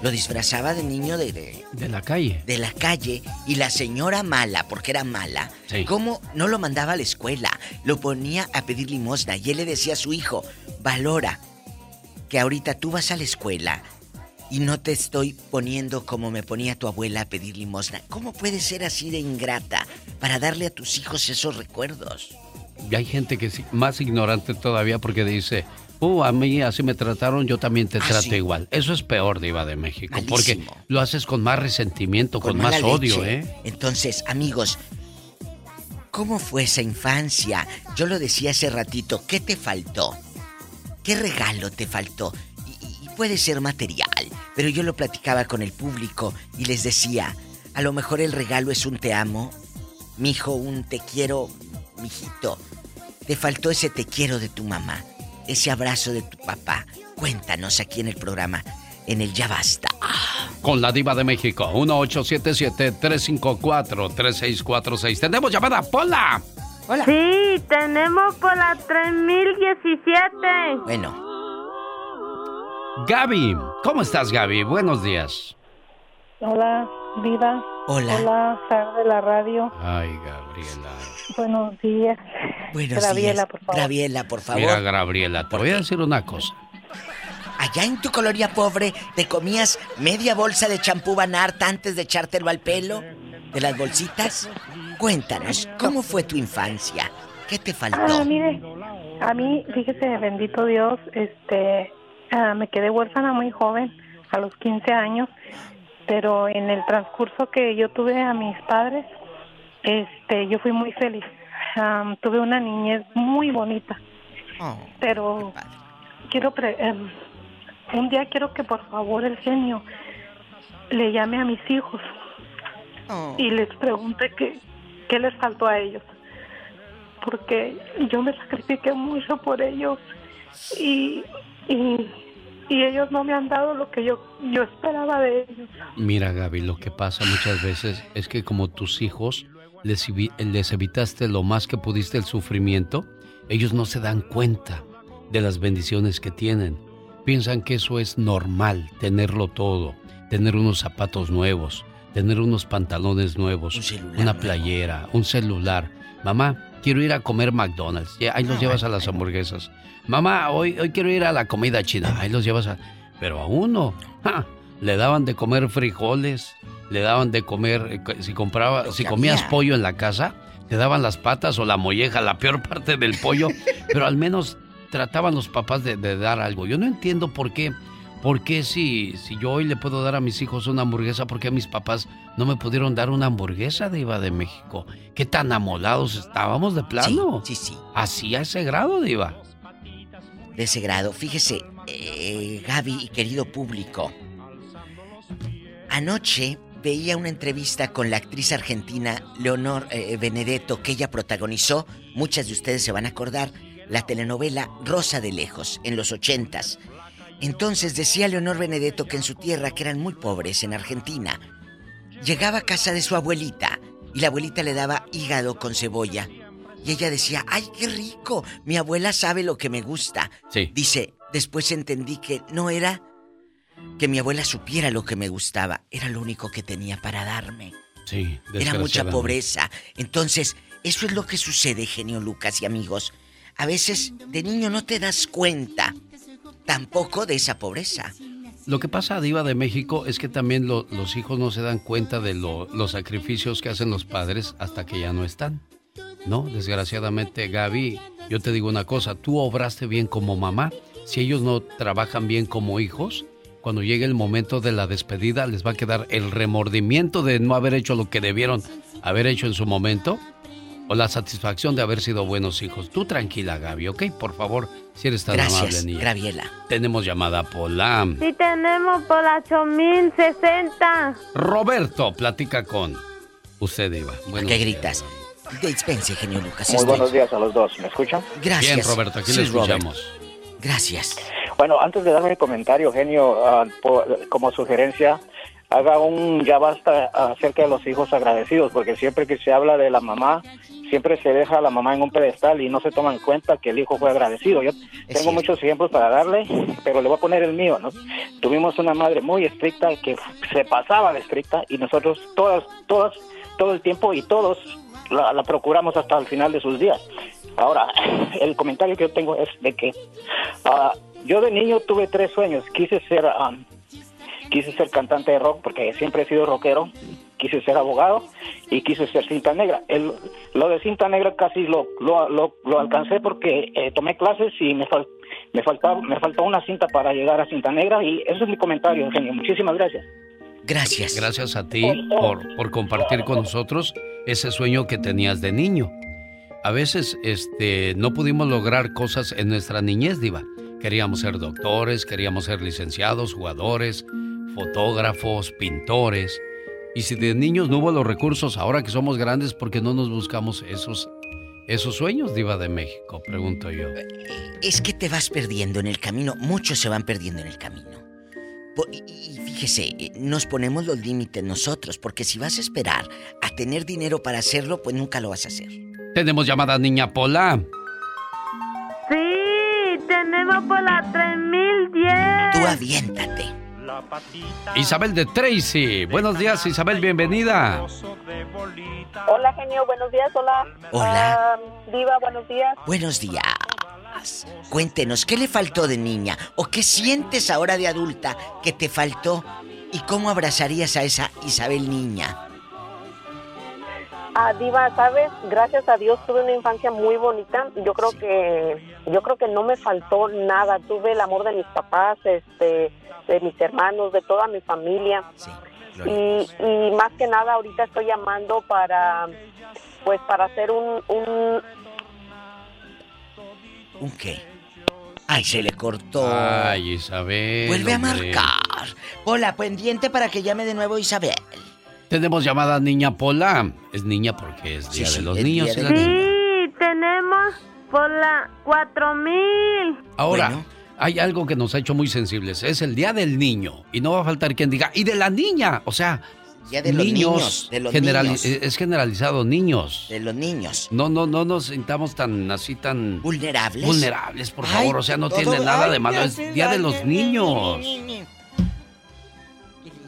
Lo disfrazaba de niño de- de, De la calle. de la calle y la señora mala, porque era mala, Sí. ¿cómo no lo mandaba a la escuela? Lo ponía a pedir limosna y él le decía a su hijo, valora que ahorita tú vas a la escuela y no te estoy poniendo como me ponía tu abuela a pedir limosna. ¿Cómo puedes ser así de ingrata para darle a tus hijos esos recuerdos? Y hay gente que es más ignorante todavía porque dice, uh, a mí así me trataron, yo también te Ah, trato sí. igual. Eso es peor, Diva de México, porque lo haces con más resentimiento, con, más odio, leche. ¿eh? Entonces, amigos, ¿cómo fue esa infancia? Yo lo decía hace ratito, ¿qué te faltó? ¿Qué regalo te faltó? Y, y puede ser material, pero yo lo platicaba con el público y les decía, a lo mejor el regalo es un te amo, mijo, un te quiero, mijito. Te faltó ese te quiero de tu mamá, ese abrazo de tu papá. Cuéntanos aquí en el programa, en el Ya Basta. Con la Diva de México, 1877-354-3646. Tenemos llamada, Pola. Sí, tenemos por la 3017. Bueno. Gaby, ¿cómo estás, Gaby? Buenos días. Hola, Viva. Hola. Hola, Sar de la radio. Ay, Gabriela. Buenos días. Buenos Graviela, días. por favor. Graviela, por favor. Mira, Gabriela, te voy a decir una cosa. Allá en tu colonia pobre, ¿te comías media bolsa de champú Banart antes de echártelo al pelo? ¿De las bolsitas? Cuéntanos, ¿cómo fue tu infancia? ¿Qué te faltó? Ah, mire, a mí, fíjese, bendito Dios, este, ah, me quedé huérfana muy joven, a los 15 años, pero en el transcurso que yo tuve a mis padres, este, yo fui muy feliz. Tuve una niñez muy bonita, Oh, pero quiero, pre- em, un día quiero que por favor el genio le llame a mis hijos Oh. y les pregunte qué, qué les faltó a ellos. Porque yo me sacrifiqué mucho por ellos y, y, y ellos no me han dado lo que yo, yo esperaba de ellos. Mira, Gaby, lo que pasa muchas veces es que como tus hijos les, les evitaste lo más que pudiste el sufrimiento, ellos no se dan cuenta de las bendiciones que tienen. Piensan que eso es normal, tenerlo todo, tener unos zapatos nuevos, tener unos pantalones nuevos, una playera, un celular. Mamá, quiero ir a comer McDonald's. Ahí los ah, llevas a las hamburguesas. Mamá, hoy, hoy quiero ir a la comida china. Ahí los llevas a... Pero a uno, le daban de comer frijoles, le daban de comer, eh, si compraba, si comías pollo en la casa, te daban las patas o la molleja, la peor parte del pollo, pero al menos trataban los papás de, dar algo. Yo no entiendo por qué, por qué si, si yo hoy le puedo dar a mis hijos una hamburguesa, por qué a mis papás no me pudieron dar una hamburguesa de Iba de México. ¿Qué tan amolados estábamos de plano? Sí, sí, sí. Así a ese grado, Diva. De ese grado. Fíjese, eh, Gaby y querido público. Anoche veía una entrevista con la actriz argentina Leonor eh, Benedetto que ella protagonizó, muchas de ustedes se van a acordar, la telenovela Rosa de Lejos en los ochentas. Entonces decía Leonor Benedetto que en su tierra, que eran muy pobres en Argentina, llegaba a casa de su abuelita y la abuelita le daba hígado con cebolla. Y ella decía, ¡ay, qué rico! Mi abuela sabe lo que me gusta. Sí. Dice, después entendí que no era que mi abuela supiera lo que me gustaba. Era lo único que tenía para darme. Sí, Era mucha pobreza. Entonces, eso es lo que sucede, genio Lucas y amigos. A veces de niño no te das cuenta tampoco de esa pobreza. Lo que pasa, Diva de México, es que también los hijos no se dan cuenta de los sacrificios que hacen los padres hasta que ya no están. No, desgraciadamente, Gaby, yo te digo una cosa, tú obraste bien como mamá. Si ellos no trabajan bien como hijos, cuando llegue el momento de la despedida les va a quedar el remordimiento de no haber hecho lo que debieron haber hecho en su momento o la satisfacción de haber sido buenos hijos. Tú tranquila, Gaby, ¿ok? Por favor, si eres tan Gracias, amable, niña. Graviela. Tenemos llamada Pola. Sí, tenemos Pola 8060. Roberto, platica con usted, Eva. Bueno, ¿Qué gritas? Dispense, genio Lucas. Muy buenos días a los dos. ¿Me escuchan? Gracias. Bien, Roberto, aquí le escuchamos. Gracias. Bueno, antes de darme mi comentario, genio, ah, como sugerencia, haga un ya basta acerca de los hijos agradecidos, porque siempre que se habla de la mamá, siempre se deja a la mamá en un pedestal y no se toma en cuenta que el hijo fue agradecido. Yo tengo muchos ejemplos para darle, pero le voy a poner el mío, ¿no? Tuvimos una madre muy estricta que se pasaba de estricta y nosotros todas, todas, todo el tiempo y todos la, procuramos hasta el final de sus días. Ahora, el comentario que yo tengo es de que uh, yo de niño tuve tres sueños. Quise ser, um, quise ser cantante de rock porque siempre he sido rockero. Quise ser abogado y quise ser cinta negra. El, lo de cinta negra casi lo, lo, lo, alcancé porque eh, tomé clases y me, me, faltaba, me faltó una cinta para llegar a cinta negra y eso es mi comentario, Eugenio. Muchísimas gracias. Gracias. Gracias a ti por, por compartir con nosotros ese sueño que tenías de niño. A veces este, no pudimos lograr cosas en nuestra niñez, Diva. Queríamos ser doctores, queríamos ser licenciados, jugadores, fotógrafos, pintores. Y si de niños no hubo los recursos, ahora que somos grandes, ¿por qué no nos buscamos esos, esos sueños, Diva de México? Pregunto yo. Es que te vas perdiendo en el camino, muchos se van perdiendo en el camino. Y fíjese, nos ponemos los límites nosotros, porque si vas a esperar a tener dinero para hacerlo, pues nunca lo vas a hacer. Tenemos llamada Niña Pola. Tenemos por la 3010. Tú aviéntate. Isabel de Tracy. Buenos días, Isabel, bienvenida. Hola, genio, buenos días. Hola. Hola. Diva, buenos días. Buenos días. Cuéntenos, ¿qué le faltó de niña? ¿O qué sientes ahora de adulta que te faltó? ¿Y cómo abrazarías a esa Isabel niña? Ah, Diva, sabes, gracias a Dios tuve una infancia muy bonita. Yo creo que yo creo que no me faltó nada. Tuve el amor de mis papás, este, de mis hermanos, de toda mi familia. y, y, más que nada ahorita estoy llamando para pues para hacer un un ¿Un qué? Ay, se le cortó. Ay, Isabel. Vuelve a marcar. Hola, pendiente para que llame de nuevo Isabel. Tenemos llamada Niña Pola. Es niña porque es Día de los Niños. sí, tenemos Pola 4000. Ahora, hay algo que nos ha hecho muy sensibles. Es el Día del Niño. Y no va a faltar quien diga, y de la niña. O sea, Día de los niños, de los niños. Es generalizado, niños. De los niños. No, no, no nos sintamos tan así tan vulnerables. Vulnerables, por favor. o sea, no tiene nada de malo. Es Día de los Niños.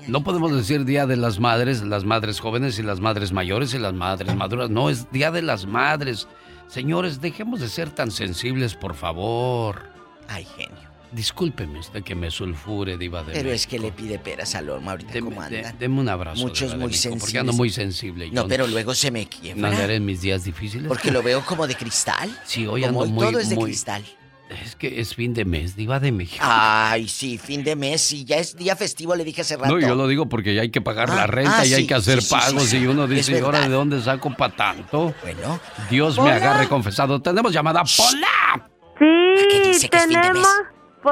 No podemos decir Día de las Madres, las madres jóvenes y las madres mayores y las madres maduras. No, es Día de las Madres. Señores, dejemos de ser tan sensibles, por favor. Ay, genio. Discúlpeme usted que me sulfure, Diva de Pero es que le pide peras al horno ahorita deme, cómo anda. deme un abrazo. Muchos muy sensibles. Porque ando muy sensible. No, pero luego se me quiebra. ¿No en mis días difíciles? Porque lo veo como de cristal. Sí, hoy ando muy... todo es de cristal. Es que es fin de mes, Diva de México. Ay, sí, fin de mes. Y ya es día festivo, le dije hace rato. No, yo lo digo porque ya hay que pagar la ah, renta y hay que hacer pagos. y uno dice, ¿y ahora de dónde saco para tanto? Bueno. Dios me agarre confesado. Tenemos llamada Pola. Sí, tenemos.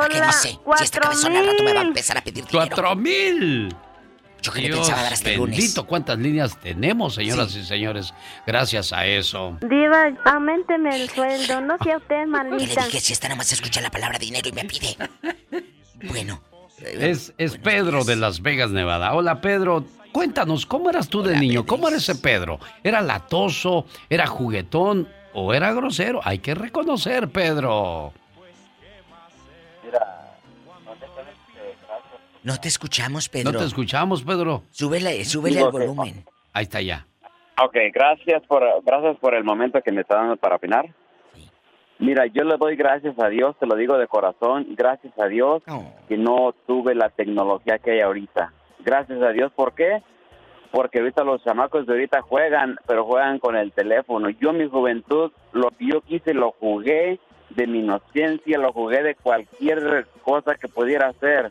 Por la sé. Si esta cabezona al rato me va a empezar a pedir dinero. ¡Cuatro mil! Yo que Dios pensaba dar hasta bendito, lunes. cuántas líneas tenemos, señoras y señores, gracias a eso. Diva, aumenteme el sueldo, no sea usted malita. ¿Qué le dije si esta nomás escucha la palabra dinero y me pide? Bueno. Es, es Pedro de Las Vegas, Nevada. Hola, Pedro. Cuéntanos, ¿cómo eras tú de niño? ¿Cómo era ese Pedro? ¿Era latoso? ¿Era juguetón? ¿O era grosero? Hay que reconocer, Pedro. No te escuchamos, Pedro. No te escuchamos, Pedro. Súbele, súbele el volumen. Ahí está ya. Ok, gracias por, gracias por el momento que me está dando para opinar. Mira, yo le doy gracias a Dios, te lo digo de corazón, gracias a Dios que no tuve la tecnología que hay ahorita. Gracias a Dios, ¿por qué? Porque ahorita los chamacos de ahorita juegan, pero juegan con el teléfono. Yo en mi juventud, lo que yo quise lo jugué de mi inocencia, lo jugué de cualquier cosa que pudiera hacer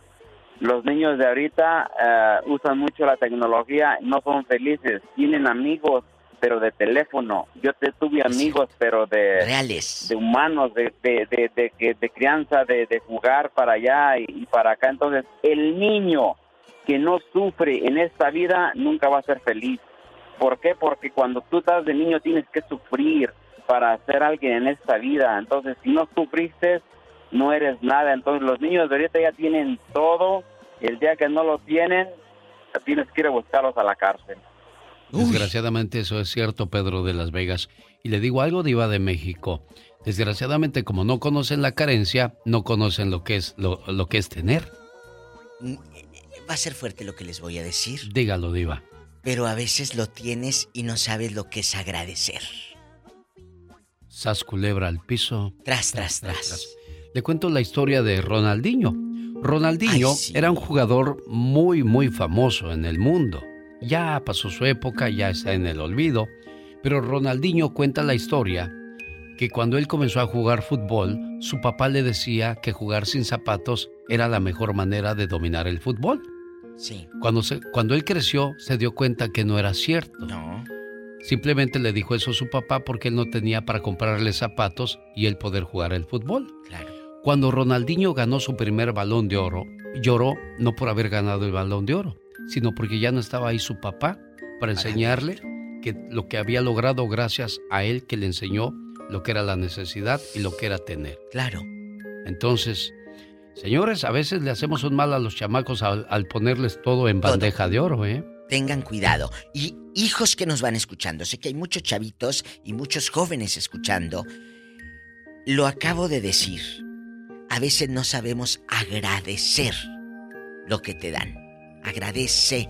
los niños de ahorita eh, usan mucho la tecnología, no son felices, tienen amigos, pero de teléfono. Yo te tuve amigos, pero de reales, de humanos, de de, de, de, crianza, de, de, jugar para allá y, para acá. Entonces, el niño que no sufre en esta vida nunca va a ser feliz. ¿Por qué? Porque cuando tú estás de niño tienes que sufrir para ser alguien en esta vida. Entonces, si no sufriste, no eres nada. Entonces los niños de ahorita ya tienen todo. El día que no lo tienen, tienes que ir a buscarlos a la cárcel. Desgraciadamente eso es cierto, Pedro de Las Vegas. Y le digo algo, Diva de México. Desgraciadamente, como no conocen la carencia, no conocen lo que es, lo, lo que es tener. Mm, va a ser fuerte lo que les voy a decir. Dígalo, Diva. Pero a veces lo tienes y no sabes lo que es agradecer. Sas culebra al piso. tras, tras. tras. Le cuento la historia de Ronaldinho. Ronaldinho era un jugador muy, muy famoso en el mundo. Ya pasó su época, ya está en el olvido, pero Ronaldinho cuenta la historia que cuando él comenzó a jugar fútbol, su papá le decía que jugar sin zapatos era la mejor manera de dominar el fútbol. Sí. Cuando, cuando él creció, se dio cuenta que no era cierto. No. Simplemente le dijo eso a su papá porque él no tenía para comprarle zapatos y él poder jugar el fútbol. Claro. Cuando Ronaldinho ganó su primer balón de oro, lloró no por haber ganado el balón de oro, sino porque ya no estaba ahí su papá para enseñarle que lo que había logrado gracias a él que le enseñó lo que era la necesidad y lo que era tener. Claro. Entonces, señores, a veces le hacemos un mal a los chamacos al, ponerles todo en bandeja de oro, ¿eh? Tengan cuidado. Y hijos que nos van escuchando, sé que hay muchos chavitos y muchos jóvenes escuchando. Lo acabo de decir a veces no sabemos agradecer lo que te dan. Agradece.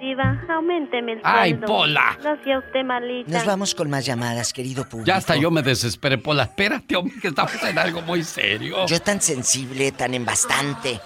Diva, aumenteme el ¡Ay, Pola! No sea usted malita. Nos vamos con más llamadas, querido público. Ya hasta yo me desesperé, Pola. Espérate, hombre, que estamos en algo muy serio. Yo tan sensible, tan en bastante.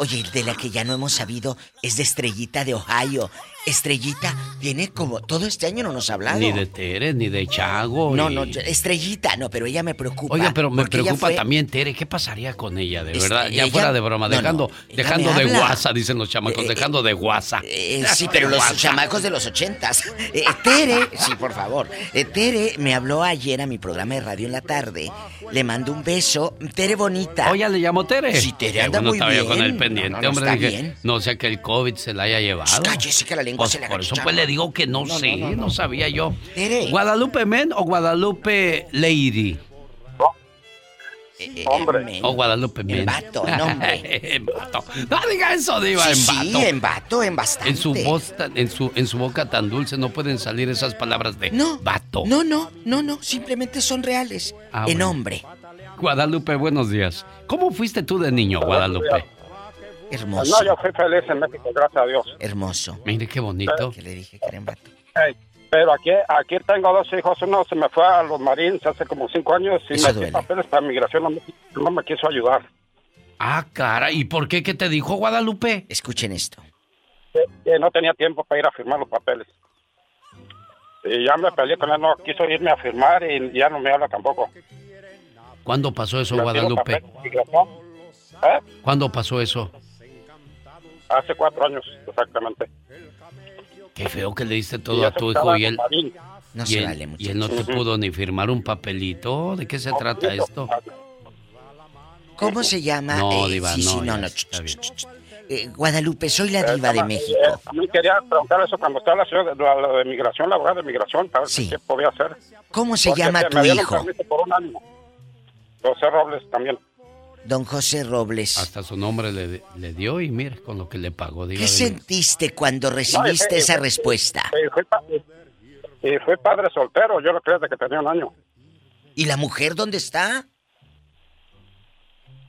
Oye, de la que ya no hemos sabido es de Estrellita de Ohio. Estrellita viene como todo este año no nos ha hablado. Ni de Tere, ni de Chago. No, no, Estrellita, no, pero ella me preocupa. Oiga, pero me preocupa también Tere. ¿Qué pasaría con ella, de verdad? ya fuera de broma, dejando, dejando de guasa, dicen los chamacos, eh, dejando de guasa. Eh, sí, pero los chamacos de los ochentas. Eh, Tere, sí, por favor. Tere me habló ayer a mi programa de radio en la tarde. Le mando un beso. Tere bonita. Oye, le llamo Tere. Sí, Tere anda muy bien. con el pendiente, no, hombre. Dije, no sea que el COVID se la haya llevado. Cállese que la lengua pues se le Por eso pues le digo que no, sé, no, sabía yo. ¿Guadalupe Men o Guadalupe Lady? Eh, hombre. O Guadalupe En vato, en hombre. en vato. No diga eso, Diva, Sí, en sí, vato. en vato, en bastante. En su voz, tan- en su, en su boca tan dulce no pueden salir esas palabras de No. vato. No, no, no, no, simplemente son reales. Ah, en bueno. hombre. Guadalupe, buenos días. ¿Cómo fuiste tú de niño, Guadalupe? Hermoso. No, yo fui feliz en México, gracias a Dios. Hermoso. Mire qué bonito. Que le dije que era vato. Pero aquí, aquí tengo dos hijos. Uno se me fue a los Marines hace como cinco años y Eso me dio papeles para migración. No me, no me quiso ayudar. Ah, cara, ¿y por qué? ¿Qué te dijo Guadalupe? Escuchen esto. Que, que no tenía tiempo para ir a firmar los papeles. Y ya me peleé con él, no quiso irme a firmar y ya no me habla tampoco. ¿Cuándo pasó eso, Me Guadalupe? ¿Eh? ¿Cuándo pasó eso? Hace cuatro años, exactamente. Qué feo que le diste Y todo a tu hijo y él. No y se él, vale, y él no te pudo ni firmar un papelito. ¿De qué se trata esto? ¿Cómo se llama? No, Eh, Diva, sí, sí, no, no, ya no. está bien. Eh, Guadalupe, soy la diva de México. Eh, también quería preguntar eso cuando estaba la ciudad de, migración, la abogada de migración, para ver qué podía hacer. ¿Cómo se Porque llama tu hijo? por un año. José Robles también. Don José Robles. Hasta su nombre le, le dio y mire con lo que le pagó. ¿Qué de sentiste cuando recibiste eh, esa eh, respuesta? Y fue, padre soltero, yo lo creía desde que tenía un año. ¿Y la mujer dónde está?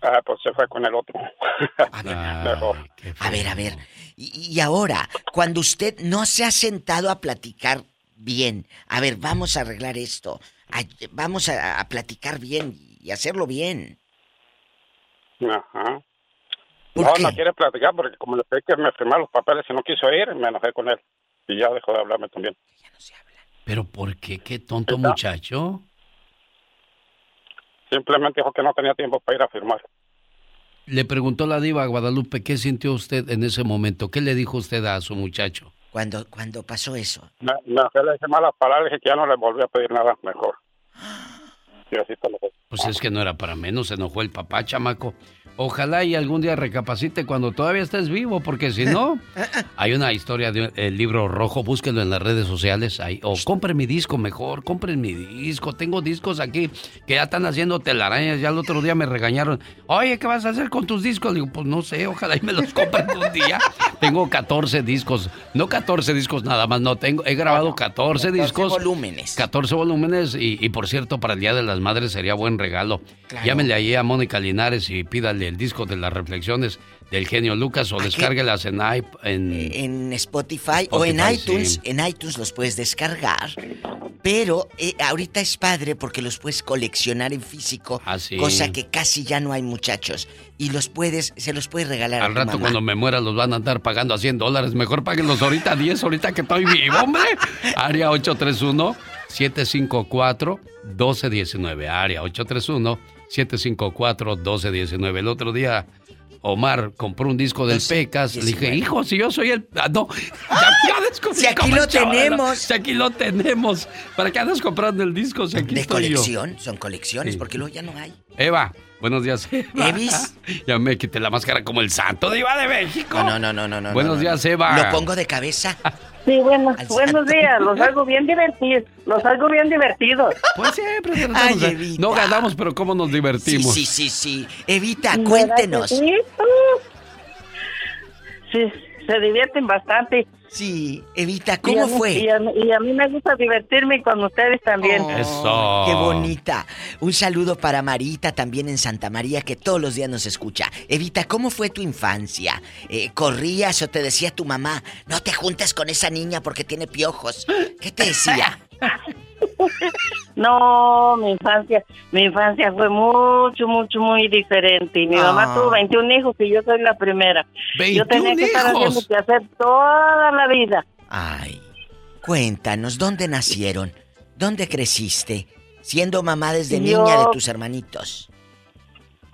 Ah, pues se fue con el otro. Mejor. A ver, a ver. Y, y ahora, cuando usted no se ha sentado a platicar bien, a ver, vamos a arreglar esto, a- vamos a, a platicar bien y hacerlo bien. Ajá. ¿Por no, qué? no quiere platicar porque como le pedí que me firmara los papeles y no quiso ir, me enojé con él. Y ya dejó de hablarme también. ¿Pero por qué? ¿Qué tonto muchacho? Simplemente dijo que no tenía tiempo para ir a firmar. Le preguntó la diva a Guadalupe qué sintió usted en ese momento. ¿Qué le dijo usted a su muchacho? Cuando, cuando pasó eso. Me, me dije malas palabras, que ya no le volví a pedir nada mejor. Pues es que no era para menos, se enojó el papá, chamaco. Ojalá y algún día recapacite cuando todavía estés vivo, porque si no, hay una historia del libro rojo, búsquenlo en las redes sociales, ahí, o compren mi disco mejor, compren mi disco, tengo discos aquí que ya están haciendo telarañas, ya el otro día me regañaron, oye, ¿qué vas a hacer con tus discos? Le digo, pues no sé, ojalá y me los compren un día. Tengo 14 discos, no 14 discos nada más, no, tengo, he grabado 14 discos. volúmenes. 14 volúmenes y, y, por cierto, para el Día de las Madres sería buen regalo. Claro. Llámenle ahí a Mónica Linares y pídale el disco de las reflexiones del genio Lucas o descárguelas en, en... En Spotify, o en iTunes. sí. En iTunes los puedes descargar. Pero eh, ahorita es padre porque los puedes coleccionar en físico. Ah, sí. Cosa que casi ya no hay muchachos. Y los puedes, se los puedes regalar a Al tu rato mamá. cuando me muera los van a andar pagando a 100 dólares. Mejor páguenlos ahorita a 10, ahorita que estoy vivo, hombre. Área 831-754-1219. Área 831-754-1219. El otro día Omar compró un disco del Pecas. Le dije, hijo, si yo soy el... Ah, no, ya, ya Si aquí lo tenemos. Si aquí lo tenemos. ¿Para qué andas comprando el disco si aquí De yo? colección, son colecciones, Sí. porque luego ya no hay. Eva, buenos días, Eva. Evis. Ya me quité la máscara como el santo de Iba de México. No, no, no, no, no. Buenos no, no. días, Eva. Lo pongo de cabeza. Sí, buenos, Al buenos santo. días, los hago bien divertidos, los hago bien divertidos. Pues siempre Ay, tratamos de- Evita. No ganamos, pero cómo nos Sí, divertimos. sí, sí, sí. Evita, ¿Verdad cuéntenos. Sí, sí, se divierten bastante. Sí, Evita, Y ¿cómo mí- fue? Y a, mí- y a mí me gusta divertirme con ustedes también. Oh, Eso. Qué bonita. Un saludo para Marita también en Santa María que todos los días nos escucha. Evita, ¿cómo fue tu infancia? Eh, ¿Corrías o te decía tu mamá, no te juntes con esa niña porque tiene piojos? ¿Qué te decía? No, mi infancia, mi infancia fue mucho, mucho, muy diferente. Y mi Ah. mamá tuvo 21 hijos y yo soy la primera. yo tenía 21 que estar hijos. haciendo que hacer toda la vida. Ay, cuéntanos, ¿dónde nacieron? ¿Dónde creciste? Siendo mamá desde Yo- niña de tus hermanitos.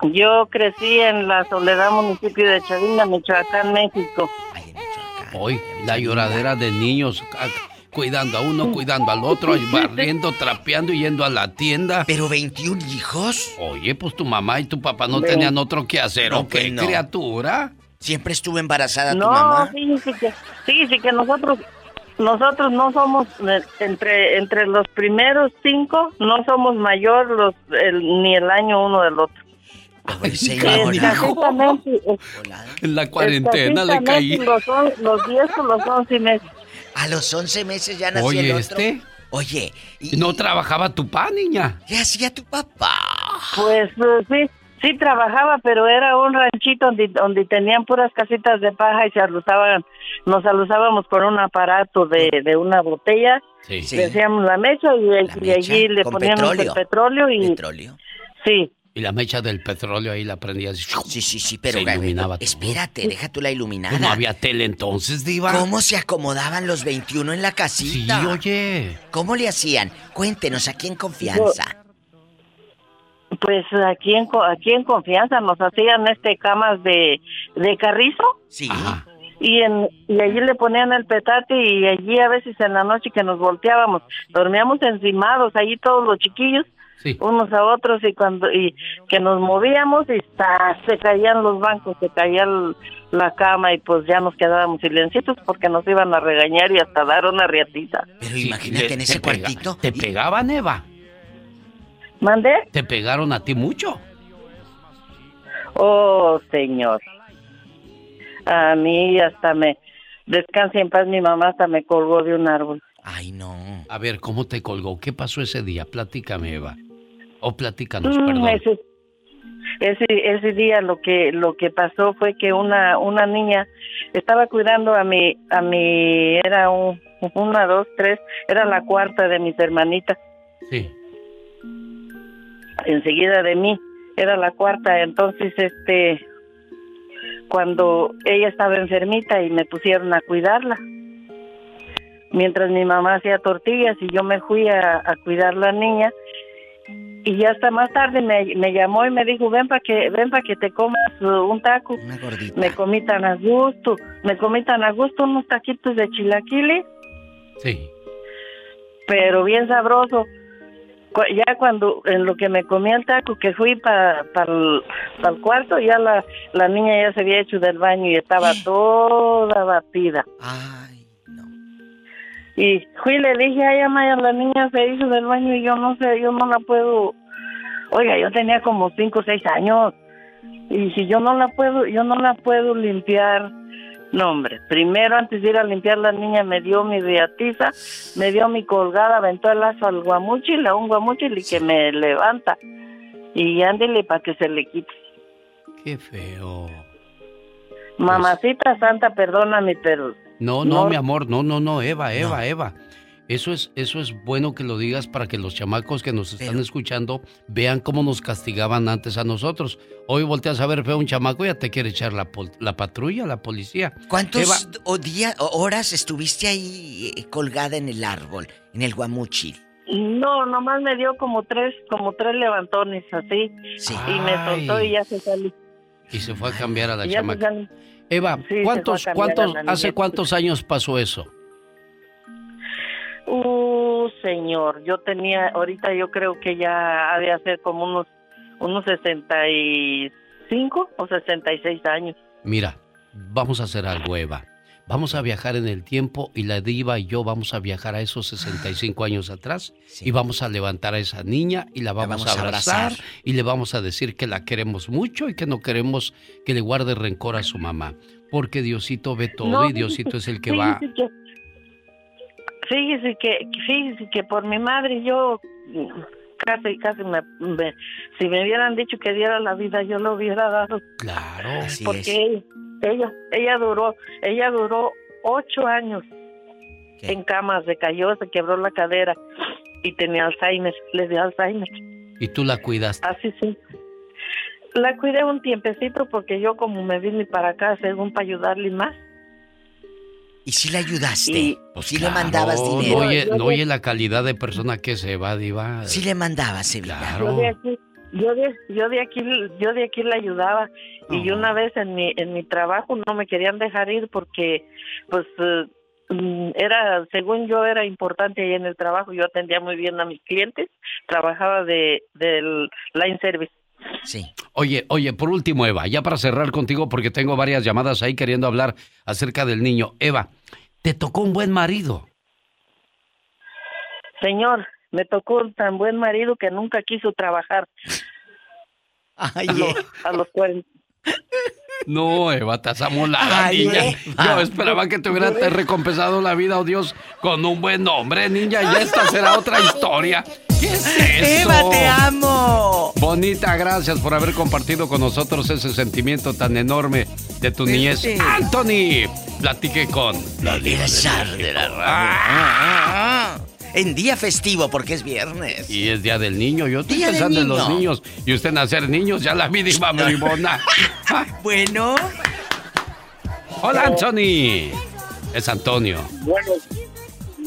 Yo crecí en la Soledad, municipio de Chavina, Michoacán, México. Hoy, la lloradera de niños ah, cuidando a uno, cuidando al otro, y barriendo, trapeando y yendo a la tienda. ¿Pero 21 hijos? Oye, pues tu mamá y tu papá no tenían otro que hacer, No, ¿o qué, pues no. criatura? ¿Siempre estuvo embarazada tu No, mamá? fíjese que, fíjese que nosotros, nosotros no somos eh, entre entre los primeros cinco no somos mayor los el- ni el año uno del otro Escasitamente, En la cuarentena le caí. Los, los 10 o los 11 meses. A los 11 meses ya nació el Oye, otro. este. Oye, ¿No trabajaba tu pa, niña? ¿qué hacía tu papá? Pues eh, sí, sí trabajaba, pero era un ranchito donde, donde tenían puras casitas de paja y se alusaban, nos alusábamos con un aparato de, de una botella, Sí. le hacíamos la mecha y, y allí le poníamos petróleo. el petróleo y... Petróleo. Sí. Y la mecha del petróleo ahí la prendías. Sí, sí, sí, pero Se iluminaba todo. espérate, deja tú la iluminada. No había tele entonces, Diva. ¿Cómo se acomodaban los 21 en la casita? Sí, oye. ¿Cómo le hacían? Cuéntenos aquí en confianza. Pues aquí en, co- aquí en confianza nos hacían este camas de, de carrizo. Sí. Y, en, y allí le ponían el petate y allí a veces en la noche que nos volteábamos, dormíamos encimados, allí todos los chiquillos, unos a otros y cuando y que nos movíamos y ¡tas! se caían los bancos, se caía el- la cama y pues ya nos quedábamos silencitos porque nos iban a regañar y hasta dar una riatiza. Pero imagínate en ese cuartito. ¿Te pegaban, Eva? ¿Mandé? ¿Te pegaron a ti mucho? Oh, señor. A mí hasta me... Descanse en paz, mi mamá hasta me colgó de un árbol. Ay, no. A ver, ¿cómo te colgó? ¿Qué pasó ese día? Platícame, Eva. O platícanos, Mm, perdón. ese, ese, ese día lo que lo que pasó fue que una una niña estaba cuidando a mi a mi era un, una dos tres era la cuarta de mis hermanitas Sí. enseguida de mí era la cuarta entonces este cuando ella estaba enfermita y me pusieron a cuidarla mientras mi mamá hacía tortillas y yo me fui a, a cuidar la niña. Y ya hasta más tarde me, me llamó y me dijo ven para que ven para que te comas uh, un taco me comí tan a gusto me comí tan a gusto unos taquitos de chilaquiles. Sí. pero bien sabroso. Ya cuando en lo que me comí el taco que fui para el cuarto ya la, la niña ya se había hecho del baño y estaba toda batida y fui y le dije ay Amaya la niña se hizo del baño y yo no sé yo no la puedo oiga yo tenía como cinco o seis años y si yo no la puedo yo no la puedo limpiar no, hombre. Primero, antes de ir a limpiar, la niña me dio mi riatiza, me dio mi colgada, aventó el lazo al guamuchil, a un guamuchil y que me levanta. Y ándele para que se le quite. Qué feo. Mamacita santa, perdóname, pero... No, no, No. mi amor, no, no, no, Eva, Eva, Eva. Eso es, eso es bueno que lo digas para que los chamacos que nos están escuchando vean cómo nos castigaban antes a nosotros. Hoy volteas a ver feo a un chamaco y ya te quiere echar la, pol- la patrulla, la policía. ¿Cuántos Eva, o día, o horas estuviste ahí eh, colgada en el árbol, en el guamuchil? No, nomás me dio como tres, como tres levantones así. Y me soltó y ya se salió. y se fue a cambiar a la chamaca. Eva, Sí, ¿cuántos, cuántos, hace cuántos años pasó eso? Uh, señor, yo tenía, ahorita yo creo que ya ha de hacer como unos, unos 65 o 66 años. Mira, vamos a hacer algo, Eva. Vamos a viajar en el tiempo y la diva y yo vamos a viajar a esos 65 años atrás y vamos a levantar a esa niña y la vamos, vamos a a abrazar, y le vamos a decir que la queremos mucho y que no queremos que le guarde rencor a su mamá. Porque Diosito ve todo No, y Diosito es el que fíjese va... que- fíjese que, fíjese que por mi madre yo casi, casi me, me- si me hubieran dicho que diera la vida yo lo hubiera dado. Claro, así porque ella, ella duró, ella duró ocho años en cama, se cayó, se quebró la cadera y tenía Alzheimer, le dio Alzheimer. Y tú la cuidaste. Así sí. La cuidé un tiempecito porque yo como me vine para acá según para ayudarle más. ¿Y si le ayudaste? Y- ¿O si Claro, le mandabas no dinero? oye, no oye la calidad de persona que se va, diva. Sí le mandabas, Evita. Yo de aquí, yo de, yo de aquí, yo de aquí le ayudaba y Oh. una vez en mi en mi trabajo no me querían dejar ir porque pues eh, mm, era según yo era importante ahí en el trabajo yo atendía muy bien a mis clientes trabajaba de del line service Sí. Oye, oye, por último, Eva, ya para cerrar contigo, porque tengo varias llamadas ahí queriendo hablar acerca del niño. Eva, te tocó un buen marido. Señor, me tocó un tan buen marido que nunca quiso trabajar. Ay, a, los, a los 40. No, Eva, te has amolado, niña. Yo esperaba que te hubieran te recompensado la vida, oh Dios, con un buen hombre, niña. Y esta será otra historia. ¿Qué es eso? Eva, te amo. Bonita, gracias por haber compartido con nosotros ese sentimiento tan enorme de tu niñez. Sí. Anthony, platique con la diva de la radio. Ah, En día festivo, porque es viernes. Y es Día del Niño. Yo estoy Día pensando en los niño. niños. Y usted nacer niños, ya la vi diva bribona. Bueno. Hola, Anthony. Es Antonio. Buenos,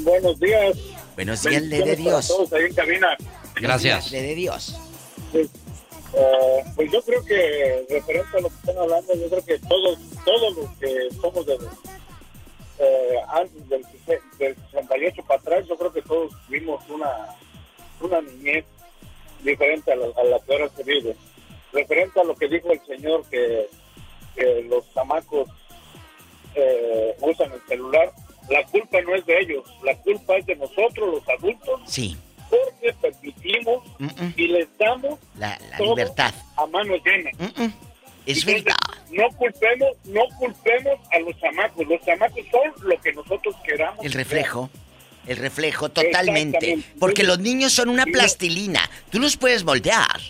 buenos días. Buenos días, le de Dios. todos ahí en cabina. Gracias. Le de Dios. Pues, eh, pues yo creo que, referente a lo que están hablando, yo creo que todos, todos los que somos de, eh, antes del, del 68 para atrás, yo creo que todos vimos una, una niñez diferente a la, a la que ahora se vive. Referente a lo que dijo el señor, que, que los chamacos eh, usan el celular, la culpa no es de ellos, la culpa es de nosotros, los adultos, Sí. porque permitimos y les damos La, libertad. a mano llena. Es Entonces, verdad. No culpemos, no culpemos a los chamacos. Los chamacos son lo que nosotros queramos. El reflejo. El reflejo, totalmente. Porque los niños son una plastilina. Tú los puedes moldear.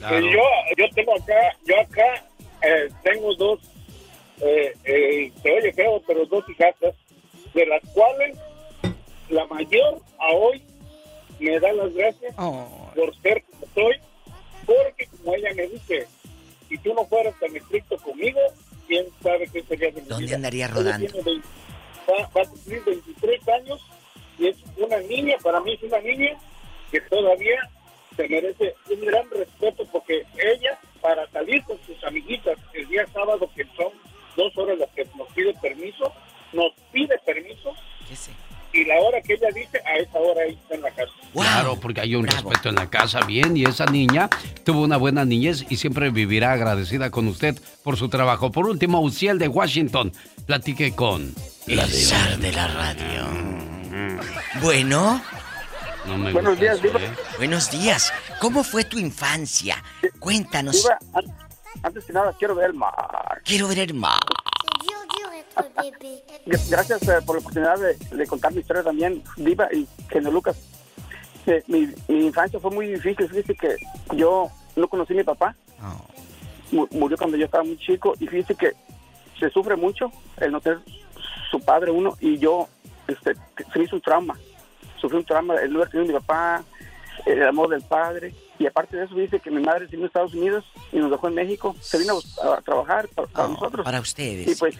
Yo, yo tengo acá, yo acá eh, tengo dos, eh, eh, se oye feo, pero dos hijastras, de las cuales la mayor a hoy me da las gracias por ser como soy, porque como ella me dice, si tú no fueras tan estricto conmigo, quién sabe qué sería de mi ¿Dónde vida. andaría Ella rodando? tiene 20 va, va a cumplir 23 años y es una niña, para mí es una niña que todavía se merece un gran respeto porque ella, para salir con sus amiguitas el día sábado, que son dos horas las que nos pide permiso, nos pide permiso y la hora que ella dice, a esa hora ella está en la casa. Claro, porque hay un respeto en la casa, bien, y esa niña tuvo una buena niñez y siempre vivirá agradecida con usted por su trabajo. Por último, Uciel de Washington, platique con la El zar de la radio. Bueno. No me Buenos gusta días, eso, Diva. ¿eh? Buenos días. ¿Cómo fue tu infancia? Cuéntanos. Diva, antes que nada, quiero ver el mar. Quiero ver el mar. Gra- Gracias eh, por la oportunidad de, de contar mi historia también, Diva y Genio Lucas. Eh, mi, mi infancia fue muy difícil, fíjese que yo no conocí a mi papá. Mu- Murió cuando yo estaba muy chico y fíjese que se sufre mucho el no tener su padre uno y yo, este, se me hizo un trauma. Sufrí un trauma el no haber tenido a mi papá, el amor del padre. Y aparte de eso, dice que mi madre se vino a Estados Unidos y nos dejó en México. Se vino a, a trabajar para, para nosotros. Para ustedes. Y pues,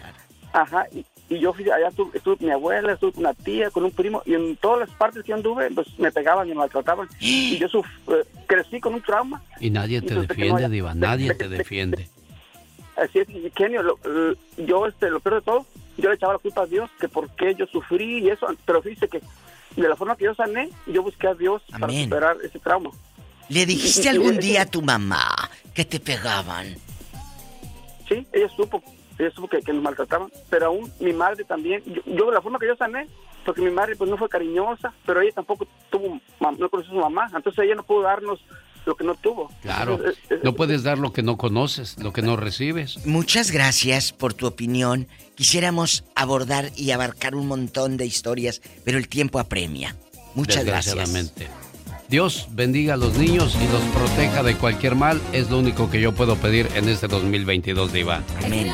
ajá, y, y yo fui allá, estuve, estuve con mi abuela, estuve con una tía, con un primo, y en todas las partes que yo anduve, pues me pegaban y me maltrataban. Y yo suf- eh, crecí con un trauma. Y nadie te no defiende, Diva, nadie te defiende. Así es, y Kenio, lo- lo- yo, este, lo peor de todo, yo le echaba la culpa a Dios, que por qué yo sufrí y eso, pero fíjese que de la forma que yo sané, yo busqué a Dios para superar ese trauma. ¿Le dijiste algún día a tu mamá que te pegaban? Sí, ella supo, ella supo que, que nos maltrataban, pero aún mi madre también, yo, yo de la forma que yo sané, porque mi madre pues no fue cariñosa, pero ella tampoco tuvo, no conoció a su mamá, entonces ella no pudo darnos lo que no tuvo. Claro, no puedes dar lo que no conoces, lo que no recibes. Muchas gracias por tu opinión. Quisiéramos abordar y abarcar un montón de historias, pero el tiempo apremia. Muchas gracias. Desgraciadamente. Dios bendiga a los niños y los proteja de cualquier mal. Es lo único que yo puedo pedir en este 2022, Diva. Amén.